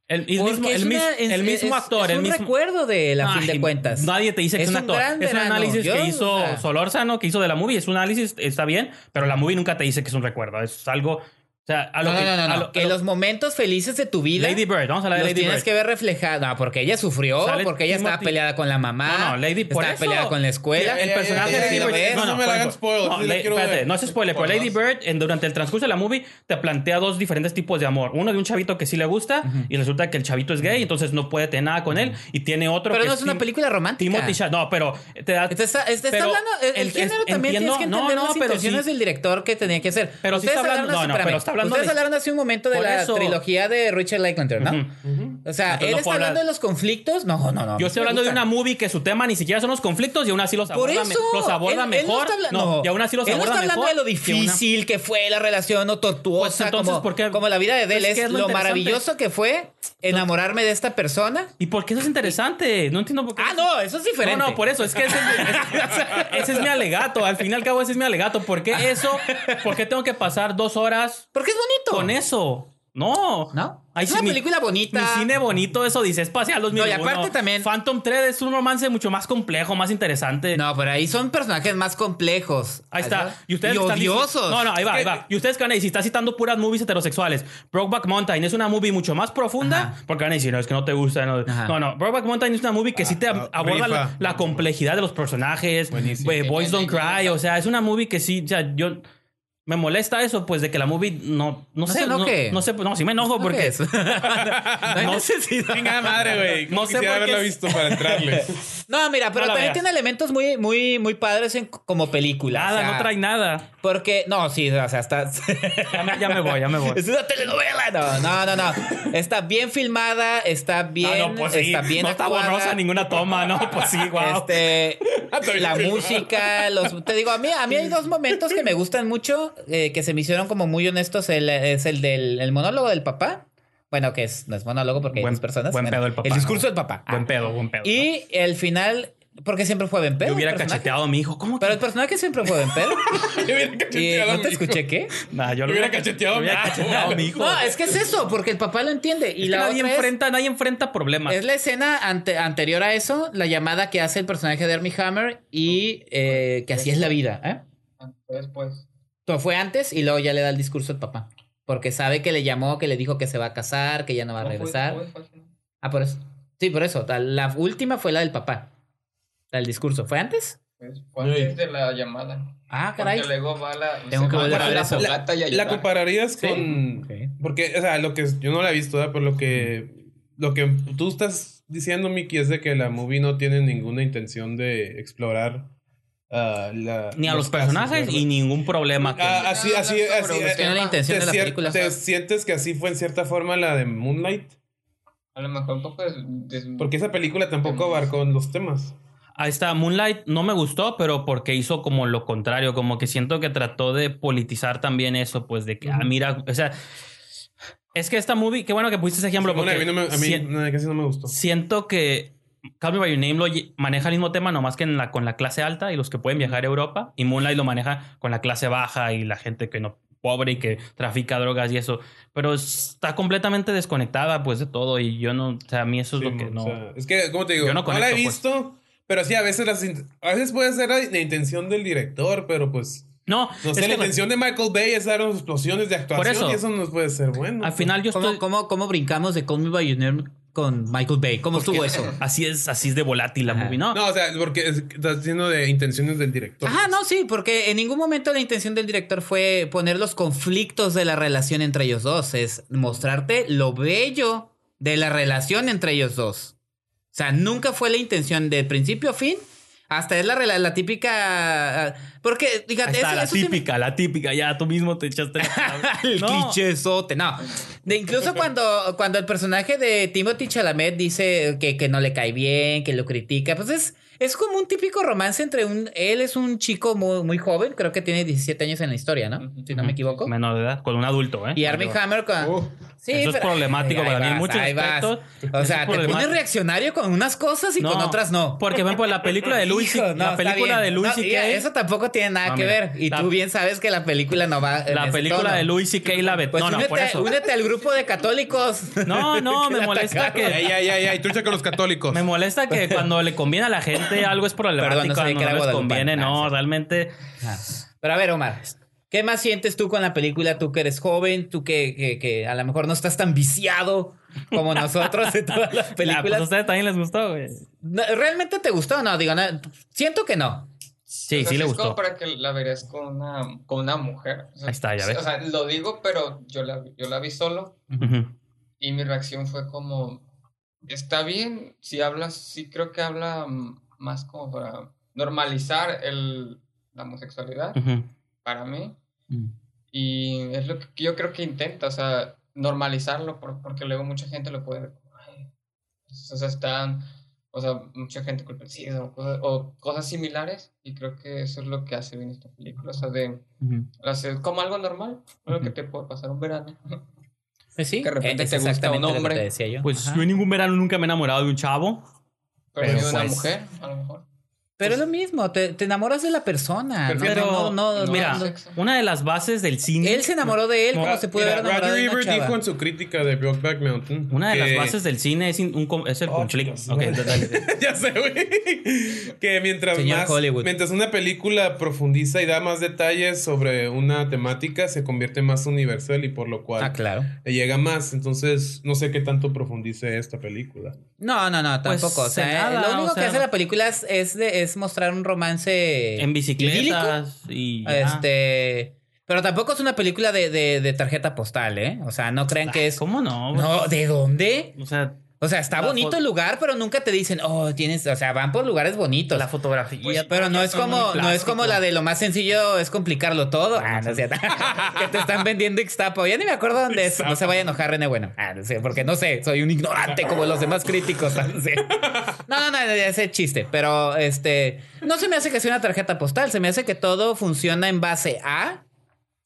el, mismo, el, mis- una- es- el mismo es- actor, es el un mismo. recuerdo de él, a fin de Ay, cuentas. Nadie te dice que es, Es un un actor. gran Es un análisis Yo, que o hizo sea- Solórzano, que hizo de la movie. Es un análisis, está bien, pero la movie nunca te dice que es un recuerdo. Es algo O sea, a lo no, que, no, no, a lo- los momentos felices de tu vida. Lady Bird, vamos a hablar de Lady tienes Bird. que ver reflejados. No, porque ella sufrió, Sale porque ella estaba Timothy- peleada con la mamá. No, no, Lady, por estaba eso. peleada con la escuela. El personaje ya, de Lady Bird. No, me la hagan spoiler, no, espérate, no es spoiler, pero Lady. Bird, en- durante el transcurso de la movie, te plantea dos diferentes tipos de amor. Uno de un chavito que sí le gusta y resulta que el chavito es gay, entonces no puede tener nada con él. Y tiene otro Pero que no es una película romántica. Timothy Chalamet. No, pero te da. Está, hablando. El, género también tienes que entender las intenciones del director que tenía que hacer. Pero sí está hablando- no, no, pero está hablando Ustedes de- hablaron hace un momento de Por la eso. trilogía de Richard Linklater, ¿no? Ujú. O sea, Entonces él no está hablando hablar. de los conflictos. No, no, no. Yo estoy hablando de gustan. una movie que su tema ni siquiera son los conflictos y aún así los Por aborda, eso. me- los aborda él- él no mejor. habla- no, no. y aún así los Él no aborda está hablando mejor de lo que una- difícil que fue la relación o tortuosa. Pues entonces, como, ¿por qué? como la vida de Pues, él ¿qué es, lo lo maravilloso que fue enamorarme de esta persona. ¿Y por qué eso es interesante? No entiendo por qué. Ah, no, eso es diferente. No, no, por eso. Es que ese es, <laughs> <laughs> ese es mi alegato. Al fin y al cabo, ese es mi alegato. ¿Por qué eso? ¿Por qué tengo que pasar dos horas Porque es bonito. con eso? No. ¿No? Ay, es una mi- película bonita. Mi cine bonito, eso dice espacial 2001. No, y aparte también- Phantom Thread es un romance mucho más complejo, más interesante. No, pero ahí son personajes más complejos. Ahí está. Y ustedes y están odiosos. No, no, ahí va, ahí va. Y ustedes que van a decir, si está citando puras movies heterosexuales. Brokeback Mountain es una movie mucho más profunda. Ajá. Porque van a decir, no, es que no te gusta. No, Ajá. no, no. Brokeback Mountain es una movie que sí te Ah, aborda la, complejidad de los personajes. Buenísimo. Eh, Boys Don't Cry. O sea, es una movie que sí, o sea, yo. Me molesta eso, pues, de que la movie no, no, No sé. se no, enoje. no sé, no, sí me enojo porque. ¿Qué es? <laughs> no hay necesidad. Chingada madre, güey. No sé haberla visto para entrarle. <laughs> No, mira, pero No también veas. tiene elementos muy, muy, muy padres en- como película. Nada, o sea, no trae nada. Porque, no, sí, o sea, está. <laughs> Ya me, ya me voy, ya me voy. Es una telenovela. No, no, no, no. Está bien filmada, está bien. Ah, no, pues sí. Está bien no está actuada. borrosa ninguna toma, no, pues sí, guau. Este, bien la música, los, te digo, a mí, a mí hay dos momentos que me gustan mucho, eh, que se me hicieron como muy honestos. El, es el del el monólogo del papá. Bueno, que es, no es monólogo porque Buen- hay dos personas. buen Bueno, pedo el papá, El discurso ¿no? del papá. Buen Ah. pedo, buen pedo. ¿no? Y el final, porque siempre fue buen pedo. Yo hubiera cacheteado a mi hijo. ¿Cómo que? Pero el personaje siempre fue buen pedo. <laughs> Yo hubiera y cacheteado no te escuché qué. Nah, yo Yo lo hubiera cacheteado a mi hubiera cacheteado a mi hijo. No, es que es eso, porque el papá lo entiende. Y Es la nadie otra es- enfrenta, nadie enfrenta problemas. Es la escena ante- anterior a eso, la llamada que hace el personaje de Armie Hammer y eh, que así es la vida. ¿eh? Después. Todo fue antes y luego ya le da el discurso al papá. Porque sabe que le llamó, que le dijo que se va a casar, que ya no va a ¿Cómo fue- regresar. fue? Ah, por eso. Sí, por eso. La- La última fue la del papá. La del discurso. ¿Fue antes? Pues, Fue antes de la llamada. Ah, caray. Porque luego va la. Tengo que volver a ver la eso. fogata y La compararías con. Porque, o sea, lo que yo no la he visto, ¿verdad? Pero lo que. Lo que tú estás diciendo, Miki, es de que la movie no tiene ninguna intención de explorar ah, la- Ni a los, personajes y ningún problema. que- Ah, así, así, así. eh, tiene la intención ¿te de la sien- película. ¿Te sientes que así fue en cierta forma la de Moonlight? A lo mejor un poco des- des- Porque esa película tampoco abarcó los temas. Ahí está, Moonlight no me gustó, pero porque hizo como lo contrario, como que siento que trató de politizar también eso, pues de que, ah, mira, o sea, es que esta movie, qué bueno que pusiste ese ejemplo, Bueno, porque a mí, no me, a mí no, casi no me gustó. siento que Call Me By Your Name lo maneja el mismo tema, nomás que en la, con la clase alta y los que pueden viajar a Europa, y Moonlight lo maneja con la clase baja y la gente que no pobre y que trafica drogas y eso, pero está completamente desconectada pues de todo y yo no, o sea, a mí eso es Sí, lo que o no... sea, es que, ¿cómo te digo? Yo no no, la he conecto, pues. visto, pero sí, a veces, las, a veces puede ser la, la intención del director, pero pues. no, No sé, la intención de Michael Bay es dar explosiones de actuación eso. y eso no puede ser bueno. al final yo ¿Cómo, estoy... cómo, cómo brincamos de Call Me By Your Name con Michael Bay? ¿Cómo estuvo eso? <laughs> Así es, así es de volátil la Ajá. movie, ¿no? No, o sea, porque es- estás diciendo de intenciones del director. Ajá, no, sí, porque en ningún momento la intención del director fue poner los conflictos de la relación entre ellos dos. Es mostrarte lo bello de la relación entre ellos dos. O sea, nunca fue la intención de principio a fin. Hasta es la, rela- la típica. ah, Porque, fíjate, está, eso, la eso sí me- típica, la típica, ya tú mismo te echaste la <laughs> el No. no. De incluso cuando, cuando el personaje de Timothy Chalamet dice que, que no le cae bien, que lo critica, pues es, es como un típico romance entre un... Él es un chico muy, muy joven, creo que tiene 17 años en la historia, ¿no? Si no me equivoco. Menor de edad, con un adulto, ¿eh? Y Armie Hammer con... Oh. Sí, Eso es pero- problemático Ahí para mí en muchos ahí vas. aspectos. O sea, te pones reaccionario con unas cosas y con otras no. Porque, por ejemplo, la película de Louis Hijo, no, la película de Louis No, y Eso tampoco tiene nada No, que ver. Y la- tú bien sabes que la película no va. en La película tono. de Louis C.K. la vet- Pues No, no, únete, por eso. únete al grupo de católicos. No, no, <laughs> me molesta que. Ya, ya, ya, ya. Y trucha con los católicos. Me molesta que cuando le conviene a la gente <clears throat> algo es problemático, Perdón, no sabía que no era les conviene, Ah, no, sí. realmente. Pero a ver, Omar. ¿Qué ¿Qué más sientes tú con la película? Tú que eres joven, tú que, que, que a lo mejor no estás tan viciado como nosotros de todas las <laughs> Ah, pues películas. a ustedes también les gustó, güey. No, ¿Realmente te gustó? No, digo, no, siento que no. Sí, O sea, sí le es gustó. como para que la verías con una, con una mujer. O sea, Ahí está, ya ves. O sea, lo digo, pero yo la, yo la vi solo Ujú. y mi reacción fue como, está bien, si hablas, sí creo que habla mm, más como para normalizar el, la homosexualidad Ujú. para mí. Mm. Y es lo que yo creo que intenta, o sea, normalizarlo, por- porque luego mucha gente lo puede ver "Ay", o sea, están, o sea, mucha gente culpa o cosas, o cosas similares, y creo que eso es lo que hace bien esta película, o sea, de Ujú. hacer como algo normal, algo que te puede pasar un verano. Pues sí, Que de repente es te gusta exactamente un lo que hombre. te decía yo. Pues Ajá. yo en ningún verano nunca me he enamorado de un chavo. Pero, una pues- mujer, a lo mejor. Pero es lo mismo, te, te enamoras de la persona. ¿no? Pero- no, no, no, Mira, una de las bases del cine. Él se enamoró de él, como se puede haber enamorado Roger de una Ebert chava. dijo en su crítica de Brokeback Mountain. Una de que- las bases del cine es, in- un es el Oh, conflicto. chicos, Ok, madre. dale. <laughs> ya sé, güey. Que mientras Señor más. Hollywood. Mientras una película profundiza y da más detalles sobre una temática, se convierte más universal y por lo cual Ah, claro. le llega más. Entonces, no sé qué tanto profundice esta película. No, no, no, Pues, tampoco. o sea, nada, lo único o sea- que hace la película es, es, de- es mostrar un romance En bicicletas y. ya. Este. Pero tampoco es una película de, de, de tarjeta postal, ¿eh? O sea, no crean que es. ¿Cómo no? No, ¿de dónde? O sea, O sea, está La bonito el lugar, pero nunca te dicen, oh, tienes. O sea, van por lugares bonitos. la fotografía. Pues, pero no es como, no es como la de lo más sencillo es complicarlo todo. Ah, no es cierto. <laughs> que te están vendiendo Ixtapo. Ya ni me acuerdo dónde es. No se vaya a enojar, René. Bueno, ah, no sé, porque no sé, soy un ignorante como los demás críticos. No, sé. no, no, no, ese chiste. Pero este, no se me hace que sea una tarjeta postal. Se me hace que todo funciona en base a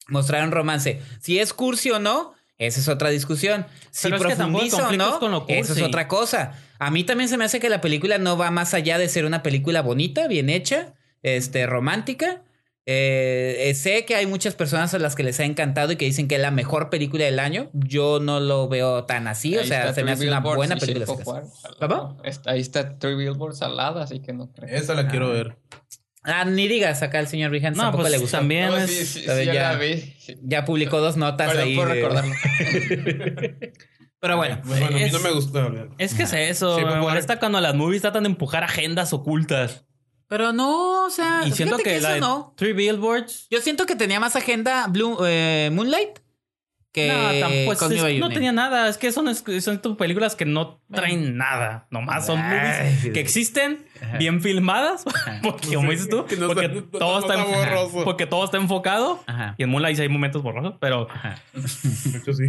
mostrar un romance. Si es cursi o no, esa es otra discusión. Si Pero es que tampoco el profundiza o conflicto es no, con lo eso es otra cosa. A mí también se me hace que la película no va más allá de ser una película bonita, bien hecha, este, romántica. Eh, eh, sé que hay muchas personas a las que les ha encantado y que dicen que es la mejor película del año. Yo no lo veo tan así, o sea, se me hace una buena película. Ahí está Three Billboards al lado, así que no creo. Esa la quiero ver. Ah, ni digas, acá el señor Rihan No, tampoco pues le gustó. también No, es. sí, sí, sí, ya la vi. Ya publicó dos notas Perdón ahí. por de- recordarlo. <laughs> Pero bueno, Pues bueno, a mí es- no me gusta. hablar. Es que es eso. Sí, me pues, molesta cuando las movies tratan de empujar agendas ocultas. Pero no, o sea, Y siento que, que, la eso no. Three Billboards. Yo siento que tenía más agenda Blue, eh, Moonlight que no, tampoco. pues, es- no tenía nada. Es que son, es- son tus películas que no traen nada. Nomás son Ay, movies sí. que existen, bien filmadas. <laughs> Porque, como dices tú, Que no porque, está- todo no está, borroso. porque todo está enfocado. Ajá. Y en Moonlight sí hay momentos borrosos, pero <laughs> sí.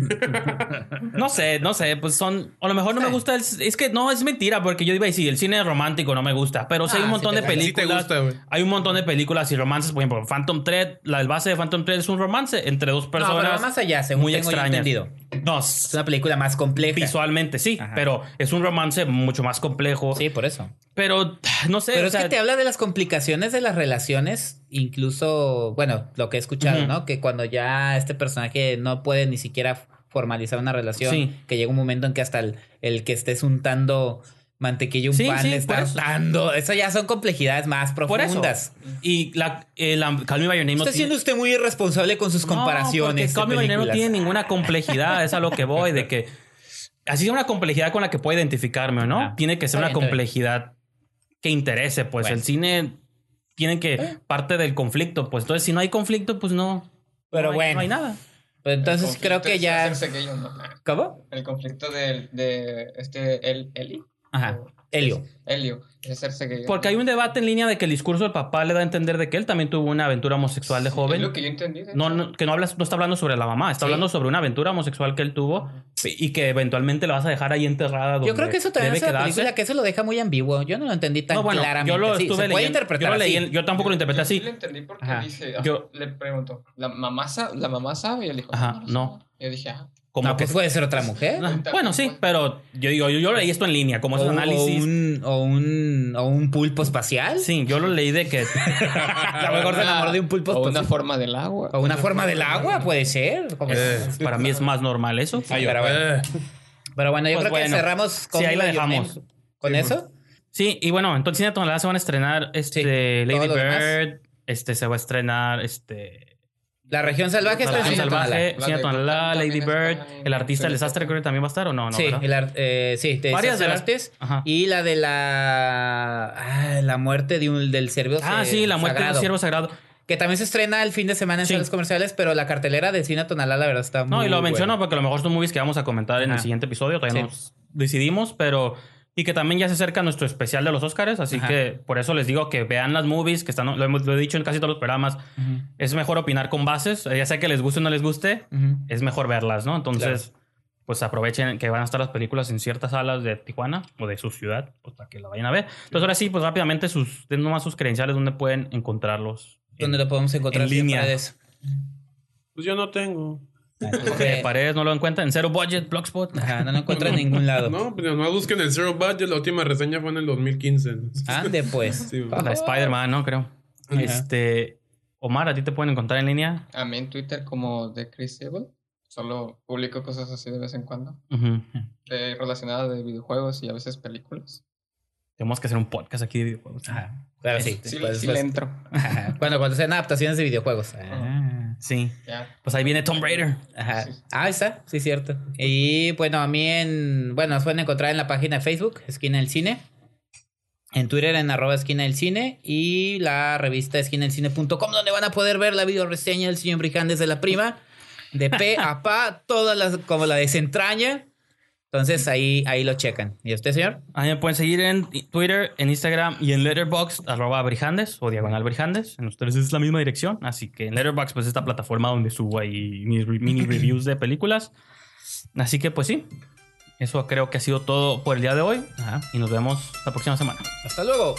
no sé, no sé, pues son, a lo mejor no me gusta, el- es que no, es mentira, porque yo iba a decir, el cine romántico no me gusta, pero sí hay Ah, un sí montón te de gusta. Sí te películas, gusta, hay un montón de películas y romances, por ejemplo, Phantom Thread, la del base de Phantom Thread es un romance entre dos No, personas pero va más allá, según muy tengo yo extrañas. entendido. No, Es una película más compleja. visualmente sí, Ajá. pero es un romance mucho más complejo, Sí, por eso. pero <sighs> no sé, Pero o es sea, que te habla de las complicaciones de las relaciones, incluso, bueno, lo que he escuchado. ¿no? Que cuando ya este personaje no puede ni siquiera formalizar una relación, Sí. que llega un momento en que hasta el, el que estés untando mantequilla un Sí, pan sí, está eso. hartando. Eso ya son complejidades más por eso, profundas. y la, eh, la Call Me By Your Name no Está tiene- siendo usted muy irresponsable con sus comparaciones. No, Call Me By Your Name no tiene ninguna complejidad, es a lo que voy, de que así es una complejidad con la que puedo identificarme, ¿no? Tiene que ser una bien. complejidad que interese, pues Bueno. el cine tiene que parte del conflicto, pues entonces si no hay conflicto, pues no. Pero no hay- bueno. no hay nada. Pues entonces creo que ya. o no. ¿Cómo? El conflicto de, de este el, Eli. Ajá. Helio. Helio. Es Porque hay un debate en línea de que el discurso del papá le da a entender de que él también tuvo una aventura homosexual de Es joven. lo que yo entendí. No, no, que no, hablas, no está hablando sobre la mamá, está Sí. hablando sobre una aventura homosexual que él tuvo y que eventualmente la vas a dejar ahí enterrada. Yo creo que eso también es quedarse. película que eso lo deja muy ambiguo. Yo no lo entendí tan No, bueno, claramente. yo lo Sí, estuve leyendo. interpretar yo, lo leí yo tampoco lo interpreté Yo así. sí lo entendí porque Ajá. dice, Yo- le pregunto, ¿la mamá, ¿la mamá sabe? Y él dijo, Ajá, no. sabe". Y yo dije, ajá. Como no, que pues puede ser otra mujer. Bueno, sí, pero yo digo, yo, yo leí esto en línea, como O, esos un- o análisis. un, o, un, o un pulpo espacial. Sí, yo lo leí de que. <laughs> A lo mejor se enamoró de un pulpo O una espacial. forma del agua. O una forma del agua, puede ser. Como- Para mí es más normal eso. Ay, pero bueno. eh. Pero bueno, yo Pues creo que cerramos con Sí, ahí la dejamos. ¿Con Sí, eso? Sí, y bueno, entonces Cine Tonalá se van a estrenar este Sí, Lady demás. Bird, este se va a estrenar este La región salvaje está en. Salvaje, Cine Tonalá, Lady Bird, el artista del desastre creo que también va a estar o no, no sí, el ar- eh, sí, de Varias de las- Artes. Ajá. Y la de la. ah, la muerte de un, del ciervo. Ah, sí, la muerte del siervo sagrado. Que también se estrena el fin de semana en Sí. salas comerciales, pero la cartelera de Cine Tonalá, la verdad, está muy No, y lo menciono porque a lo mejor son movies que vamos a comentar en el siguiente episodio, todavía Sí. nos decidimos, pero y que también ya se acerca nuestro especial de los Oscars, así Ajá. que por eso les digo que vean las movies, que están, lo, hemos, lo he dicho en casi todos los programas, es mejor opinar con bases, eh, ya sea que les guste o no les guste, es mejor verlas, ¿no? Entonces, pues aprovechen que van a estar las películas en ciertas salas de Tijuana o de su ciudad, pues para que la vayan a ver. Entonces, ahora sí, pues rápidamente sus, den nomás sus credenciales donde pueden encontrarlos. ¿Dónde lo podemos encontrar? en línea. Paredes? Pues yo no tengo. Eh, Paredes no lo encuentran en Zero Budget, Blogspot. Ajá, no lo encuentro en ningún lado. No, pues no busquen el Zero Budget. La última reseña fue en el 2015. Ande, pues. Sí, La de Spider-Man, ¿no? Creo. Ajá. Este. Omar, ¿a ti te pueden encontrar en línea? A mí en Twitter como The Chris Evil. Solo publico cosas así de vez en cuando. De, relacionadas de videojuegos y a veces películas. Tenemos que hacer un podcast aquí de videojuegos. Ajá, claro, sí. Sí, Pues, sí pues, le entro. ajá. Bueno, cuando sean adaptaciones de videojuegos. Ah, Sí. Pues ahí viene Tomb Raider. Ajá. Sí. Ah, ahí está, sí, cierto. Y bueno, a mí en. Bueno, nos pueden encontrar en la página de Facebook, Esquina del Cine. En Twitter en arroba esquina del cine. Y la revista esquinadelcine.com, donde van a poder ver la video reseña del señor Brijandes de la prima. De P a Pa, todas las, como la desentraña. Entonces ahí, ahí lo checan. ¿Y usted, señor? Ahí me pueden seguir en Twitter, en Instagram y en Letterboxd, arroba Brijandes o diagonal Brijandes. En ustedes es la misma dirección. Así que en Letterboxd, pues esta plataforma donde subo ahí mis mini <clears throat> reviews de películas. Así que, pues sí. Eso creo que ha sido todo por el día de hoy. Ajá. Y nos vemos la próxima semana. Hasta luego.